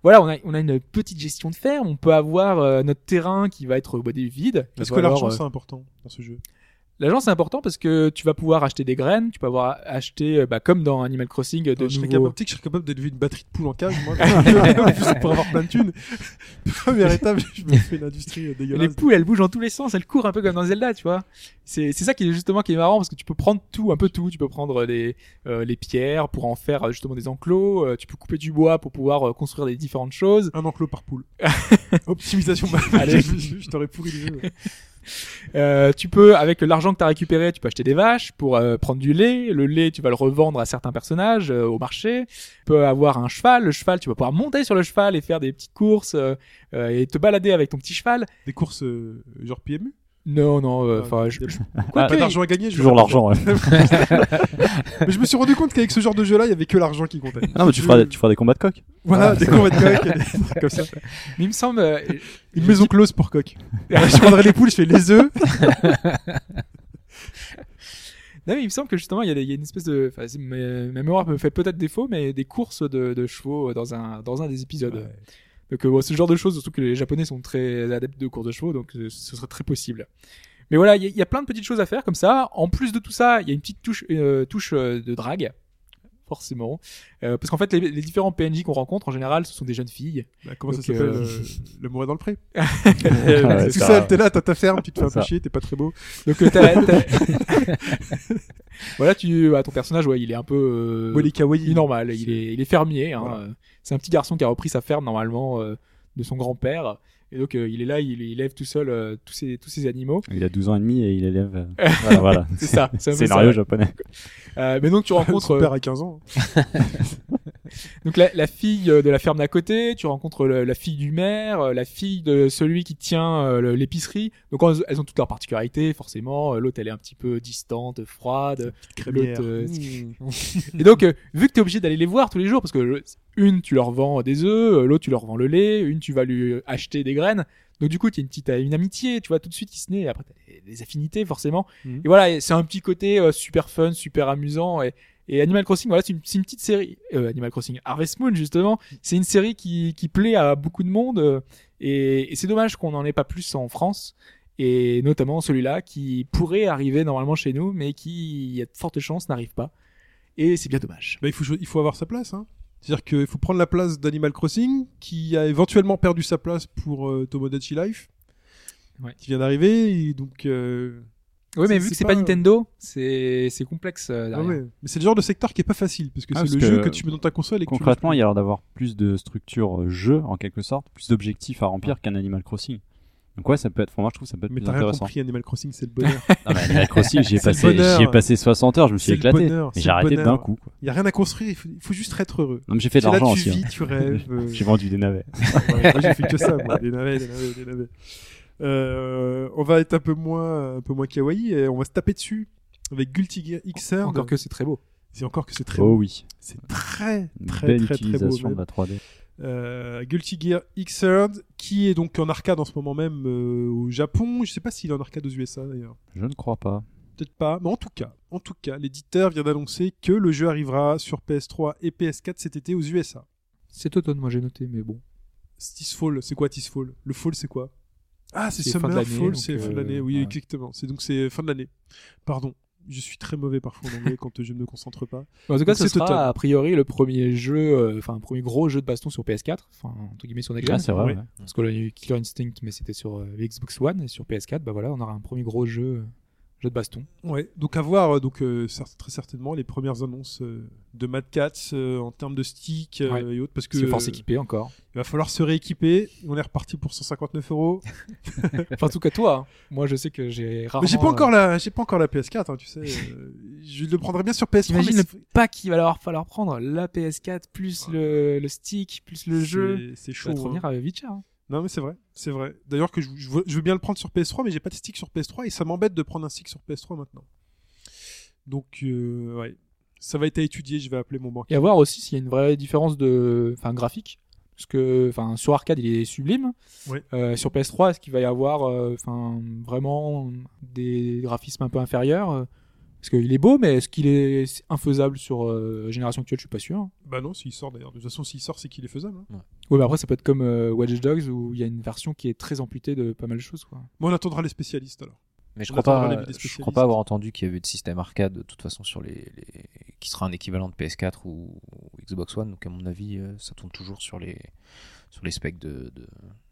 Voilà, on a, on a une petite gestion de ferme. On peut avoir euh, notre terrain qui va être bah, des vide. Est-ce que l'argent euh, c'est important dans ce jeu? L'argent, c'est important parce que tu vas pouvoir acheter des graines, tu peux avoir acheté, euh, bah, comme dans Animal Crossing, de je, serais capable, je serais capable d'élever une batterie de poules en cage, moi, juste pour avoir plein de thunes. Première étape, je me fais une industrie euh, Les dégueulasse. poules, elles bougent dans tous les sens, elles courent un peu comme dans Zelda, tu vois. C'est c'est ça qui est justement qui est marrant parce que tu peux prendre tout, un peu tout. Tu peux prendre les euh, les pierres pour en faire euh, justement des enclos. euh, tu peux couper du bois pour pouvoir euh, construire des différentes choses. Un enclos par poule. Optimisation. Allez. je, je- je t'aurais pourri le jeu. Euh, tu peux, avec l'argent que tu récupéré, tu peux acheter des vaches pour euh, prendre du lait. Le lait, tu vas le revendre à certains personnages euh, au marché. Tu peux avoir un cheval. Le cheval, tu vas pouvoir monter sur le cheval et faire des petites courses euh, et te balader avec ton petit cheval. Des courses genre PMU Non, non, euh, Ah, enfin, je- des- je- Ah, Pas d'argent à gagner. je Toujours l'argent, ouais. Mais je me suis rendu compte qu'avec ce genre de jeu-là, il y avait que l'argent qui comptait. Ah non, mais tu feras, des- tu feras des combats de coq. Voilà, des combats de coq, des trucs comme ça. mais il me semble. euh, Une maison close pour coq. je prendrai les poules, je fais les œufs. Non, mais il me semble que justement, il y a, des- il y a une espèce de. Enfin, ma mémoire me fait peut-être défaut, mais des courses de, de chevaux dans un, dans un des épisodes. Donc, euh, bon, ce genre de choses, surtout que les Japonais sont très adeptes de courses de chevaux, donc euh, ce serait très possible. Mais voilà, il y, a- plein de petites choses à faire comme ça. En plus de tout ça, il y a une petite touche, euh, touche de drague. Forcément. Euh, parce qu'en fait, les, les différents PNJ qu'on rencontre, en général, ce sont des jeunes filles. Bah, comment ça s'appelle euh, euh, Le mouret dans le pré. ouais, Tout ça- seul, t'es là, t'as ta ferme, tu te fais un peu chier, t'es pas très beau. Donc, euh, t'as- t'as- voilà, tu, bah, ton personnage, ouais, il est un peu. euh, Bon, il est kawaii. Normal, il est, il est fermier. Hein. Voilà. C'est un petit garçon qui a repris sa ferme normalement euh, de son grand-père. Et donc euh, il est là, il, il élève tout seul euh, tous, ces, tous ces animaux. Il a 12 ans et demi et il élève. euh, voilà, voilà. C'est ça, c'est un Scénario ça, japonais. Euh, mais donc tu rencontres Son euh, père a 15 ans. donc la, la fille euh, de la ferme d'à côté, tu rencontres le- la fille du maire, euh, la fille de celui qui tient euh, l'épicerie. Donc elles, ont toutes leurs particularités forcément. L'autre elle est un petit peu distante, froide. L'autre, euh, Mmh. Et donc, euh, vu que tu es obligé d'aller les voir tous les jours, parce que une, tu leur vends des œufs, l'autre, tu leur vends le lait, une, tu vas lui acheter des graines. Donc, du coup, tu as une petite une amitié, tu vois, tout de suite qui se naît. Après, t'as des- des affinités, forcément. Mhm. Et voilà, c'est un petit côté euh, super fun, super amusant. Et, et Animal Crossing, voilà, c'est une, petite série. Euh, Animal Crossing, Harvest Moon, justement, c'est une série qui, qui plaît à beaucoup de monde. euh, et et c'est dommage qu'on n'en ait pas plus en France. Et notamment celui-là qui pourrait arriver normalement chez nous, mais qui, il y a de fortes chances, n'arrive pas. Et c'est bien dommage. Bah, il, faut, il faut avoir sa place. Hein. C'est-à-dire qu'il faut prendre la place d'Animal Crossing, qui a éventuellement perdu sa place pour euh, Tomodachi Life, Ouais. qui vient d'arriver. Donc, euh, Oui, mais C'est- vu que c'est pas, pas- Nintendo, c'est c'est complexe. euh, ah derrière. ouais. Mais c'est le genre de secteur qui est pas facile, parce que Ah, c'est le que jeu que tu mets dans ta console et que Concrètement, il tu y a l'air d'avoir plus de structure euh, jeu, en quelque sorte, plus d'objectifs à remplir qu'un Animal Crossing. Donc ouais, ça peut être. Enfin, moi, je trouve que ça peut être Mais plus t'as rien intéressant. compris, Animal Crossing, c'est le bonheur. Non, mais Animal Crossing, j'y ai C'est le passé, bonheur. j'y ai passé 60 heures, je me suis éclaté. bonheur, mais j'ai arrêté d'un coup. quoi. Il y a rien à construire, il faut, il faut juste être heureux. Non, mais j'ai fait de l'argent tu aussi. hein. vis, tu rêves. euh, J'ai vendu des navets. Ouais, moi, j'ai fait que ça, moi. Des navets, des navets, des navets. Euh, on va être un peu moins, un peu moins kawaii et on va se taper dessus avec Guilty Gear Xrd. Encore que c'est très beau. C'est encore que c'est très Oh beau. oui. C'est très, très, belle très, très beau. utilisation même. de la 3D. Euh, Guilty Gear Xrd, qui est donc en arcade en ce moment même euh, au Japon. Je sais pas s'il est en arcade aux USA d'ailleurs. Je ne crois pas. Peut-être pas, mais en tout cas, en tout cas, l'éditeur vient d'annoncer que le jeu arrivera sur PS3 et PS4 cet été aux USA. C'est automne, moi j'ai noté, mais bon. Tisfall, c'est quoi Tisfall Le fall, c'est quoi? Ah, c'est C'est fin de Summer l'année, Fall, donc, c'est fin de euh, l'année. Oui, ouais. exactement. C'est donc c'est fin de l'année. Pardon, je suis très mauvais parfois en anglais quand je ne me concentre pas. En tout cas, ce c'est automne. sera a priori le premier jeu, euh, enfin un premier gros jeu de baston sur PS4, enfin entre guillemets sur Next Gen. Ah, c'est vrai. Ouais. ouais. Parce que là, il y a eu Killer Instinct, mais c'était sur euh, Xbox One et sur PS4, bah voilà, on aura un premier gros jeu, euh, jeu de baston. Ouais, donc à voir euh, donc euh, très certainement les premières annonces euh, de Mad Cats euh, en termes de stick Ouais. et autres parce que force euh, équipée encore. il va falloir se rééquiper. On est reparti pour 159 euros. enfin, en tout cas, toi, hein. moi je sais que j'ai rarement. Mais j'ai pas encore la, j'ai pas encore la PS4, hein, tu sais. je le prendrais bien sur PS3. T'imagines mais le pack qu'il va leur falloir prendre la PS4 plus le, le stick plus le jeu. c'est Ça chaud. va te hein. revenir à vite cher. hein. Non, mais c'est vrai, c'est vrai. D'ailleurs que je, je veux, je veux bien le prendre sur PS3, mais j'ai pas de stick sur PS3 et ça m'embête de prendre un stick sur PS3 maintenant. Donc, euh, ouais, ça va être à étudier. Je vais appeler mon banquier. Et à voir aussi s'il y a une vraie différence de, enfin, graphique. Parce que, enfin, sur arcade, il est sublime. Ouais. Euh, sur PS3, est-ce qu'il va y avoir, euh, enfin, vraiment des graphismes un peu inférieurs Parce qu'il est beau, mais est-ce qu'il est infaisable sur euh, génération actuelle? Je suis pas sûr. Bah non, s'il sort d'ailleurs. De toute façon, s'il sort, c'est qu'il est faisable. hein. Ouais, mais après, ça peut être comme euh, Watch Dogs où il y a une version qui est très amputée de pas mal de choses, quoi. Bon, on attendra les spécialistes alors. Mais je On crois pas, je crois pas avoir entendu qu'il y avait de système arcade de toute façon sur les, les- qui sera un équivalent de PS4 ou, ou Xbox One. Donc à mon avis, euh, ça tourne toujours sur les sur les specs de de,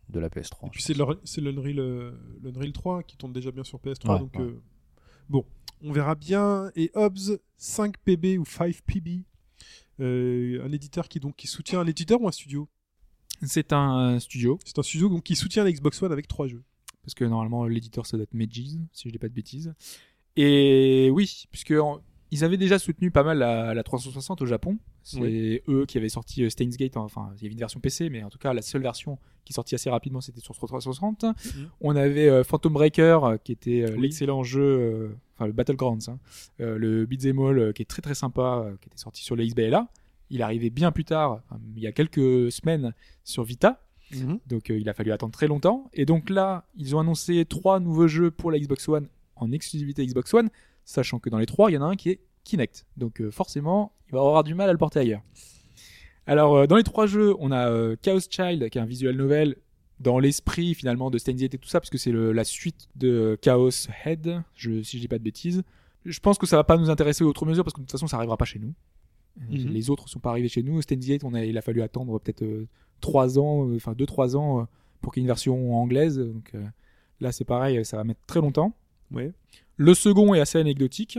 de la PS3. Et puis c'est l'Unreal c'est l'Unreal, euh, l'Unreal 3 qui tourne déjà bien sur PS3. Ouais, donc ouais. euh, bon, on verra bien. Et Hobbs 5PB ou 5PB, euh, un éditeur qui donc qui soutient un éditeur ou un studio? C'est un studio, C'est un studio donc qui soutient la Xbox One avec trois jeux. parce que normalement l'éditeur ça doit être Medgies, si je dis pas de bêtises. Et oui, puisque en- ils avaient déjà soutenu pas mal la, la 360 au Japon. C'est Oui. eux qui avaient sorti euh, Steins Gate, enfin il y avait une version PC, mais en tout cas la seule version qui est sortie assez rapidement c'était sur 360. On avait euh, Phantom Breaker euh, qui était Mhm. Oui. l'excellent jeu, enfin le Battlegrounds, hein, le Beat'em All qui est très très sympa, qui était sorti sur le XBLA. Il arrivait bien plus tard, il y a quelques semaines sur Vita. Donc euh, il a fallu attendre très longtemps. Et donc là, ils ont annoncé trois nouveaux jeux pour la Xbox One en exclusivité Xbox One, sachant que dans les trois, il y en a un qui est Kinect. Donc euh, forcément, il va avoir du mal à le porter ailleurs. Alors euh, dans les trois jeux, on a euh, Chaos Child, qui est un visual novel dans l'esprit finalement de Steins Gate et tout ça, parce que c'est la suite de Chaos Head, je, si je dis pas de bêtises. Je pense que ça va pas nous intéresser outre mesure, parce que de toute façon, ça arrivera pas chez nous. Mhm. Les autres sont pas arrivés chez nous. Steins Gate, on a, il a fallu attendre peut-être euh, trois ans, enfin deux trois ans pour qu'il y ait une version anglaise. Donc là, c'est pareil, ça va mettre très longtemps. Ouais. Le second est assez anecdotique.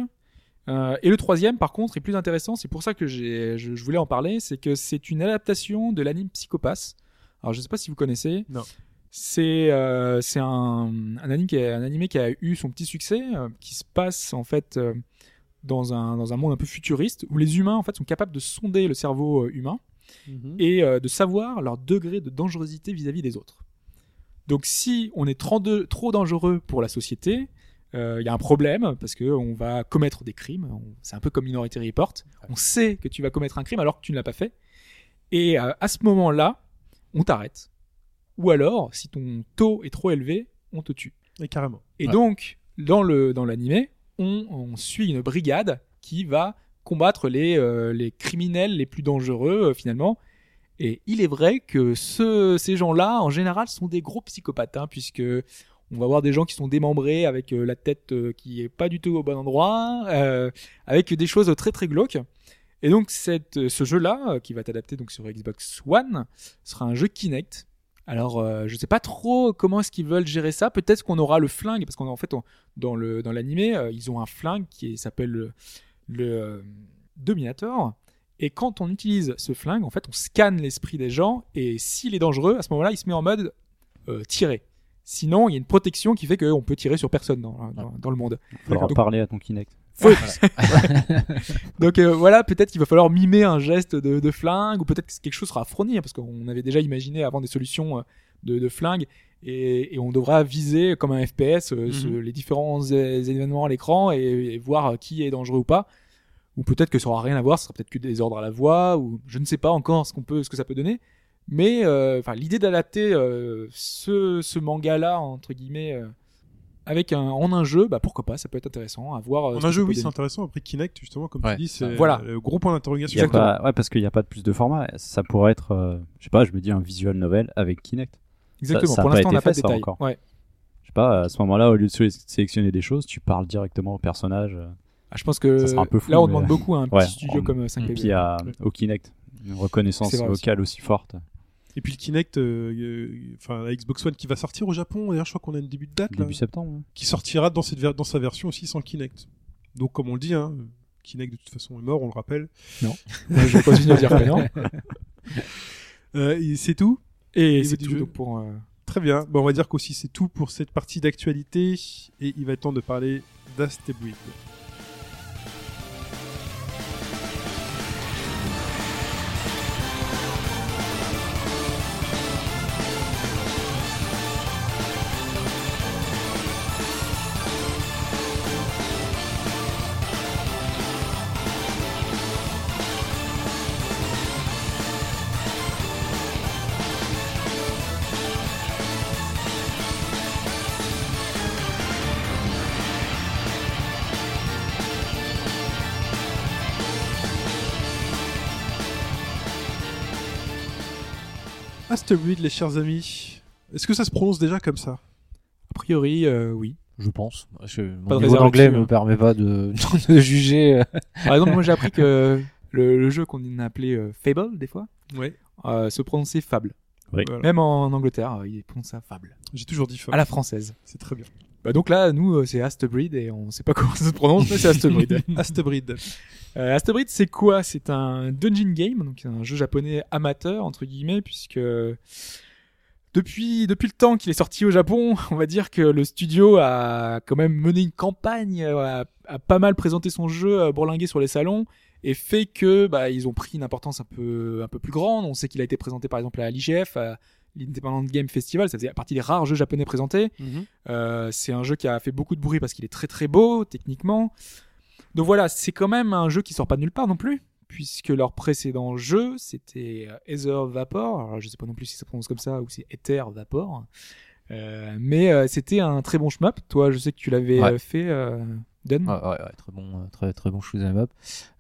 Euh, et le troisième, par contre, est plus intéressant. C'est pour ça que je, je voulais en parler. C'est que c'est une adaptation de l'anime Psychopass. Alors, je sais pas si vous connaissez. Non. C'est euh, c'est un, un, anime qui a, un animé qui a eu son petit succès, euh, qui se passe en fait dans, un, dans un monde un peu futuriste où les humains en fait sont capables de sonder le cerveau humain Mhm. et de savoir leur degré de dangerosité vis-à-vis des autres. Donc si on est trop, de- trop dangereux pour la société, il y a un problème parce que on va commettre des crimes. C'est un peu comme Minority Report. On sait que tu vas commettre un crime alors que tu ne l'as pas fait. Et euh, à ce moment-là, on t'arrête. Ou alors, si ton taux est trop élevé, on te tue. Et carrément. Et Ouais. donc, dans le dans l'animé, on, on suit une brigade qui va combattre les euh, les criminels les plus dangereux euh, finalement. Et il est vrai que ce, ces gens-là, en général, sont des gros psychopathes, hein, puisque on va voir des gens qui sont démembrés avec euh, la tête euh, qui est pas du tout au bon endroit, euh, avec des choses très très glauques. Et donc ce jeu-là, qui va être adapté donc sur Xbox One, sera un jeu Kinect. Alors, euh, je sais pas trop comment est-ce qu'ils veulent gérer ça. Peut-être qu'on aura le flingue, parce qu'en en fait, dans l'animé, ils ont un flingue qui s'appelle le, Dominator. Et quand on utilise ce flingue, en fait, on scanne l'esprit des gens, et s'il est dangereux, à ce moment-là, il se met en mode tirer. Sinon, il y a une protection qui fait qu'on peut tirer sur personne dans, dans, dans le monde. Faudra Donc- parler à ton Kinect. Faut- Donc euh, voilà, peut-être qu'il va falloir mimer un geste de, de flingue, ou peut-être que quelque chose sera fourni, hein, parce qu'on avait déjà imaginé avant des solutions euh, de, de flingue, et, et on devra viser comme un FPS euh, ce- les différents événements à l'écran et, et voir qui est dangereux ou pas. Ou peut-être que ça aura rien à voir, ce sera peut-être que des ordres à la voix, ou je ne sais pas encore ce qu'on peut, ce que ça peut donner. Mais euh, enfin, l'idée d'adapter euh, ce, ce manga-là entre guillemets euh, avec un en un jeu, bah pourquoi pas, ça peut être intéressant à voir. euh, En un jeu, ça oui, c'est intéressant. Après Kinect, justement, comme Ouais. tu dis, c'est Voilà. le gros point d'interrogation. Il y a Exactement. pas, ouais, parce qu'il n'y a pas de plus de format. Ça pourrait être, euh, je sais pas, je me dis un visual novel avec Kinect. Exactement. ça a Pour l'instant, on n'a pas de fait, ça, détails. encore. Ouais. Je sais pas, à ce moment-là, au lieu de sé- sélectionner des choses, tu parles directement au personnage. Ah, je pense que Ça sera un peu fou, là, on mais- demande beaucoup à un petit Ouais, studio on- comme 5 Et puis à, au Kinect, une reconnaissance vocale aussi forte. Et puis le Kinect, euh, euh, enfin la Xbox One qui va sortir au Japon. D'ailleurs, je crois qu'on a une début de date là, Début septembre. hein. qui sortira dans cette ver- dans sa version aussi sans Kinect. Donc comme on le dit, hein, Kinect de toute façon est mort, on le rappelle. Moi, je continue à dire que non. Euh, c'est tout. Et Niveau c'est du tout jeu. donc, pour. euh, Très bien. Bon, on va dire qu'aussi c'est tout pour cette partie d'actualité et il va être temps de parler d'Astebrid. Astebrid, les chers amis. Est-ce que ça se prononce déjà comme ça? A priori, euh, oui. Je pense. Je, mon niveau d'anglais me hein. permet pas de, de juger. euh. Par exemple, moi, j'ai appris que le, le jeu qu'on a appelé euh, Fable, des fois, Ouais. euh, se prononçait Fable. Oui. Voilà. Même en Angleterre, il prononce Fable. J'ai toujours dit femme. À la française. C'est très bien. Bah, donc là, nous, euh, c'est Astebrid et on sait pas comment ça se prononce, mais c'est Astebrid. Astebrid. Euh, c'est quoi? C'est un dungeon game, donc un jeu japonais amateur entre guillemets, puisque depuis depuis le temps qu'il est sorti au Japon, on va dire que le studio a quand même mené une campagne, euh, a, a pas mal présenté son jeu, euh, bourlingué sur les salons, et fait que bah ils ont pris une importance un peu un peu plus grande. On sait qu'il a été présenté par exemple à l'IGF, à l'Independent Game Festival, ça faisait partie des rares jeux japonais présentés. Euh, c'est un jeu qui a fait beaucoup de bruit parce qu'il est très très beau techniquement. Donc voilà, c'est quand même un jeu qui sort pas de nulle part non plus, puisque leur précédent jeu c'était euh, Ether Vapor. Alors je sais pas non plus si ça se prononce comme ça ou si Ether Vapor. Euh, mais euh, c'était un très bon shmup. Toi, je sais que tu l'avais Ouais. fait, Ouais, ouais, ouais, très bon, euh, très très bon shoot'em up.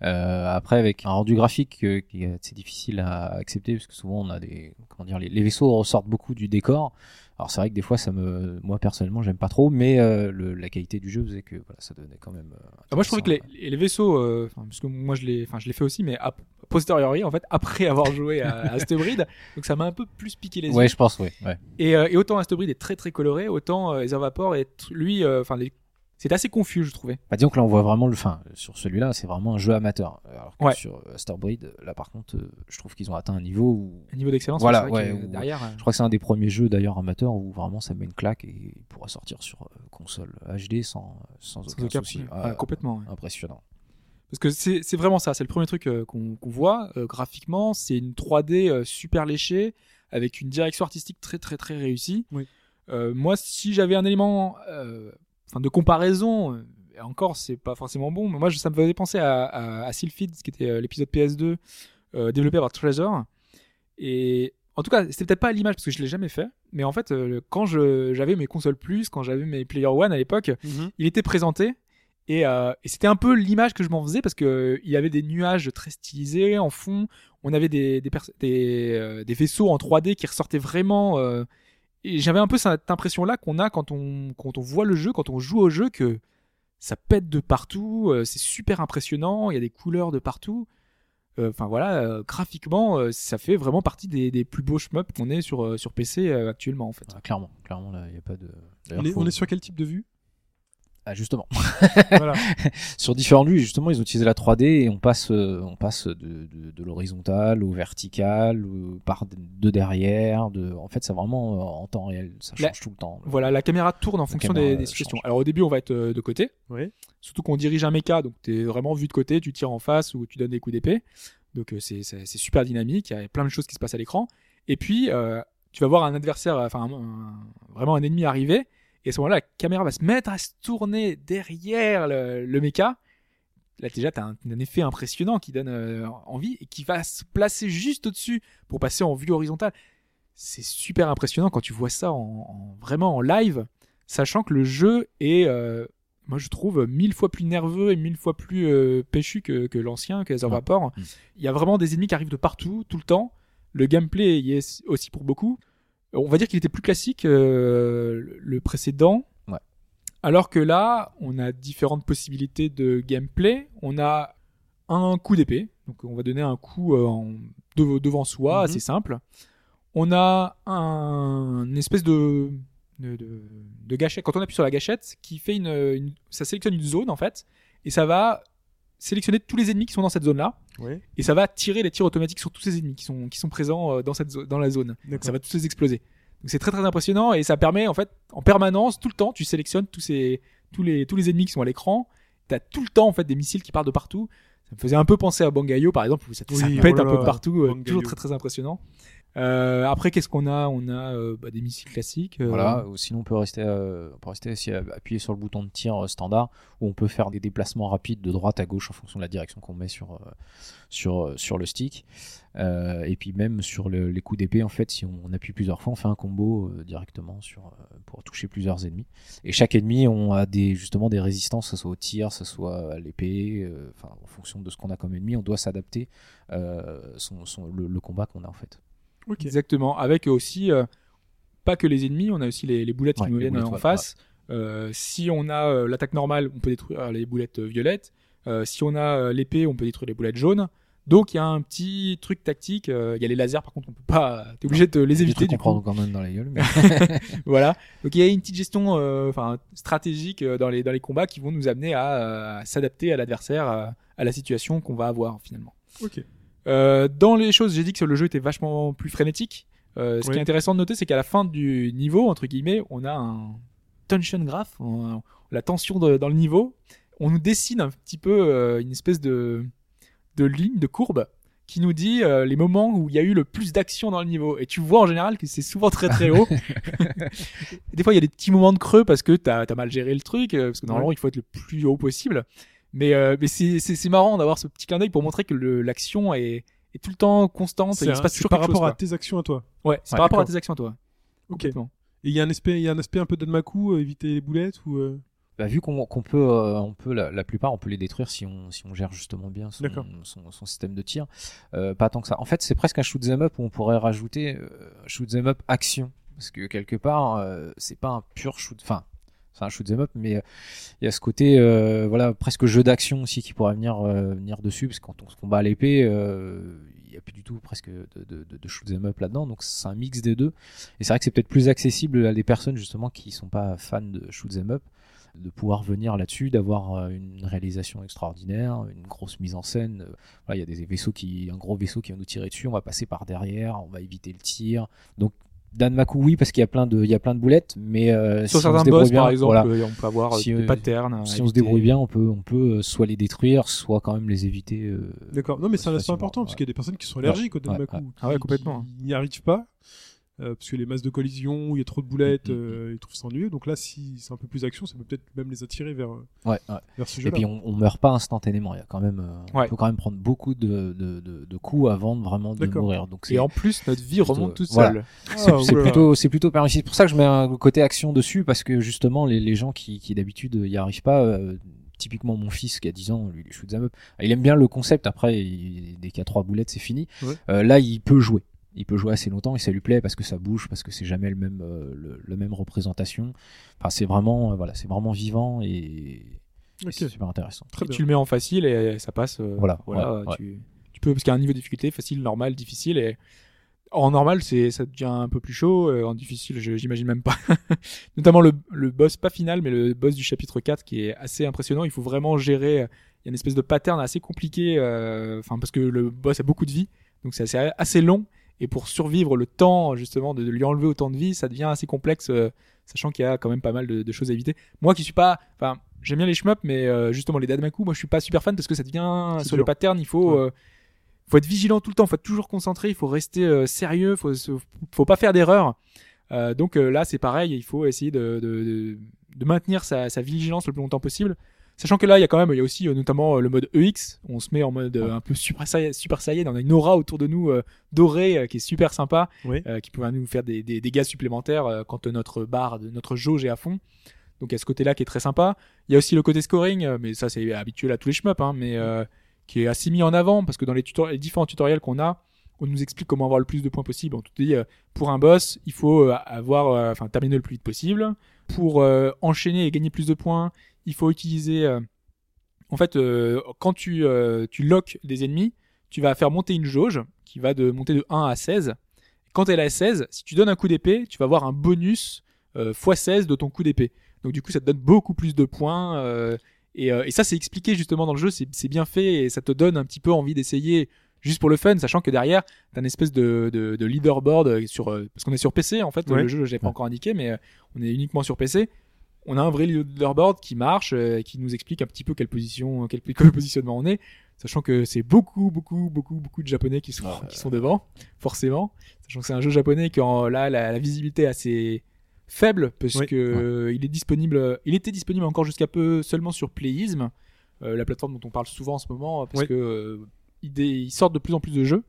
Euh, après, avec un rendu graphique euh, qui est assez difficile à accepter, parce que souvent on a des, comment dire, les, les vaisseaux ressortent beaucoup du décor. Alors c'est vrai que des fois, ça me, moi personnellement, j'aime pas trop, mais euh, le, la qualité du jeu faisait que voilà, ça donnait quand même. Ah, moi, je trouvais que les, vaisseaux, parce que moi, je l'ai, enfin, je l'ai fait aussi, mais a posteriori, en fait, après avoir joué à, à donc ça m'a un peu plus piqué les yeux. Ouais, je pense, ouais. Et, et autant Astebrid est très très coloré, autant Ether Vapor est lui, enfin, les... c'est assez confus, je trouvais. Bah, disons que là, on voit vraiment le. Fin, sur celui-là, c'est vraiment un jeu amateur. Alors que Ouais. sur euh, Astarbreed, là, par contre, euh, je trouve qu'ils ont atteint un niveau où. Un niveau d'excellence, Voilà, ouais, derrière. euh, Je crois que c'est un des premiers jeux d'ailleurs amateurs où vraiment ça met une claque et il pourra sortir sur console HD sans, sans, sans aucun aucun souci. Ah, complètement. ouais. Impressionnant. Parce que c'est c'est vraiment ça, c'est le premier truc euh, qu'on voit euh, graphiquement, c'est une 3D euh, super léchée avec une direction artistique très très très réussie. Oui. Euh, moi, si j'avais un élément, euh, enfin de comparaison, euh, et encore c'est pas forcément bon, mais moi ça me faisait penser à, à, à Sylphid, qui était euh, l'épisode PS2 euh, développé par Treasure. Et en tout cas, c'était peut-être pas à l'image parce que je l'ai jamais fait, mais en fait, euh, quand j'avais mes consoles plus, quand j'avais mes Player One à l'époque, il était présenté et, euh, et c'était un peu l'image que je m'en faisais parce que euh, il y avait des nuages très stylisés en fond on avait des des, pers- des, des vaisseaux en 3D qui ressortaient vraiment j'avais un peu cette impression là qu'on a quand on quand on voit le jeu quand on joue au jeu que ça pète de partout euh, c'est super impressionnant il y a des couleurs de partout Euh, enfin voilà euh, graphiquement euh, ça fait vraiment partie des, des plus beaux shmups qu'on ait sur euh, sur PC euh, actuellement en fait Ah, clairement, clairement, là, il n'y a pas de. On D'ailleurs, est, faut- on est sur quel type de vue? Ah, justement. Voilà. sur différentes vues, justement, ils ont utilisé la 3D et on passe, euh, on passe de, de, de l'horizontal au vertical, ou par de derrière. De... En fait, c'est vraiment euh, en temps réel. Ça La- change tout le temps. Voilà, la caméra tourne en fonction des, des euh, situations. change. Alors au début, on va être euh, de côté, Oui. surtout qu'on dirige un mecha, donc t'es vraiment vu de côté, tu tires en face ou tu donnes des coups d'épée. Donc euh, c'est c'est- c'est super dynamique, il y a plein de choses qui se passent à l'écran. Et puis, euh, tu vas voir un adversaire, enfin un- un- vraiment un ennemi arriver, et à ce moment-là, la caméra va se mettre à se tourner derrière le, le mecha. Là déjà, t'as un, un effet impressionnant qui donne euh, envie et qui va se placer juste au-dessus pour passer en vue horizontale. C'est super impressionnant quand tu vois ça en, en- vraiment en live, sachant que le jeu est, euh, moi je trouve, mille fois plus nerveux et mille fois plus euh, péchu que, que l'ancien, que Ouais. Vapor. Mm. Il y a vraiment des ennemis qui arrivent de partout, tout le temps. Le gameplay y est aussi pour beaucoup. On va dire qu'il était plus classique euh, le précédent. Ouais. Alors que là, on a différentes possibilités de gameplay. On a un coup d'épée. Donc on va donner un coup euh, en- de- devant soi, Mhm. assez simple. On a un une espèce de, de, de, de gâchette. Quand on appuie sur la gâchette, qui fait une, une- ça sélectionne une zone en fait, et ça va sélectionner tous les ennemis qui sont dans cette zone-là, Oui. et ça va tirer les tirs automatiques sur tous ces ennemis qui sont qui sont présents euh, dans cette dans la zone. Ça va tous les exploser. Donc c'est très très impressionnant et ça permet en fait en permanence tout le temps tu sélectionnes tous ces tous les tous les ennemis qui sont à l'écran. T'as tout le temps en fait des missiles qui partent de partout. Ça me faisait un peu penser à Bangayo par exemple où ça, pète oh là un peu de partout, euh, Bangayo. toujours très très impressionnant. Euh, après qu'est-ce qu'on a? On a euh, bah, des missiles classiques. euh, Voilà, ou sinon on peut rester, euh, on peut rester aussi à- appuyer sur le bouton de tir euh, standard où on peut faire des déplacements rapides de droite à gauche en fonction de la direction qu'on met sur, euh, sur, euh, sur le stick. Euh, et puis même sur le- les coups d'épée, en fait, si on, appuie plusieurs fois, on fait un combo euh, directement sur, euh, pour toucher plusieurs ennemis. Et chaque ennemi, on a des, justement des résistances, que ce soit au tir, que ce soit à l'épée, euh, enfin en fonction de ce qu'on a comme ennemi, on doit s'adapter euh, son, son- le, le combat qu'on a en fait. Exactement. Avec aussi, euh, pas que les ennemis, on a aussi les, les boulettes Ouais, qui nous viennent en ouais, face. Euh, si on a euh, l'attaque normale, on peut détruire les boulettes violettes. Euh, si on a euh, l'épée, on peut détruire les boulettes jaunes. Donc il y a un petit truc tactique. Euh, Il y a les lasers, par contre, on peut pas. T'es obligé de les éviter du coup. quand même dans la gueule. mais- Voilà. Donc il y a une petite gestion, euh, enfin stratégique dans les dans les combats qui vont nous amener à, euh, à s'adapter à l'adversaire, à, à la situation qu'on va avoir finalement. Ok. Euh, dans les choses, j'ai dit que le jeu était vachement plus frénétique. Euh, ce qui est intéressant de noter, c'est qu'à la fin du niveau, entre guillemets, on a un tension graph, on- la tension de- dans le niveau. On nous dessine un petit peu euh, une espèce de, de ligne, de courbe, qui nous dit euh, les moments où il y a eu le plus d'action dans le niveau. Et tu vois en général que c'est souvent très très haut. des fois, il y a des petits moments de creux parce que t'as as mal géré le truc, parce que normalement, il faut être le plus haut possible. Mais, euh, mais c'est- c'est c'est marrant d'avoir ce petit clin d'œil pour montrer que l'action est, est tout le temps constante et C'est il un- se passe c'est toujours par rapport chose, à tes actions à toi. Ouais, c'est Ouais, par rapport à tes actions, toi. Ok. Et il y a un aspect, il y a un aspect un peu d'Anmaku, euh, éviter les boulettes ou. euh, Bah, vu qu'on qu'on peut, euh, on peut la, la plupart, on peut les détruire si on, si on gère justement bien son, son système de tir. Euh, pas tant que ça. En fait, c'est presque un shoot 'em up où on pourrait rajouter euh, shoot 'em up action, parce que quelque part, euh, c'est pas un pur shoot. Enfin, c'est un shoot 'em up, mais euh, il y a ce côté, euh, voilà, presque jeu d'action aussi qui pourrait venir euh, venir dessus, parce que quand on se combat à l'épée. euh, il n'y a plus du tout presque de, de, shoot 'em up là-dedans, donc c'est un mix des deux. Et c'est vrai que c'est peut-être plus accessible à des personnes justement qui sont pas fans de shoot 'em up de pouvoir venir là-dessus, d'avoir euh, une réalisation extraordinaire, une grosse mise en scène. Euh, il y a des vaisseaux qui, un gros vaisseau qui va nous tirer dessus, on va passer par derrière, on va éviter le tir. Donc Danmaku oui parce qu'il y a plein de, il y a plein de boulettes, mais euh, Sur si on se certains débrouille boss, bien, par exemple, voilà, euh, on peut avoir euh, Si, des euh, patterns. si on se débrouille bien, on peut, on peut euh, soit les détruire, soit quand même les éviter. euh, D'accord. Non, mais c'est un aspect facilement, important parce qu'il y a des personnes qui sont allergiques au Ouais, Danmaku. ouais. qui- Ah ouais, complètement. qui n'y arrivent pas. Euh, parce que les masses de collision, où il y a trop de boulettes, Mm, mm, euh, ils trouvent ça ennuyeux. Donc là, si c'est un peu plus action, ça peut peut-être même les attirer vers, euh, ouais, ouais. vers ce Et jeu-là. puis on, on meurt pas instantanément. Il y a quand même, euh, Ouais. on peut quand même prendre beaucoup de, de, de, de coups avant de vraiment de mourir. Donc c'est Et en plus, notre vie remonte toute seule. C'est Ah, c'est plutôt, c'est plutôt permis. C'est pour ça que je mets un côté action dessus parce que justement les, les gens qui, qui d'habitude y arrivent pas, euh, typiquement mon fils qui a 10 ans, lui, il shoot 'em up. Il aime bien le concept. Après, il- dès qu'il y a trois boulettes, c'est fini. Ouais. Euh, là, il peut jouer. Il peut jouer assez longtemps et ça lui plaît parce que ça bouge, parce que c'est jamais le même, euh, le, la même représentation. Enfin, c'est vraiment, euh, voilà, c'est vraiment vivant et, et Ok. c'est super intéressant. Très Et bien. tu le mets en facile et ça passe. euh, Voilà, voilà ouais, ouais. tu, peux parce qu'il y a un niveau de difficulté facile, normal, difficile et en normal, c'est ça devient un peu plus chaud. en difficile, je- j'imagine même pas. Notamment le, le boss, pas final, mais le boss du chapitre 4 qui est assez impressionnant. Il faut vraiment gérer. Il y a une espèce de pattern assez compliqué. euh, Enfin, parce que le boss a beaucoup de vie, donc c'est assez, assez long. Et pour survivre le temps, justement, de, de lui enlever autant de vie, ça devient assez complexe, euh, sachant qu'il y a quand même pas mal de, de choses à éviter. Moi qui suis pas. Enfin, j'aime bien les shmups, mais euh, justement, les Dadamaku, moi je suis pas super fan parce que ça devient. Sur dur. le pattern, il faut. Ouais. euh, faut être vigilant tout le temps, faut être toujours concentré, il faut rester sérieux, faut, faut pas faire d'erreur. Euh, donc là, c'est pareil, il faut essayer de, de, de, de maintenir sa, sa vigilance le plus longtemps possible. Sachant que là, il y a quand même, il y a aussi euh, notamment euh, le mode EX. On se met en mode euh, un peu super saiyan, super saiyan. On a une aura autour de nous dorée qui est super sympa, Oui. qui pourrait nous faire des, des dégâts supplémentaires quand notre barre, notre jauge est à fond. Donc il y a ce côté-là qui est très sympa. Il y a aussi le côté scoring, mais ça c'est habituel à tous les shmups, hein, mais qui est assez mis en avant parce que dans les différents tutoriels qu'on a, on nous explique comment avoir le plus de points possible. On te dit pour un boss, il faut euh, avoir, euh, enfin terminer le plus vite possible. Pour euh, enchaîner et gagner plus de points, il faut utiliser. en fait, quand tu tu des ennemis, tu vas faire monter une jauge qui va de monter de 1 à 16. Quand elle est à 16, si tu donnes un coup d'épée, tu vas avoir un bonus euh, x16 de ton coup d'épée. Donc du coup, ça te donne beaucoup plus de points. et, et ça, c'est expliqué justement dans le jeu, c'est bien fait et ça te donne un petit peu envie d'essayer juste pour le fun, sachant que derrière, t'as une espèce de, de, de leaderboard sur euh, parce qu'on est sur PC en fait. Ouais. Le jeu, je l'ai pas encore indiqué, mais euh, on est uniquement sur PC. On a un vrai leaderboard qui marche, euh, qui nous explique un petit peu quelle position, quel, quel positionnement on est, sachant que c'est beaucoup, beaucoup, beaucoup, beaucoup de japonais qui sont qui sont devant, forcément. Sachant que c'est un jeu japonais qui en, là la, la visibilité est assez faible parce Oui. que euh, il est disponible, il était disponible encore jusqu'à peu seulement sur Playism, euh, la plateforme dont on parle souvent en ce moment parce Oui. que euh, ils, sortent de plus en plus de jeux.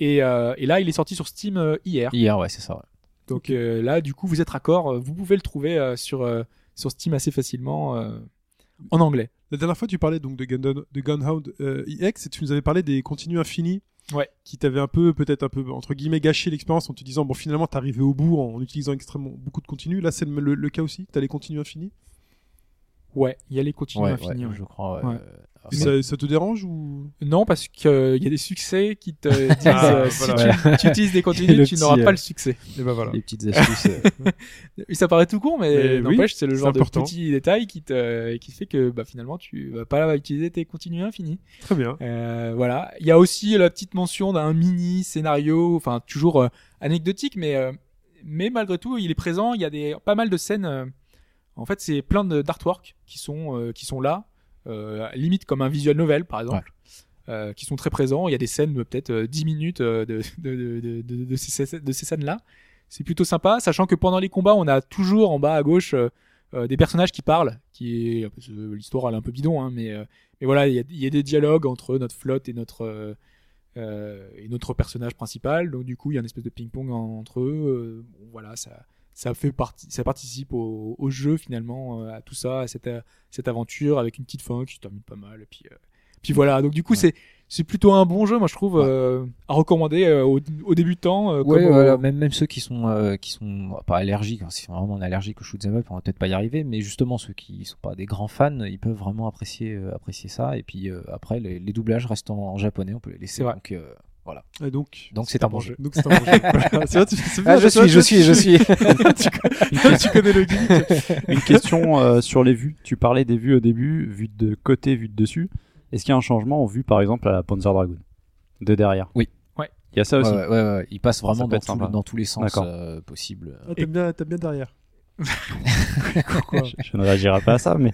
Et, euh, et là, il est sorti sur Steam euh, hier. Hier, ouais, c'est ça. ouais. Donc euh, là, du coup, vous êtes raccord. Vous pouvez le trouver euh, sur, euh, sur Steam assez facilement euh, en anglais. La dernière fois, tu parlais donc de, Gun- de Gunhound euh, EX et tu nous avais parlé des continues infinis. Ouais. Qui t'avaient un peu, peut-être un peu, entre guillemets, gâché l'expérience en te disant, bon, finalement, t'es arrivé au bout en utilisant extrêmement beaucoup de continues. Là, c'est le, le- le cas aussi? T'as les continues infinis. Ouais, il y a les continues Ouais, infinies. ouais, ouais. je crois. ouais. Ouais. Euh, alors, ça, ça te dérange ou? Non, parce qu'il y a des succès qui te disent Ah, euh, voilà. si tu, tu utilises des continues, tu n'auras pas euh, le succès. Et ben voilà. Les petites astuces. euh, ça paraît tout con, mais, Mais oui, n'empêche, c'est le genre important. de petit détail qui te qui fait que bah, finalement tu vas pas utiliser tes continues infinies. Très bien. Euh, voilà. Il y a aussi la petite mention d'un mini scénario, enfin toujours euh, anecdotique, mais euh, mais malgré tout, il est présent. Il y a des pas mal de scènes. En fait, c'est plein de d'artwork qui sont euh, qui sont là, euh, limite comme un visual novel par exemple. euh, qui sont très présents. Il y a des scènes peut-être euh, 10 minutes euh, de, de, de, ces, de ces scènes-là. C'est plutôt sympa, sachant que pendant les combats, on a toujours en bas à gauche des personnages qui parlent, qui l'histoire elle est un peu bidon, hein, mais mais voilà, il y a, des dialogues entre notre flotte et notre et notre personnage principal. Donc du coup, il y a une espèce de ping-pong en- entre eux. Voilà, ça ça fait partie, ça participe au, au jeu finalement, euh, à tout ça, à cette cette aventure avec une petite fin qui se termine pas mal. Et puis euh, puis voilà. Donc du coup, Ouais. c'est c'est plutôt un bon jeu, moi je trouve, Ouais. euh, à recommander euh, aux, aux débutants. euh, Ouais, comme aux- voilà, même, même ceux qui sont, qui sont pas allergiques, hein, s'ils sont vraiment allergiques au shoot'em up, on va peut-être pas y arriver, mais justement ceux qui sont pas des grands fans, ils peuvent vraiment apprécier, apprécier ça. Et puis après, les, les doublages restent en, en japonais, on peut les laisser. Donc, voilà. Et donc. Donc c'est un bon jeu. Donc c'est un bon jeu. Voilà. C'est vrai, tu- c'est bien, Ah, je suis, je suis, je suis. tu, connais, tu connais le gimmick. Une question euh, sur les vues. Tu parlais des vues au début, vues de côté, vues de dessus. Est-ce qu'il y a un changement en vue, par exemple, à la Panzer Dragoon De derrière? Oui. Ouais. Il y a ça aussi. Ouais, ouais, ouais, ouais. Il passe vraiment dans, tout- tous les sens euh, possibles. Ah, T'aimes bien, bien derrière. je, je ne réagirai pas à ça, mais.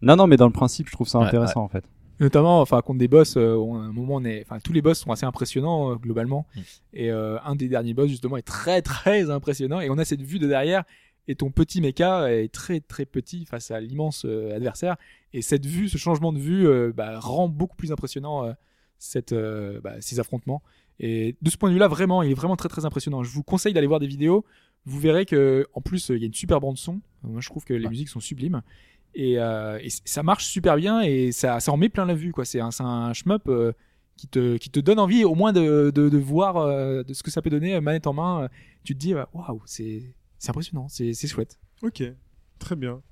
Non, non, mais dans le principe, je trouve ça Ouais, intéressant en fait. Notamment enfin contre des boss euh, on- à un moment on est enfin tous les boss sont assez impressionnants euh, globalement. Mm. et euh, un des derniers boss justement est très très impressionnant. Et on a cette vue de derrière. Et ton petit mecha est très très petit face à l'immense euh, adversaire. Et cette vue ce changement de vue bah, rend beaucoup plus impressionnant euh, cette bah, ces affrontements. Et de ce point de vue là vraiment il est vraiment très très impressionnant. Je vous conseille d'aller voir des vidéos. Vous verrez que en plus il y a une super bande son. Moi je trouve que les Ouais. musiques sont sublimes et, euh, ça marche super bien et ça, ça en met plein la vue quoi c'est un, un shmup euh, qui te qui te donne envie au moins de, de, voir euh, de ce que ça peut donner manette en main tu te dis euh, waouh c'est impressionnant c'est c'est chouette Ok. Très bien.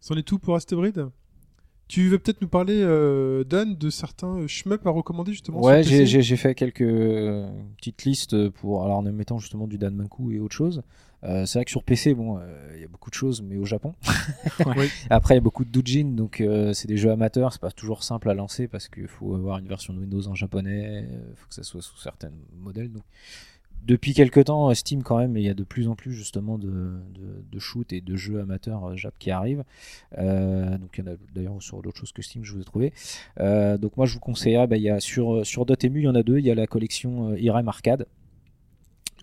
C'en est tout pour Astebrid Tu veux peut-être nous parler, euh, Dan, de certains shmups à recommander justement Ouais, sur j'ai- PC j'ai j'ai fait quelques euh, petites listes pour, alors en mettant justement du Danmaku et autre chose. Euh, c'est vrai que sur PC, bon, euh, il y a beaucoup de choses, mais au Japon. Oui. Après, il y a beaucoup de doujin, donc euh, c'est des jeux amateurs, c'est pas toujours simple à lancer parce qu'il faut avoir une version de Windows en japonais, il faut que ça soit sous certains modèles. Donc, depuis quelques temps, euh, Steam quand même, il y a de plus en plus justement de, de, de shoot et de jeux amateurs euh, Jap qui arrivent. Euh, donc il y en a d'ailleurs sur d'autres choses que Steam, je vous ai trouvé. Donc moi je vous conseillerais, bah, il y a sur, sur Dotemu, il y en a deux, il y a la collection Irem Arcade.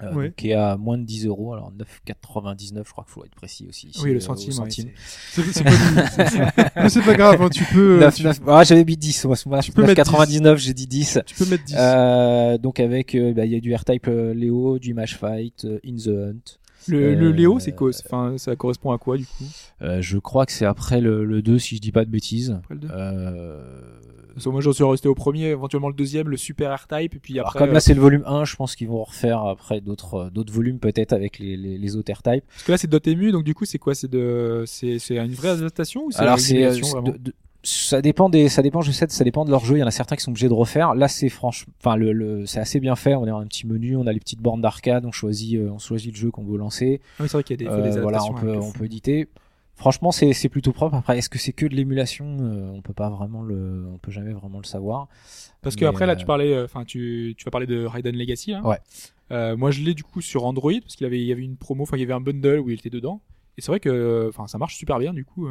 Euh, donc, qui est à moins de 10 euros, alors 9,99, je crois qu'il faut être précis aussi. Ici, Oui, euh, le au centime. ouais, c'est- pas, pas grave, hein, tu peux, euh, tu, ah, j'avais mis 10, moi, Tu peux mettre 9,99, j'ai dit 10. tu peux mettre 10. Euh, donc avec, euh, bah, il y a du R-Type euh, Léo, du Image Fight, euh, In the Hunt. Le, le Euh, Léo, c'est quoi? Enfin, ça correspond à quoi du coup? Euh, je crois que c'est après le, le 2, si je dis pas de bêtises. Après le deux Euh, Parce que moi, j'en suis resté au premier, éventuellement le deuxième, le Super R-Type, et puis alors après. comme euh, là c'est le volume 1, je pense qu'ils vont refaire après d'autres euh, d'autres volumes peut-être avec les, les, les autres R-Type. Parce que là, c'est Dotemu, donc du coup, c'est quoi? C'est de, c'est, c'est une vraie adaptation ou c'est Alors une c'est euh, ça dépend des ça dépend je sais ça dépend de leur jeu il y en a certains qui sont obligés de refaire là c'est franchement enfin le, le c'est assez bien fait on a un petit menu on a les petites bornes d'arcade on choisit euh, on choisit le jeu qu'on veut lancer Ah oui, c'est vrai qu'il y a des, Euh, des voilà, on peut, un peu on peut éditer. Franchement, c'est c'est plutôt propre. Après, est-ce que c'est que de l'émulation? Euh, On peut pas vraiment le, on peut jamais vraiment le savoir. Parce que Mais, après, là, euh, tu parlais, euh, enfin, tu, tu vas parler de Raiden Legacy, là. Ouais. Euh, moi, je l'ai du coup sur Android parce qu'il avait, il y avait une promo, enfin, il y avait un bundle où il était dedans. Et c'est vrai que, enfin, ça marche super bien du coup.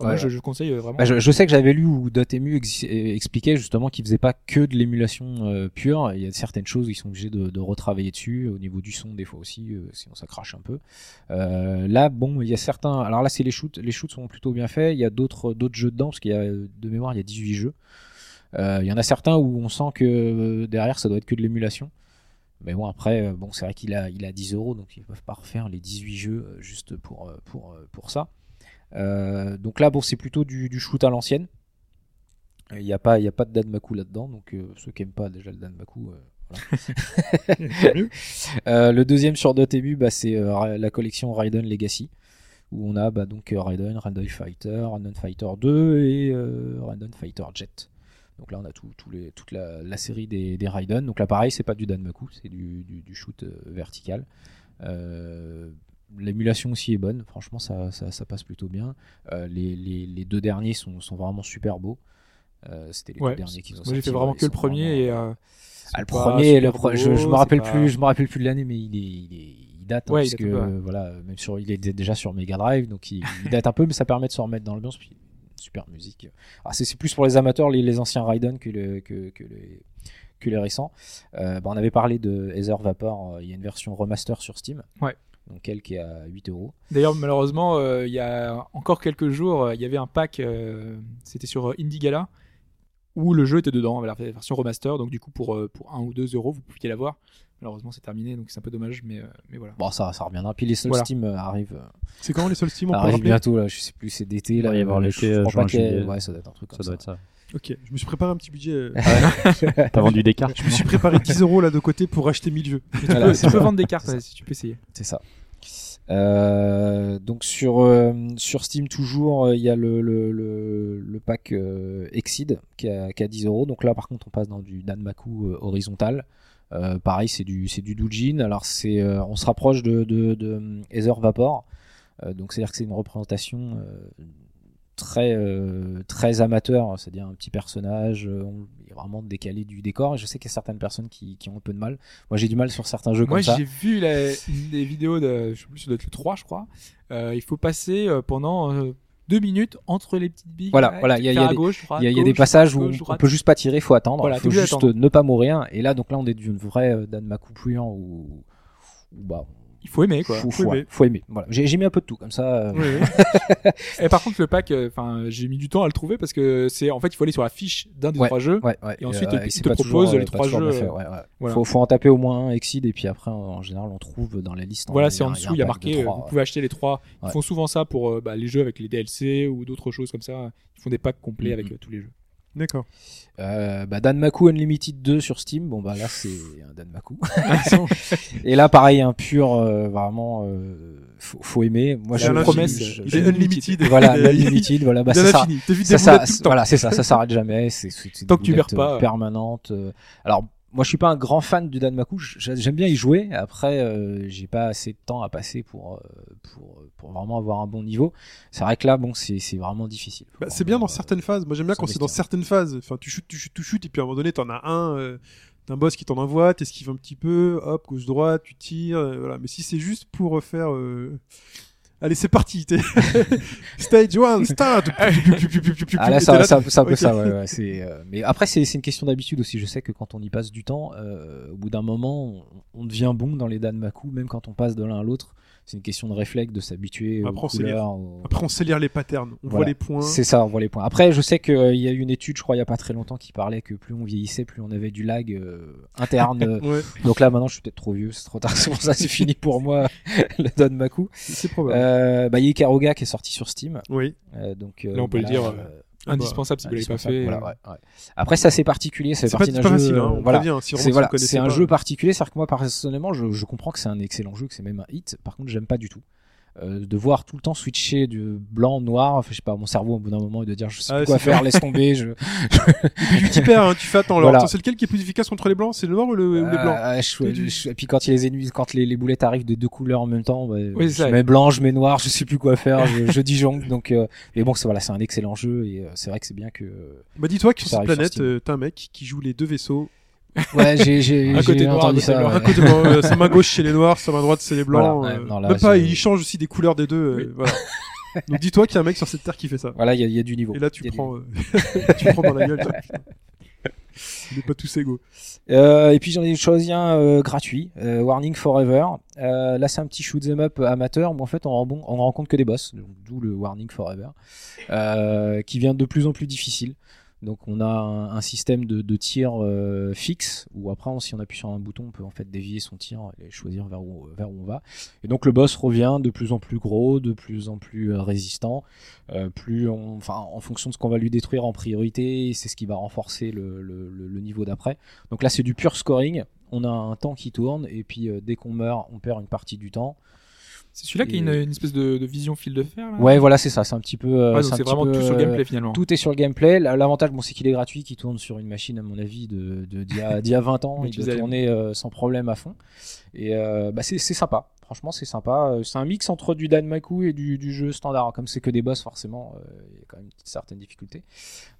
Euh. Moi, Ouais. je, je conseille euh, vraiment. Bah, je, je sais que j'avais lu où Dotemu ex- euh, expliquait justement qu'il faisait pas que de l'émulation euh, pure. Il y a certaines choses ils sont obligés de, de retravailler dessus au niveau du son des fois aussi, euh, sinon ça crache un peu. Euh, là, bon, il y a certains. Alors là, c'est les shoots. Les shoots sont plutôt bien faits. Il y a d'autres d'autres jeux dedans parce qu'il y a euh, de mémoire il y a 18 jeux. Euh, il y en a certains où on sent que euh, derrière ça doit être que de l'émulation. Mais bon après, euh, bon c'est vrai qu'il a il a 10 euros donc ils peuvent pas refaire les 18 jeux euh, juste pour euh, pour euh, pour ça. Euh, donc là, bon, c'est plutôt du, du shoot à l'ancienne. Il n'y a pas, y a pas de Danmaku là-dedans, donc euh, ceux qui aiment pas déjà le Danmaku. euh, euh, le deuxième sur Dotemu, bah, c'est euh, la collection Raiden Legacy, où on a bah, donc euh, Raiden, Raiden Fighter, Raiden Fighter 2 et euh, Raiden Fighter Jet. Donc là, on a tout, les, toute la, la série des, des Raiden. Donc là, pareil, c'est pas du Danmaku, c'est du, du, du shoot euh, vertical. L'émulation aussi est bonne, franchement, ça, ça, ça passe plutôt bien. Euh, les, les, les deux derniers sont, sont vraiment super beaux. Euh, C'était les Ouais. deux derniers qu'ils ont Moi, j'ai sortis, fait vraiment que le premier vraiment- et. euh, ah, le premier, le je, je me rappelle pas- plus, je me rappelle plus de l'année, mais il est, il est, il date hein, Ouais, il parce date que un peu, ouais. voilà, même sur, il est déjà sur Mega Drive, donc il, il date un peu, mais ça permet de se remettre dans l'ambiance. Puis super musique. Ah, c'est plus pour les amateurs, les, les anciens Raiden que, le, que, que les que les récents. Euh, bah, on avait parlé de Ether Vapor, euh, il y a une version remaster sur Steam. Ouais. Donc elle qui est à 8 euros. D'ailleurs, malheureusement, euh, il y a encore quelques jours, euh, il y avait un pack, euh, c'était sur Indie Gala, où le jeu était dedans, la version remaster. Donc, du coup, pour, pour 1 ou 2 euros, vous pouviez l'avoir. Malheureusement, c'est terminé, donc c'est un peu dommage, mais, euh, mais voilà. Bon, ça, ça reviendra. Puis les seuls Voilà. Steam arrivent, euh, C'est comment les seuls Steam on peut rappeler bientôt là. Je sais plus, c'est d'été là. va y avoir l'été, juin, juillet. Ouais, ça doit être un truc Ça comme doit être ça. Ok, je me suis préparé un petit budget. euh, T'as vendu des cartes. Je me suis préparé 10 euros là de côté pour acheter 1000 jeux. Tu Voilà, peux, tu peux vendre des cartes ouais, si tu peux essayer. C'est ça. Euh, donc sur euh, sur Steam toujours euh, il y a le le, le, le pack euh, Exceed qui a, qui a 10 euros. Donc là par contre on passe dans du Danmaku euh, horizontal. Euh, pareil c'est du c'est du Doujin. Alors c'est euh, on se rapproche de de, de Ether Vapor. Euh, donc c'est à dire que c'est une représentation euh, très euh, très amateur c'est-à-dire un petit personnage euh, on, il est vraiment décalé du décor et je sais qu'il y a certaines personnes qui, qui ont un peu de mal moi j'ai du mal sur certains jeux Moi, comme ça j'ai vu des vidéos de, je sais plus, ça doit être le 3, je crois. Euh, il faut passer pendant deux minutes entre les petites billes. Voilà, voilà, il y a- il y des- gauche, droite, Il y a, il y a des gauche, passages droite, où gauche, on droite. peut juste pas tirer, faut attendre. Voilà, il faut juste ne pas mourir. Et là, donc là, on est d'une vraie Danmaku puant où, où bah, Il faut aimer, quoi. faut, faut faut- aimer. faut aimer. Voilà. J'ai mis un peu de tout comme ça. euh, Oui, oui. Et par contre, le pack, euh, enfin, j'ai mis du temps à le trouver parce que c'est, en fait, il faut aller sur la fiche d'un des Ouais. trois jeux. Ouais, ouais. Et ensuite, euh, il te propose toujours, les euh, pas trois jeux, fait, ouais, ouais. voilà. Faut, faut en taper au moins un Exceed et puis après, en, en général, on trouve dans la liste. Voilà, il c'est en un- dessous, il y a marqué, trois, vous pouvez acheter les trois. Ils Ouais. font souvent ça pour euh, bah, les jeux avec les DLC ou d'autres choses comme ça. Ils font des packs complets Mhm. avec euh, tous les jeux. D'accord. Euh, bah, Danmaku Unlimited 2 sur Steam, bon bah là c'est un Danmaku. et là pareil, un pur, euh, vraiment, euh, faut, faut aimer. Moi je la promesse, je- Il est unlimited. Voilà, Unlimited, voilà, bah ça, ça, ça, voilà, c'est ça, ça s'arrête jamais. C'est c'est- Tant que tu perds pas. permanentes. euh. Alors moi je suis pas un grand fan du Danmaku. J- J'aime bien y jouer. Après euh, j'ai pas assez de temps à passer pour euh, pour pour vraiment avoir un bon niveau. C'est vrai que là bon c'est c'est vraiment difficile. Bah, c'est bien dans euh, certaines phases. Moi, j'aime bien quand c'est dans certaines phases. Enfin, tu chutes, tu chutes, tu chutes, et puis à un moment donné, t'en as un, euh, t'as un boss qui t'en envoie, t'esquives un petit peu, hop, gauche droite, tu tires, euh, voilà. Mais si c'est juste pour euh, faire, euh, allez, c'est parti. Stage 1, start. Ah là, Et ça, là, ça, c'est un peu ça, ouais, ouais, c'est, euh, mais après, c'est, c'est une question d'habitude aussi. Je sais que quand on y passe du temps, euh, au bout d'un moment, on, on devient bon dans les Danmaku, même quand on passe de l'un à l'autre. C'est une question de réflexe, de s'habituer aux Après, on sait lire. couleurs. aux- Après, on sait lire les patterns. On voit les points. C'est ça, on voit les points. Après, je sais qu'il y a eu une étude, je crois, il y a pas très longtemps, qui parlait que plus on vieillissait, plus on avait du lag euh, interne. euh, Ouais, Donc là, maintenant, je suis peut-être trop vieux, c'est trop tard. C'est pour ça, c'est fini pour moi, le Danmaku. c'est probable. Euh, bah, il y a Ikaruga qui est sorti sur Steam. Oui. Euh, donc, euh, Là, on peut le dire, euh, Indispensable si vous l'avez pas fait. voilà, euh, ouais, ouais. Après, c'est assez particulier, c'est C'est c'est d'un jeu. facile, hein. euh, voilà. si C'est voilà, c'est un pas. jeu particulier, c'est-à-dire que moi personnellement, je, je comprends que c'est un excellent jeu, que c'est même un hit. Par contre, j'aime pas du tout. Euh, de voir tout le temps switcher du blanc au noir, enfin, je sais pas, mon cerveau au bout d'un moment et de dire je sais Ah, plus quoi faire, laisse tomber. Je... Tu t'y perds, hein. Tu fais attends, alors, Voilà. attends, c'est lequel qui est plus efficace contre les blancs? C'est le noir ou, le, ou les blancs? Euh, je- Et tu- je- et puis quand il les ennemis, quand les, les boulettes arrivent de deux couleurs en même temps, bah, Oui, je ça. mets blanc, je mets noir, je sais plus quoi faire, je, je disjongle. Donc, euh, mais bon, c'est voilà, c'est un excellent jeu et euh, c'est vrai que c'est bien que. Bah, dis-toi que sur cette planète, euh, t'as un mec qui joue les deux vaisseaux. Ouais, j'ai Un côté noir, entendu ça. ouais. Un côté euh, sa main gauche c'est les noirs, sa main droite c'est les blancs. Voilà, ouais, euh, non, là, même pas, il change aussi des couleurs des deux. euh, voilà. Donc dis-toi qu'il y a un mec sur cette terre qui fait ça. Voilà, il y, a- il y a du niveau. Et là tu prends, euh, tu prends dans la gueule. On n'est pas tous égaux. Et puis j'en ai choisi un gratuit, Warning Forever. Là c'est un petit shoot 'em up amateur, mais en fait on, on rencontre que des boss, d'où le Warning Forever, qui vient de plus en plus difficile. Donc on a un, système de, tir euh, fixe où après si on appuie sur un bouton on peut en fait dévier son tir et choisir vers où, on va. Et donc le boss revient de plus en plus gros, de plus en plus euh, résistant, euh, plus en fonction de ce qu'on va lui détruire en priorité, c'est ce qui va renforcer le, niveau d'après. Donc là c'est du pur scoring. On a un temps qui tourne et puis dès qu'on meurt on perd une partie du temps. C'est celui-là qui a une, une espèce de, de vision fil de fer. Là Ouais voilà c'est ça, c'est un petit peu. euh, Ouais, c'est vraiment peu, tout sur le euh, gameplay finalement. Tout est sur le gameplay. L'avantage, bon, c'est qu'il est gratuit, qu'il tourne sur une machine, à mon avis, de de- d'il y, a- d'il y a 20 ans. Il doit tourner euh, sans problème à fond. Et euh, bah, c'est sympa. Franchement, c'est sympa. Euh, C'est un mix entre du Danmaku et du, du jeu standard. Comme c'est que des boss, forcément, euh, il y a quand même une certaine difficulté.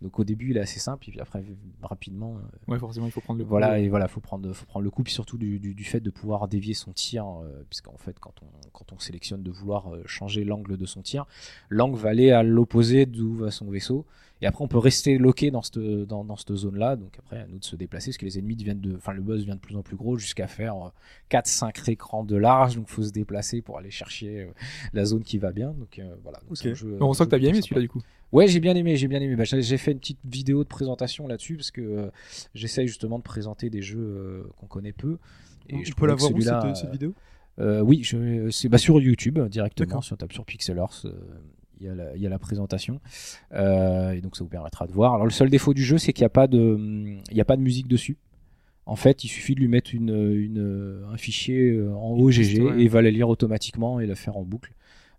Donc au début, il est assez simple, et puis après, rapidement, euh, Ouais, forcément, il faut prendre le voilà, coup. et voilà, faut prendre, faut prendre le coup, puis surtout du, du, du fait de pouvoir dévier son tir, puisqu'en fait, quand on, quand on sélectionne de vouloir changer l'angle de son tir, l'angle va aller à l'opposé d'où va son vaisseau, et après on peut rester loqué dans cette, dans, dans cette zone-là, donc après à nous de se déplacer, parce que les ennemis deviennent de, enfin le boss devient de plus en plus gros, jusqu'à faire euh, 4-5 écrans de large, donc faut se déplacer pour aller chercher euh, la zone qui va bien, donc euh, voilà. Donc, jeu- on sent jeu que t'as bien plutôt aimé celui-là du coup. Ouais, j'ai bien aimé, j'ai bien aimé. Bah, j'ai fait une petite vidéo de présentation là-dessus parce que euh, j'essaye justement de présenter des jeux euh, qu'on connaît peu. Et On je peut trouvais la voir où cette, cette vidéo? euh, Oui, je- c'est bah, sur YouTube euh, directement. Si on tape sur Pixelors, euh, il y, a la- il y a la présentation. Euh, et donc ça vous permettra de voir. Alors le seul défaut du jeu, c'est qu'il n'y a, pas de, il y a pas de musique dessus. En fait, il suffit de lui mettre une, une, un fichier euh, en OGG et il va la lire automatiquement et la faire en boucle.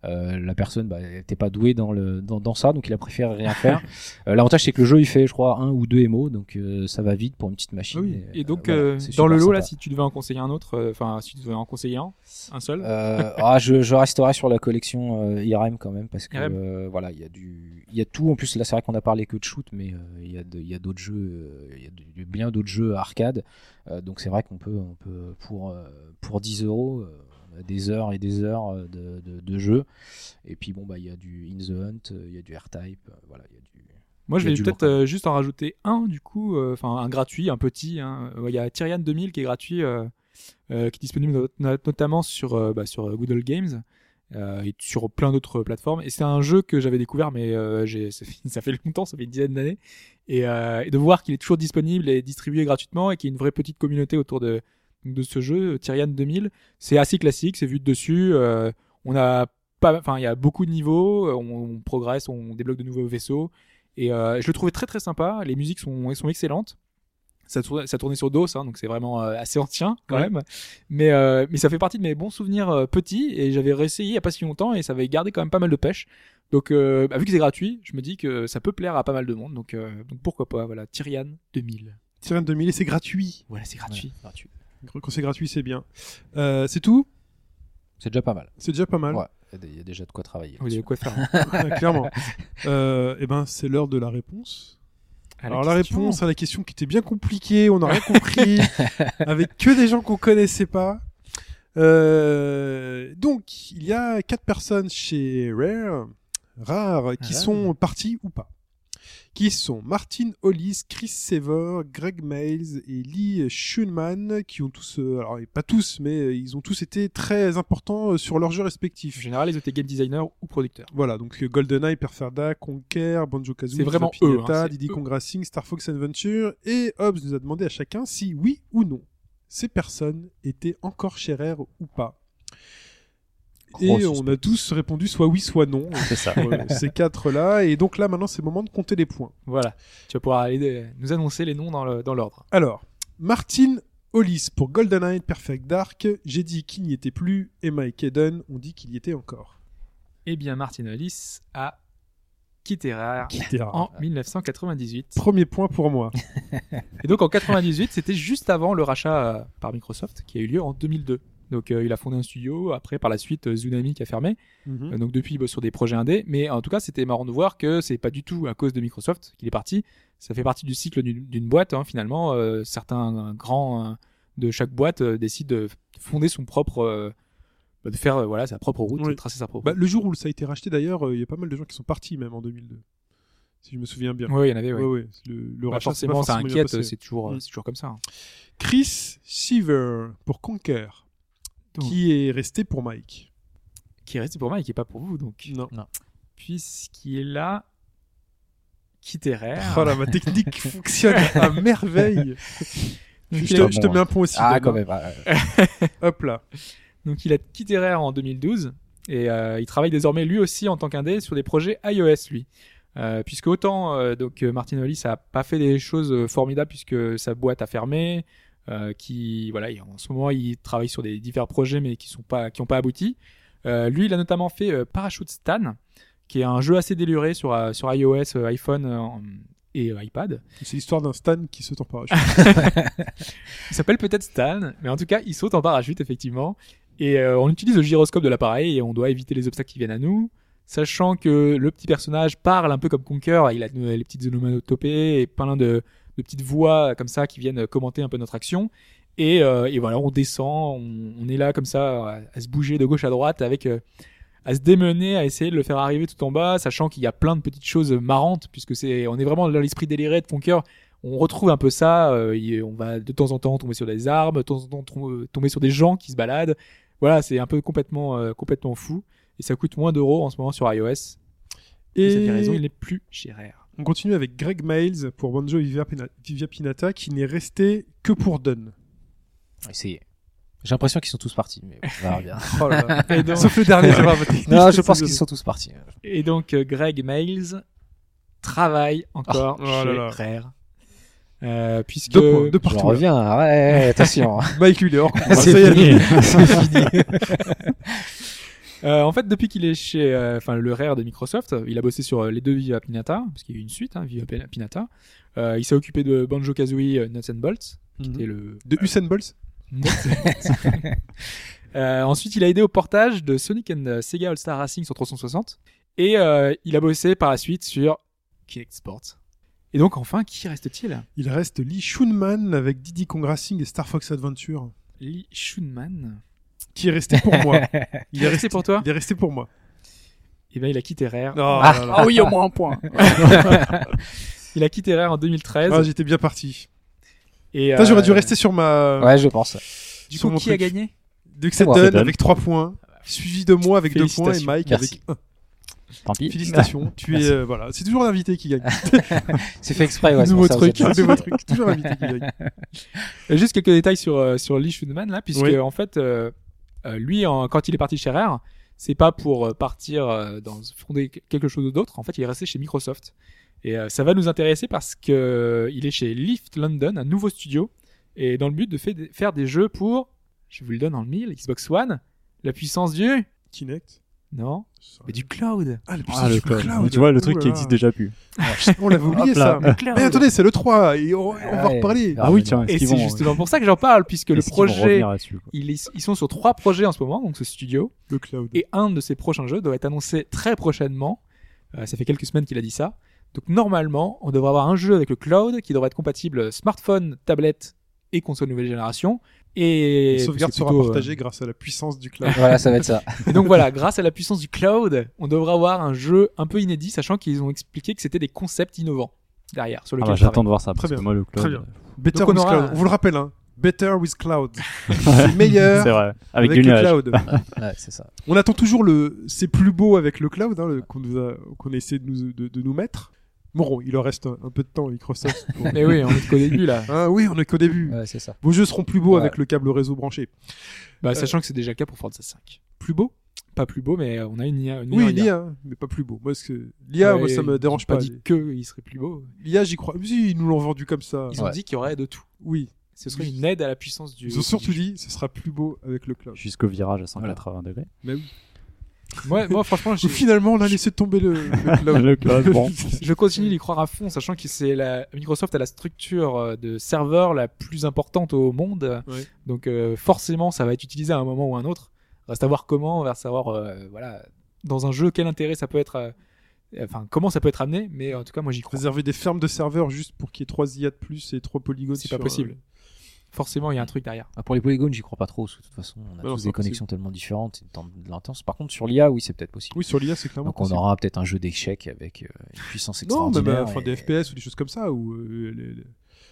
Euh, la personne bah, n'était pas douée dans, le, dans, dans ça, donc il a préféré rien faire. Euh, L'avantage, c'est que le jeu, il fait, je crois, un ou deux MO, donc euh, ça va vite pour une petite machine. Oui. Et donc, voilà, dans le lot, là, si tu devais en conseiller un autre, enfin, si tu devais en conseiller un, un seul, ah, je, je resterai sur la collection IRM quand même parce que voilà il y a du y a tout en plus là c'est vrai qu'on a parlé que de shoot mais il y a d'autres jeux il y a de- bien d'autres jeux arcade donc c'est vrai qu'on peut on peut pour pour 10 euros des heures et des heures euh, de, de, de jeu et puis bon bah il y a du In the Hunt euh, il y a du R-Type euh, voilà il y a du Moi, je vais peut-être euh, juste en rajouter un, du coup, euh, enfin un gratuit, un petit. hein. Euh, Il y a Tyrian 2000 qui est gratuit, euh, euh, qui est disponible not- not- notamment sur, euh, bah, sur euh, Old Games euh, et sur plein d'autres plateformes. Et c'est un jeu que j'avais découvert, mais euh, ça, fait, ça fait longtemps, ça fait une dizaine d'années. Et, euh, et de voir qu'il est toujours disponible et distribué gratuitement et qu'il y a une vraie petite communauté autour de, de ce jeu, Tyrian 2000, c'est assez classique, c'est vu de dessus. euh, on a pas, enfin, il y a beaucoup de niveaux, on, on progresse, on débloque de nouveaux vaisseaux. Et euh, je le trouvais très très sympa. Les musiques sont, elles sont excellentes. Ça tournait, ça tournait sur DOS, hein, donc c'est vraiment euh, assez ancien quand Ouais. même. Mais, euh, mais ça fait partie de mes bons souvenirs euh, petits et j'avais réessayé il y a pas si longtemps et ça avait gardé quand même pas mal de pêche. Donc bah, vu que c'est gratuit, je me dis que ça peut plaire à pas mal de monde. Donc, donc pourquoi pas, voilà. Tyrian 2000. Tyrion 2000 et c'est gratuit. Voilà, c'est gratuit. gratuit. Quand c'est gratuit, c'est bien. Euh, c'est tout? C'est déjà pas mal. C'est déjà pas mal. Ouais, il y a il y, a déjà de quoi travailler. Vous avez là-dessus. quoi faire. hein. Ouais, clairement. Euh, eh ben, c'est l'heure de la réponse. À Alors la question. réponse à la question qui était bien compliquée, on n'a rien compris, avec que des gens qu'on connaissait pas. Euh, donc, il y a quatre personnes chez Rare, Rare, qui Ah. sont parties ou pas. Qui sont Martin Hollis, Chris Sever, Greg Miles et Lee Schunman, qui ont tous, euh, alors pas tous, mais euh, ils ont tous été très importants euh, sur leurs jeux En respectifs. général, ils étaient game designer ou producteurs. Voilà, donc GoldenEye, Perferda, Conquer, Banjo Kazooie, C'est vraiment eux, hein, Diddy. Kong Racing, Star Fox Adventure, et Hobbs nous a demandé à chacun si oui ou non ces personnes étaient encore chez Rare ou pas. Gros et on a tous répondu soit oui, soit non. C'est ça. pour, euh, ces quatre-là, et donc là maintenant c'est le moment de compter les points. Voilà. Tu vas pouvoir aller de- nous annoncer les noms dans l'ordre. Alors, Martin Hollis pour GoldenEye Perfect Dark, j'ai dit qu'il n'y était plus, et Mike Eden ont dit qu'il y était encore. Eh bien, Martin Hollis a quitté rare. en 1998. Premier point pour moi. Et donc en 98, c'était juste avant le rachat euh, par Microsoft qui a eu lieu en 2002. Donc euh, il a fondé un studio, après par la suite euh, Tsunami qui a fermé. Mhm. Euh, donc depuis il bosse sur des projets indés, mais en tout cas c'était marrant de voir que c'est pas du tout à cause de Microsoft qu'il est parti. Ça fait partie du cycle d'une boîte hein, finalement. Euh, certains grands de chaque boîte décident de fonder son propre, bah, de faire voilà sa propre route, Oui. de tracer sa propre. Bah, le jour où ça a été racheté, d'ailleurs, il y a pas mal de gens qui sont partis même en 2002. Si je me souviens bien. Ouais, il y en avait. Ouais. Ouais, ouais. Le, le Bah, rachat, forcément, ça inquiète. C'est toujours, Mm. c'est toujours comme ça. hein. Chris Seaver pour Conquer, Donc. qui est resté pour Mike. Qui est resté pour moi et pas pour vous donc. Non. Puisqu'il est là, quitté Rare. Oh là, ma technique fonctionne à merveille. Donc, je te, a- je te mets un point aussi. Ah, quand même. Hop là. Donc il a quitté Rare en 2012 et euh, il travaille désormais lui aussi en tant qu'indé sur des projets iOS lui. Euh, puisque autant euh, donc Martin Hollis a pas fait des choses formidables puisque sa boîte a fermé, euh, qui voilà il- en ce moment il travaille sur des divers projets mais qui sont pas qui ont pas abouti. Euh, lui il a notamment fait euh, Parachute Stan qui est un jeu assez déluré sur euh, sur iOS, iPhone et iPad. C'est l'histoire d'un Stan qui saute en parachute. Il s'appelle peut-être Stan, mais en tout cas, il saute en parachute, effectivement. Et euh, on utilise le gyroscope de l'appareil et on doit éviter les obstacles qui viennent à nous. Sachant que le petit personnage parle un peu comme Conker, il a les petites onomatopées et plein de, de petites voix comme ça qui viennent commenter un peu notre action. Et, euh, et voilà, on descend, on, on est là comme ça à, à se bouger de gauche à droite avec euh, à se démener, à essayer de le faire arriver tout en bas, sachant qu'il y a plein de petites choses marrantes puisque c'est on est vraiment dans l'esprit déliré de Conker on retrouve un peu ça. euh, on va de temps en temps tomber sur des armes, de temps en temps tomber sur des gens qui se baladent. Voilà, c'est un peu complètement, euh, complètement fou. Et ça coûte moins d'euros en ce moment sur iOS. Et... Pour cette raison, il Et n'est plus chez Rare. On continue avec Greg Miles pour Banjo et Vivia, Pina- Vivia Pinata, qui n'est resté que pour Dunn. Essayez. J'ai l'impression qu'ils sont tous partis, mais on verra bien. Oh là là. Et donc, Sauf le dernier, non, je pense qu'ils sont tous partis. et donc, euh, Greg Miles travaille encore Oh là chez là. Rare. Euh, puisque deux Je partout. là. reviens, ouais, attention. Mike, il est hors combat. C'est fini. C'est fini. Euh, en fait, depuis qu'il est chez, euh, enfin, le Rare de Microsoft, il a bossé sur euh, les deux Viva Pinata, parce qu'il y a eu une suite, hein, Viva Pinata. Euh, il s'est occupé de Banjo Kazooie euh, Nuts and Bolts, qui Mhm. était le De Usain Bolt Euh, ensuite, il a aidé au portage de Sonic and Sega All Star Racing sur 360. Et euh, il a bossé par la suite sur Kinect Sports. Et donc, enfin, qui reste-t-il? Il reste Lee Shunman avec Diddy Kong Racing et Star Fox Adventure, Lee Shunman. Qui est resté pour moi. Il est resté pour toi Il est resté pour moi. Eh ben, il a quitté Rare. Oh là là. oui, au moins un point. Il a quitté Rare en 2013. Ah, j'étais bien parti. et Putain, J'aurais dû euh, rester sur ma. Ouais, je pense. Du sur coup, qui a gagné? Dunn. avec 3 points, suivi de moi avec 2 points et. Mike Merci. avec 1. Tant pis. Félicitations. tu es euh, voilà, c'est toujours l'invité qui gagne. C'est fait exprès, ouais. Nouveau truc, nouveau truc, toujours l'invité qui gagne. Euh, Juste quelques détails sur euh, sur Lee Shunman là, puisque Oui. en fait, euh, euh, lui, en- quand il est parti chez Rare, c'est pas pour euh, partir euh, dans fonder quelque chose d'autre. En fait, il est resté chez Microsoft. Et ça va nous intéresser parce que il est chez Lift London, un nouveau studio, et dans le but de faire des jeux pour, je vous le donne en le mille, Xbox One, la puissance du, Kinect. Non, mais du cloud. Ah, le Ah, le cloud. cloud. Tu vois, le Ouh truc là qui existe déjà plus. On l'avait oublié là. ça. Mais attendez, c'est le 3 et on, on va Ouais. reparler. Ah oui, tiens, Et c'est justement pour ça que j'en parle, puisque le projet, ils, ils sont sur trois projets en ce moment, donc ce studio, Le cloud. et un de ces prochains jeux doit être annoncé très prochainement. Euh, ça fait quelques semaines qu'il a dit ça. Donc normalement, on devrait avoir un jeu avec le cloud qui devrait être compatible smartphone, tablette et console nouvelle génération. Et, sauvegarde c'est sera plutôt, euh, partagée grâce à la puissance du cloud. Voilà, ça va être ça. Et donc voilà, grâce à la puissance du cloud, on devrait avoir un jeu un peu inédit, sachant qu'ils ont expliqué que c'était des concepts innovants derrière, sur Ah bah, ils travaillent. J'attends de voir ça. Très Parce que bien. moi, le cloud. Très bien. euh, Better Donc on with aura cloud. On vous le rappelle, hein. Better with cloud. c'est meilleur C'est vrai. Avec, avec, le nuage. cloud. Ouais, c'est ça. On attend toujours le c'est plus beau avec le cloud hein, le- qu'on nous a qu'on a essayé de nous de, de nous mettre. Bon, il en reste un, un peu de temps à Microsoft. pour- Mais oui, on est qu'au début là. Ah oui, on est qu'au début. Ouais, c'est ça. Vos jeux seront plus beaux Ouais. avec le câble réseau branché. Bah, sachant que c'est déjà le cas pour Forza 5. Plus beau? Pas plus beau, mais on a une IA. Une Oui, IA. l'IA, hein, mais pas plus beau. Moi, ce que l'IA, Ouais, moi, ça me ils dérange ont pas pas. dit que il serait plus beau. L'IA, j'y crois. Si, ils nous l'ont vendu comme ça. Ils ont dit qu'il y aurait de tout. Oui. Ce serait une aide à la puissance du. Ils ont surtout du- dit, ce sera plus beau avec le cloud. Jusqu'au virage à 180 degrés. Mais oui. Moi, moi, franchement, j'ai- Finalement, on a laissé tomber le, le cloud. Le cloud, bon. je continue d'y croire à fond, sachant que c'est la Microsoft a la structure euh, de serveur la plus importante au monde. Donc euh, forcément, ça va être utilisé à un moment ou à un autre. Reste à voir comment, on va savoir euh, voilà dans un jeu quel intérêt ça peut être. euh, Enfin, comment ça peut être amené, mais en tout cas, moi j'y crois. Réserver des fermes de serveurs juste pour qu'il y ait 3 IA de plus et 3 polygones. C'est pas possible. Forcément, il y a un truc derrière. Ah, pour les polygones, j'y crois pas trop. parce que De toute façon, on a Bah non, tous des connexions tellement différentes, de l'intense. Par contre, sur l'IA, oui, c'est peut-être possible. Oui, sur l'IA, c'est clairement Donc, on possible. aura peut-être un jeu d'échecs avec euh, une puissance Non, même extraordinaire. euh, enfin, et- des FPS ou des choses comme ça. Où, euh, les- les-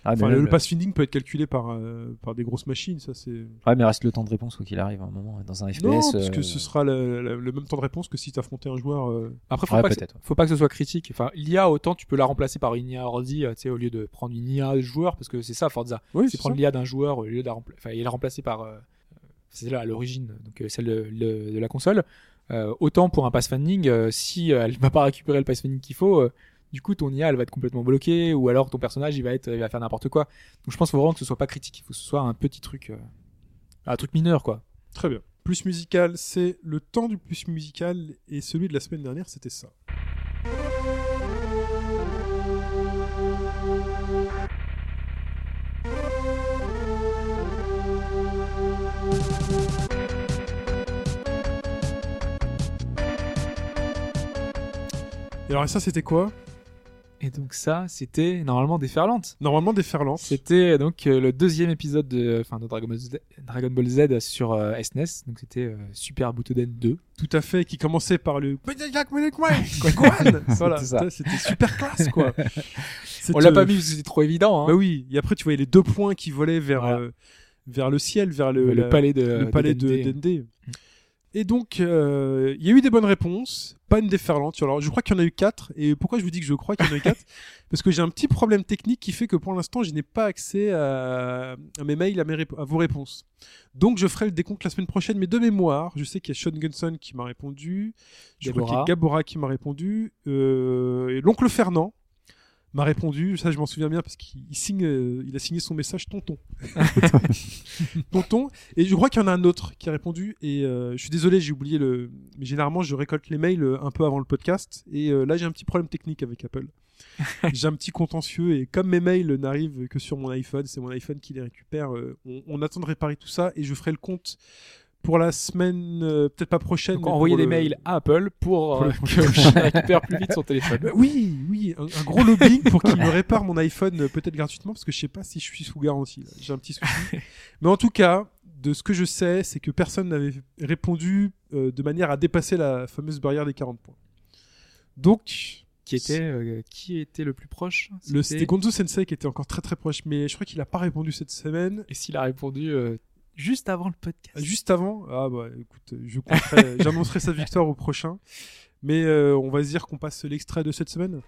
Ah, mais enfin, même le pass finding peut être calculé par, euh, par des grosses machines. Ça, c'est. Ouais, mais reste le temps de réponse, quoi qu'il arrive, à un moment, dans un FPS. Non, parce que euh, ce sera le, le- le même temps de réponse que si tu affrontais un joueur. euh, Après, faut, Ouais, pas que, faut pas que ce soit critique. Enfin, l'IA, autant tu peux la remplacer par une IA ordi, tu sais, au lieu de prendre une IA de joueur, parce que c'est ça, Forza. Oui, c'est prendre l'IA d'un joueur au lieu de la rempla- enfin, et la remplacer par, euh, c'est là à l'origine, donc euh, celle de, le- de la console. Euh, autant pour un pass funding, euh, si elle va pas récupérer le pass funding qu'il faut, euh, du coup ton IA elle va être complètement bloquée, ou alors ton personnage il va être, il va faire n'importe quoi. Donc je pense faut vraiment que ce soit pas critique, il faut que ce soit un petit truc, euh, un truc mineur quoi. Très bien. Plus musical, c'est le temps du plus musical et celui de la semaine dernière, c'était ça. Et alors, et ça, c'était quoi? Et donc ça, c'était normalement déferlante. Normalement, des ferlantes. C'était donc euh, le deuxième épisode de, enfin, de Dragon Ball Z, Dragon Ball Z sur euh, SNES, donc c'était euh, Super Butoden 2. Tout à fait, qui commençait par le. voilà, C'était super classe, quoi. On l'a pas euh, mis parce que c'était trop évident. Hein. Bah oui, et après tu voyais les deux points qui volaient vers, Voilà. euh, vers le ciel, vers le, le, la- palais de le palais de Dende. Dende. Et donc, euh, il y a eu des bonnes réponses, pas une déferlante. Alors, je crois qu'il y en a eu quatre. Et pourquoi je vous dis que je crois qu'il y en a eu quatre Parce que j'ai un petit problème technique qui fait que pour l'instant, je n'ai pas accès à, à mes mails, à, mes rép- à vos réponses. Donc, je ferai le décompte la semaine prochaine. Mais de mémoire, je sais qu'il y a Sean Gunson qui m'a répondu. Je crois qu'il y a Gabora. Gabora qui m'a répondu. Euh, et l'oncle Fernand m'a répondu. Ça, je m'en souviens bien parce qu'il il signe, euh, il a signé son message tonton. tonton. Et je crois qu'il y en a un autre qui a répondu. Et euh, je suis désolé, j'ai oublié le. Mais généralement, je récolte les mails euh, un peu avant le podcast. Et euh, là, j'ai un petit problème technique avec Apple. j'ai un petit contentieux. Et comme mes mails n'arrivent que sur mon iPhone, c'est mon iPhone qui les récupère. on, on attend de réparer tout ça. Et je ferai le compte pour la semaine, euh, peut-être pas prochaine. Donc envoyer des le- mails à Apple pour, pour euh, le que je récupère plus vite son téléphone. Bah oui, oui, un, un gros lobbying pour qu'il me répare mon iPhone euh, peut-être gratuitement parce que je sais pas si je suis sous garantie. J'ai un petit souci. Mais en tout cas, de ce que je sais, c'est que personne n'avait répondu euh, de manière à dépasser la fameuse barrière des 40 points. Donc, Qui était, euh, qui était le plus proche? c'était Gonzo Sensei qui était encore très très proche, mais je crois qu'il a pas répondu cette semaine. Et s'il a répondu euh, juste avant le podcast. Juste avant, ah bah écoute, j'annoncerai sa victoire au prochain. Mais euh, on va se dire qu'on passe l'extrait de cette semaine.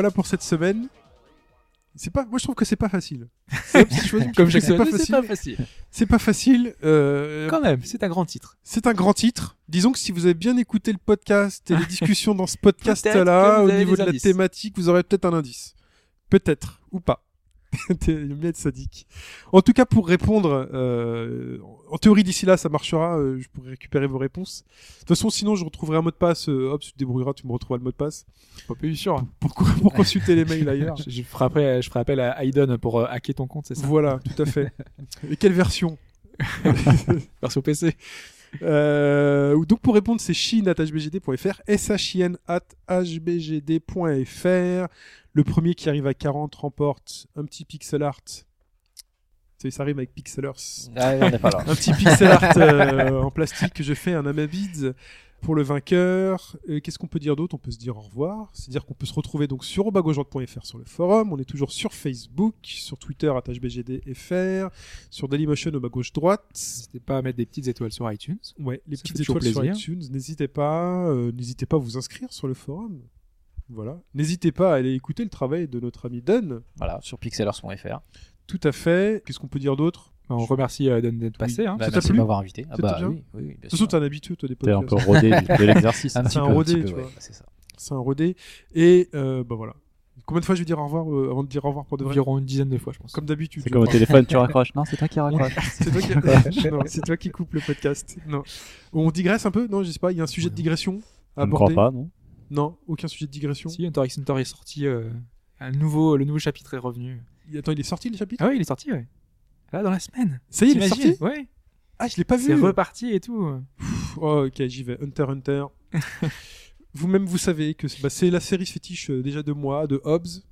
Voilà pour cette semaine. C'est pas, moi je trouve que c'est pas facile. C'est Comme chaque semaine, pas facile. C'est pas facile. euh, Quand même, c'est un grand titre. c'est un grand titre. Disons que si vous avez bien écouté le podcast et les discussions dans ce podcast-là, au niveau de la thématique, vous aurez peut-être un indice. Peut-être, ou pas. T'es- J'aime bien être sadique. En tout cas, pour répondre, euh, en théorie d'ici là, ça marchera. euh, je pourrai récupérer vos réponses. De toute façon, sinon, je retrouverai un mot de passe. Euh, hop, tu te débrouilleras, tu me retrouveras le mot de passe. Pas plus sûr. Pour, pour consulter les mails ailleurs. Je, je ferai après, je ferai appel à Aiden pour euh, hacker ton compte, c'est ça? Voilà, tout à fait. Et quelle version? Version PC. Euh, donc pour répondre, c'est shin.hbgd.fr, shin at hbgd.fr. Le premier qui arrive à 40 remporte un petit pixel art. Ça, ça rime avec pixelers. Ah, on n'est pas là. Un petit pixel art euh, en plastique que je fais, un Amabids pour le vainqueur. Euh, Qu'est-ce qu'on peut dire d'autre? On peut se dire au revoir. C'est-à-dire qu'on peut se retrouver donc sur obagaujointe.fr sur le forum. On est toujours sur Facebook, sur Twitter hbgdfr, sur Dailymotion au bas gauche droite. N'hésitez pas à mettre des petites étoiles sur iTunes. Ouais, les Ça petites étoiles sur iTunes. N'hésitez pas, euh, n'hésitez pas à vous inscrire sur le forum. Voilà. N'hésitez pas à aller écouter le travail de notre ami Dunn. Voilà, sur pixelers.fr. Tout à fait. Qu'est-ce qu'on peut dire d'autre? On remercie euh, Don d'être passé. Hein. Bah, Ça t'a plu m'avoir invité. Ah bah bien oui, oui, oui, bien De toute façon, sûr. t'es un habitué, toi, des T'es un podcasts. peu rodé de l'exercice. C'est un peu, rodé, tu ouais, vois. c'est ça. C'est un rodé. Et euh, bah voilà. Combien de fois je vais dire au revoir euh, avant de dire au revoir pour de vrai Environ une dizaine de fois, je pense. Comme d'habitude. C'est je comme au téléphone, tu raccroches. Non, c'est toi qui raccroches. C'est toi, qui... non, c'est toi qui coupe le podcast. Non. On digresse un peu? Non, je sais pas. Il y a un sujet de digression à Je ne crois aborder. pas, non Non, aucun sujet de digression? Si, Hunter x Hunter est sorti. euh, un nouveau, le nouveau chapitre est revenu. Attends, il est sorti le chapitre? Ah oui, il est sorti, ouais. Là, dans la semaine. Ça y est, il est sorti Ouais. Ah, je l'ai pas C'est vu. reparti et tout. Pff, Oh, ok, j'y vais. Hunter Hunter. Vous-même, vous savez que c'est bah, c'est la série fétiche euh, déjà de moi, de Hobbs.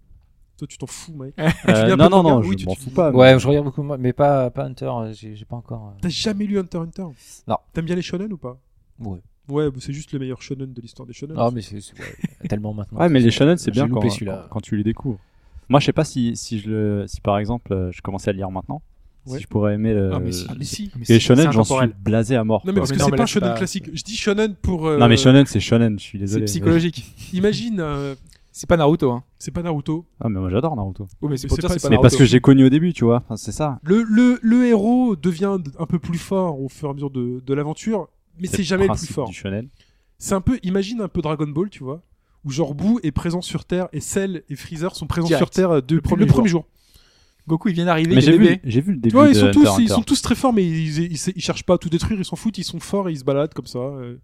Toi, tu t'en fous, mec. Euh, Non, non, non, Oui, je tu- m'en fous pas. mais- Ouais, je regarde beaucoup, mais pas, pas Hunter, euh, j'ai pas encore. euh, T'as jamais lu Hunter Hunter? Non. T'aimes bien les shonen ou pas? Ouais. Ouais, bah, c'est juste le meilleur shonen de l'histoire des shonen. Ah, mais c'est c'est- ouais, tellement maintenant. Ouais, mais les shonen, c'est bien quand, quand, quand tu les découvres. Moi, je sais pas si, si, je le, si par exemple, je commençais à le lire maintenant, Ouais. si je pourrais aimer le. Ah, mais si. Ah, mais si. Mais Et les c'est- shonen, c'est j'en suis blasé à mort. Non, mais quoi. parce que c'est pas c'est shonen pas- classique. Je dis shonen pour. euh, Non, mais shonen, c'est shonen, je suis C'est désolé. psychologique. Imagine, euh, C'est pas Naruto, hein. c'est pas Naruto. Ah, mais moi j'adore Naruto. Mais c'est c'est pas- c'est pas Mais parce que j'ai connu au début, tu vois. Enfin, c'est ça. Le, le, le héros devient un peu plus fort au fur et à mesure de, de l'aventure, mais c'est jamais le plus fort. C'est un peu, imagine un peu Dragon Ball, tu vois, où genre Boo est présent sur Terre et Cell et Freezer sont présents Direct. sur Terre euh, depuis premier le premier jour. Goku, il vient d'arriver, Mais j'ai vu, j'ai vu le Tu début vois, ils de sont Hunter tous, ils Hunter. sont tous très forts, mais ils, ils, ils cherchent pas à tout détruire, ils s'en foutent, ils sont forts et ils se baladent comme ça. euh,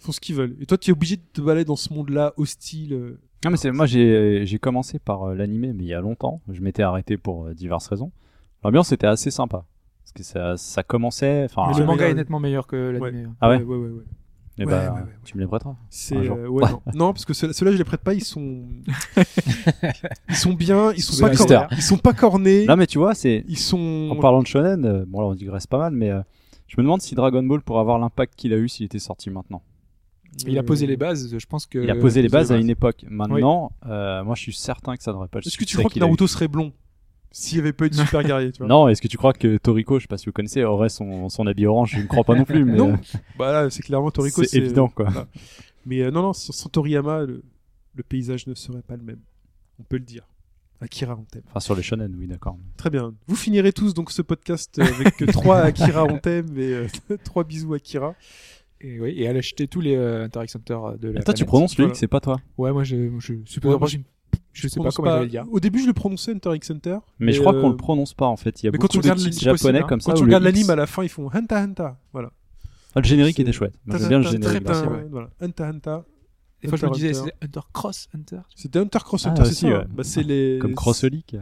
ils font ce qu'ils veulent. Et toi, tu es obligé de te balader dans ce monde-là hostile. euh. Non, mais c'est, moi j'ai, j'ai commencé par euh, l'animé, mais il y a longtemps. Je m'étais arrêté pour diverses raisons. L'ambiance était assez sympa. Parce que ça, ça commençait. Enfin, Mais Ah, le manga est nettement meilleur que l'anime. Ah ouais, ouais, ouais, ouais. Eh ouais, ouais, ouais. tu me les prêteras. C'est Un jour. euh, ouais, non. non, parce que ceux- ceux-là, je les prête pas. Ils sont, ils sont bien. Ils sont pas cornés. Ils sont pas cornés. Là, mais tu vois, c'est. Ils sont. En parlant de shonen, euh, bon là on digresse pas mal, mais euh, je me demande si Dragon Ball pourrait avoir l'impact qu'il a eu s'il était sorti maintenant. Il a posé les bases, je pense que. Il a posé les bases les à une époque. Maintenant, euh, moi je suis certain que ça devrait pas. le Est-ce que tu crois que. Naruto serait blond? S'il y avait pas eu de super guerrier tu vois Non, est-ce que tu crois que Toriko, je sais pas si vous connaissez, aurait son, son habit orange? Je ne crois pas non plus, mais Non. euh, Bah là, c'est clairement Toriko. c'est évident quoi. voilà. Mais euh, non, non, sans sans Toriyama, le, le paysage ne serait pas le même. On peut le dire. Akira on t'aime. Enfin sur les shonen, oui d'accord. Très bien. Vous finirez tous donc ce podcast avec euh, trois Akira on t'aime et euh, trois bisous Akira. Et, oui, et à acheter tous les euh, Hunter de la toi tu prononces lui, Voilà. c'est pas toi? Ouais, moi je, je suis Ouais, pas. Je, je sais pas comment vais le dire. Au début, je le prononçais Hunter x Hunter. Mais je crois euh, qu'on le prononce pas en fait. Il y a mais beaucoup quand tu de regardes titres les- japonais possible, hein. comme ça. Quand tu regardes l'anime à la fin, ils font Hanta Hanta. Voilà. Ah, le générique était chouette. J'aime bien le générique. Très aussi. bien, Voilà. Hanta Hanta. Des fois, je me Hunter, disais, Hunter. c'est Hunter Cross Hunter. C'était Hunter Cross Ah, Hunter, c'est aussi, ça. ouais. Bah, c'est les. Comme Crossolic.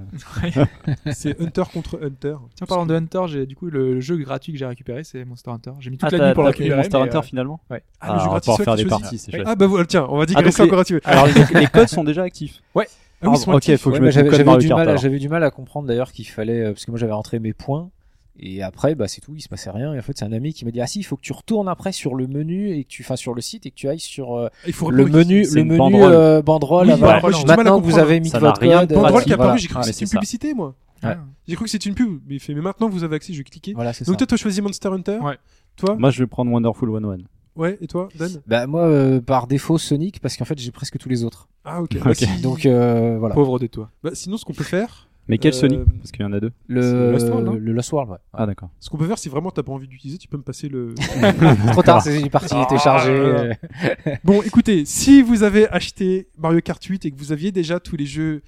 C'est Hunter contre Hunter. Tiens, en parlant de Hunter, j'ai du coup le jeu gratuit que j'ai récupéré, c'est Monster Hunter. J'ai mis toute Ah, la nuit pour le récupérer. Monster Hunter euh, finalement ouais. Ah, le Ah, jeu on va gratuit, pouvoir c'est faire toi qui des choisis parties, c'est Oui. chouette. Ah bah voilà, tiens, on va digresser donc, les- encore là-dessus. Alors les, codes sont déjà actifs. Ah oui, ils Ah, sont ok, faut que Ouais, je j'avais le du mal, alors. j'avais du mal à comprendre d'ailleurs qu'il fallait euh, parce que moi j'avais rentré mes points et après bah c'est tout, il se passait rien et en fait c'est un ami qui m'a dit ah si il faut que tu retournes après sur le menu et que tu fasses sur le site et que tu ailles sur euh, Il faut le menu le menu banderole. euh, banderole Oui, maintenant que vous avez mis Ça votre rien code de Banderole qui voilà. apparu, j'ai cru que mais c'était une publicité, moi. Ah. J'ai cru que c'était une pub, mais il fait, mais maintenant que vous avez accès, je vais cliquer. Voilà, c'est Donc ça. toi, t'as choisi Monster Hunter. Ouais. Toi Moi je vais prendre Wonderful 101. Ouais, et toi, Dan Bah moi euh, par défaut Sonic parce qu'en fait j'ai presque tous les autres. Ah ok. Ok. Si- Donc euh, voilà. Pauvre de toi. bah, sinon, ce qu'on peut faire, Mais quel Euh, Sony Parce qu'il y en a deux. Le Lost World, non le Lost World, ouais. Ah d'accord. ce qu'on peut faire, si vraiment t'as pas envie d'utiliser, tu peux me passer le. Trop tard, c'est parti, il était chargé. Ah. bon, écoutez, si vous avez acheté Mario Kart 8 et que vous aviez déjà tous les jeux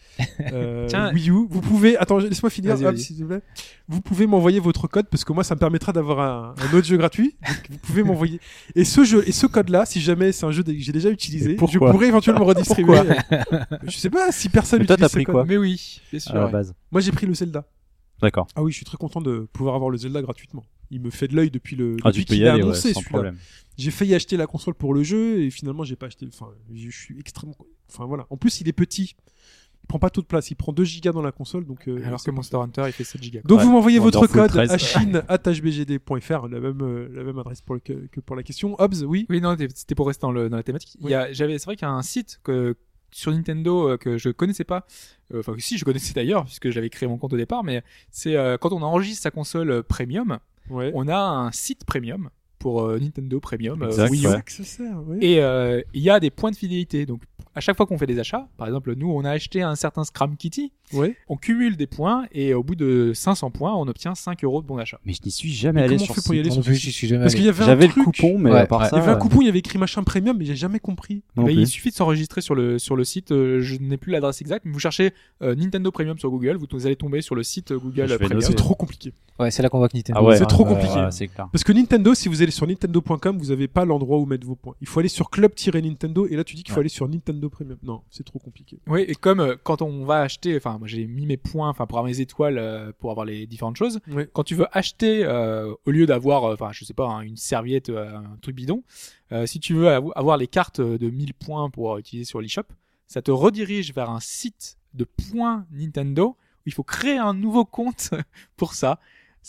euh, Tiens. Wii U, vous pouvez. Attends, laisse-moi finir, Vas-y, hop, vas-y. s'il te plaît. Vous pouvez m'envoyer votre code parce que moi, ça me permettra d'avoir un, un autre jeu gratuit. Donc, vous pouvez m'envoyer. Et ce jeu et ce code-là, si jamais c'est un jeu que j'ai déjà utilisé, Et je pourquoi pourrais éventuellement redistribuer. je sais pas si personne Mais toi, utilise t'as ce pris code. quoi Mais oui, bien sûr. À la ouais. base. Moi, j'ai pris le Zelda. D'accord. Ah oui, je suis très content de pouvoir avoir le Zelda gratuitement. Il me fait de l'œil depuis le Ah, depuis qu'il ouais, annoncé celui-là. J'ai failli acheter la console pour le jeu et finalement j'ai pas acheté. Enfin, je suis extrêmement. Enfin voilà. En plus, il est petit. Il prend pas toute place. Il prend 2 gigas dans la console, donc. euh, Alors que Monster Hunter, il fait 7 gigas. Donc Ouais. vous m'envoyez votre code 13. à chine@hbgd.fr, la même euh, la même adresse pour le, que, que pour la question. Hobbs, oui? Oui, non, c'était pour rester dans, le, dans la thématique. Il y a, j'avais, c'est vrai qu'il y a un site que, sur Nintendo euh, que je connaissais pas. Euh, Enfin, si, je connaissais d'ailleurs, puisque j'avais créé mon compte au départ, mais c'est euh, quand on enregistre sa console premium, Ouais. on a un site premium pour euh, Nintendo Premium, euh, Exact, Wii U. ouais. C'est ça que ça sert. ouais. Et euh, il y a des points de fidélité. Donc, à chaque fois qu'on fait des achats, par exemple, nous, on a acheté un certain Scram Kitty, on cumule des points et au bout de 500 points, on obtient 5 euros de bon d'achat. Mais je n'y suis jamais Mais allé comment sur site. aller sur suis jamais Parce qu'il y avait un J'avais le coupon, mais Ouais, à part ouais. ça. Il y avait un coupon, il y avait écrit machin premium, mais j'ai jamais compris. il suffit de s'enregistrer sur le, sur le site, euh, je n'ai plus l'adresse exacte, mais vous cherchez euh, Nintendo Premium sur Google, vous, vous allez tomber sur le site Google Premium. C'est trop compliqué. Ouais, c'est là qu'on voit que Nintendo. Ah ouais. C'est trop compliqué. Parce que Nintendo, si vous allez sur nintendo.com, vous n'avez pas l'endroit où mettre vos points. Il faut aller sur club-nintendo et là tu dis qu'il faut Ouais. aller sur Nintendo Premium. Non, c'est trop compliqué. Oui, et comme euh, quand on va acheter, enfin, moi j'ai mis mes points, enfin, pour avoir mes étoiles, euh, pour avoir les différentes choses. Ouais. Quand tu veux acheter, euh, au lieu d'avoir, enfin, je sais pas, hein, une serviette, un truc bidon, si tu veux avo- avoir les cartes de 1000 points pour utiliser sur l'eShop, ça te redirige vers un site de points Nintendo où il faut créer un nouveau compte pour ça.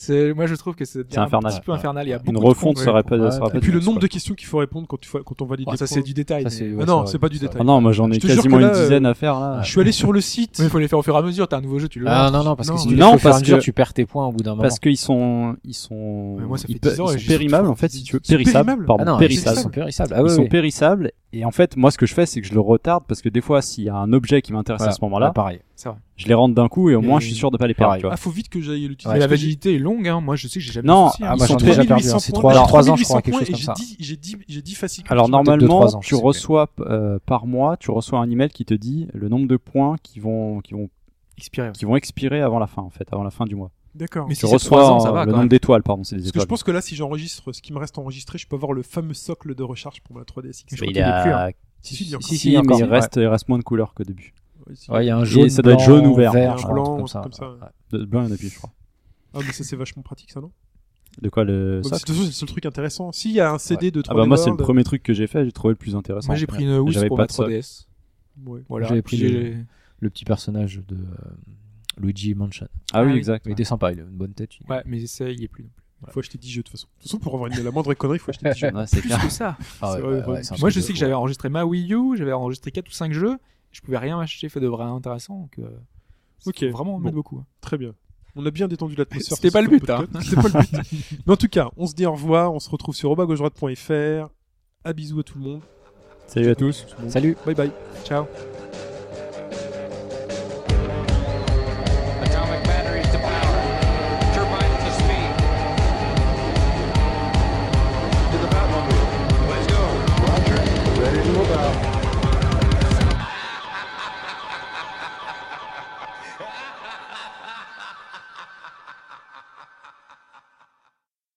C'est, moi je trouve que c'est un infernal. petit peu infernal. Il y a Une beaucoup refonte serait pas. Ouais. serait pas Et puis le nombre de questions qu'il faut répondre quand, tu, quand on valide Ouais, les ça c'est du détail. Ça, mais- Ah ouais, non, c'est pas du détail. Ah non, moi j'en ai quasiment là, une dizaine euh, à faire là. Je suis allé sur le site. Il faut les faire au fur et à mesure. T'as un nouveau jeu, tu le Ah non, non, parce que si tu Non, les fais au fur et à parce mesure, que- tu perds tes points au bout d'un moment. Parce qu'ils sont, ils sont, Mais moi, ça ils fait pe- 10 ans ils et sont surtout- en fait si tu veux, périssables, périmables pardon, Ah non, périssables. ils sont périssables. Ah oui, ils sont périssables et en fait moi ce que je fais c'est que je le retarde parce que des fois s'il y a un objet qui m'intéresse Voilà. à ce moment-là Ouais, pareil. je les rentre d'un coup et au moins je suis sûr de pas les perdre tu vois. Ah, faut vite que j'aille l'utiliser. La validité est longue, hein. Moi, je sais que j'ai jamais Non, hein. ah, sont j'en ai déjà 3800 perdu, hein, c'est points. trois- J'ai trois ans, je 3800 crois, quelque chose comme j'ai ça. 10 J'ai 10 j'ai 10 fascicules. Alors normalement ans, tu reçois euh, par mois tu reçois un email qui te dit le nombre de points qui vont qui vont expiré. qui vont expirer avant la fin en fait avant la fin du mois. D'accord. Mais Tu si reçois ans, ça va, le nombre d'étoiles pardon c'est des Parce que je pense que là, si j'enregistre ce qui me reste enregistré, je peux avoir le fameux socle de recharge pour ma 3DS XL. Je crois il a hein. Si, il mais il reste il reste moins de couleurs qu'au début. Ouais, il y a un Et jaune, ça doit être jaune ou vert. vert, blanc, comme ça. truc comme ça. De blanc il y en a plus je crois. Ah, mais ça, c'est vachement pratique, ça, non? De quoi le toute façon, c'est le seul truc intéressant. S'il y a un CD de 3D Ah bah moi c'est le premier truc que j'ai fait j'ai trouvé le plus intéressant. Moi, j'ai pris une housse J'avais pour ma de socle. 3DS. ouais. Voilà. J'avais pris Le petit personnage de euh, Luigi Mansion. Ah Ah oui oui. exact. Il était sympa, il a une bonne tête. il- Ouais, mais ça, il y est plus non plus. Il faut acheter 10 jeux, de toute façon. De toute façon, pour avoir une, la moindre connerie, il faut acheter 10 jeux. Ouais, c'est Plus clair. que ça. Ah ouais, C'est ouais, vrai, ouais, c'est un Moi, truc je de sais que fou. j'avais enregistré ma Wii U, j'avais enregistré 4 ou 5 jeux. Je pouvais rien acheter fait de vrai intéressant. Donc, euh, Ok, vraiment en bon. beaucoup. hein. Très bien. On a bien détendu l'atmosphère. C'était sur pas ce le but, hein. C'était pas le but. Mais en tout cas, on se dit au revoir. On se retrouve sur robagaugedroite.fr. À bisous à tout le monde. Salut à tous. Salut Bye bye. Ciao.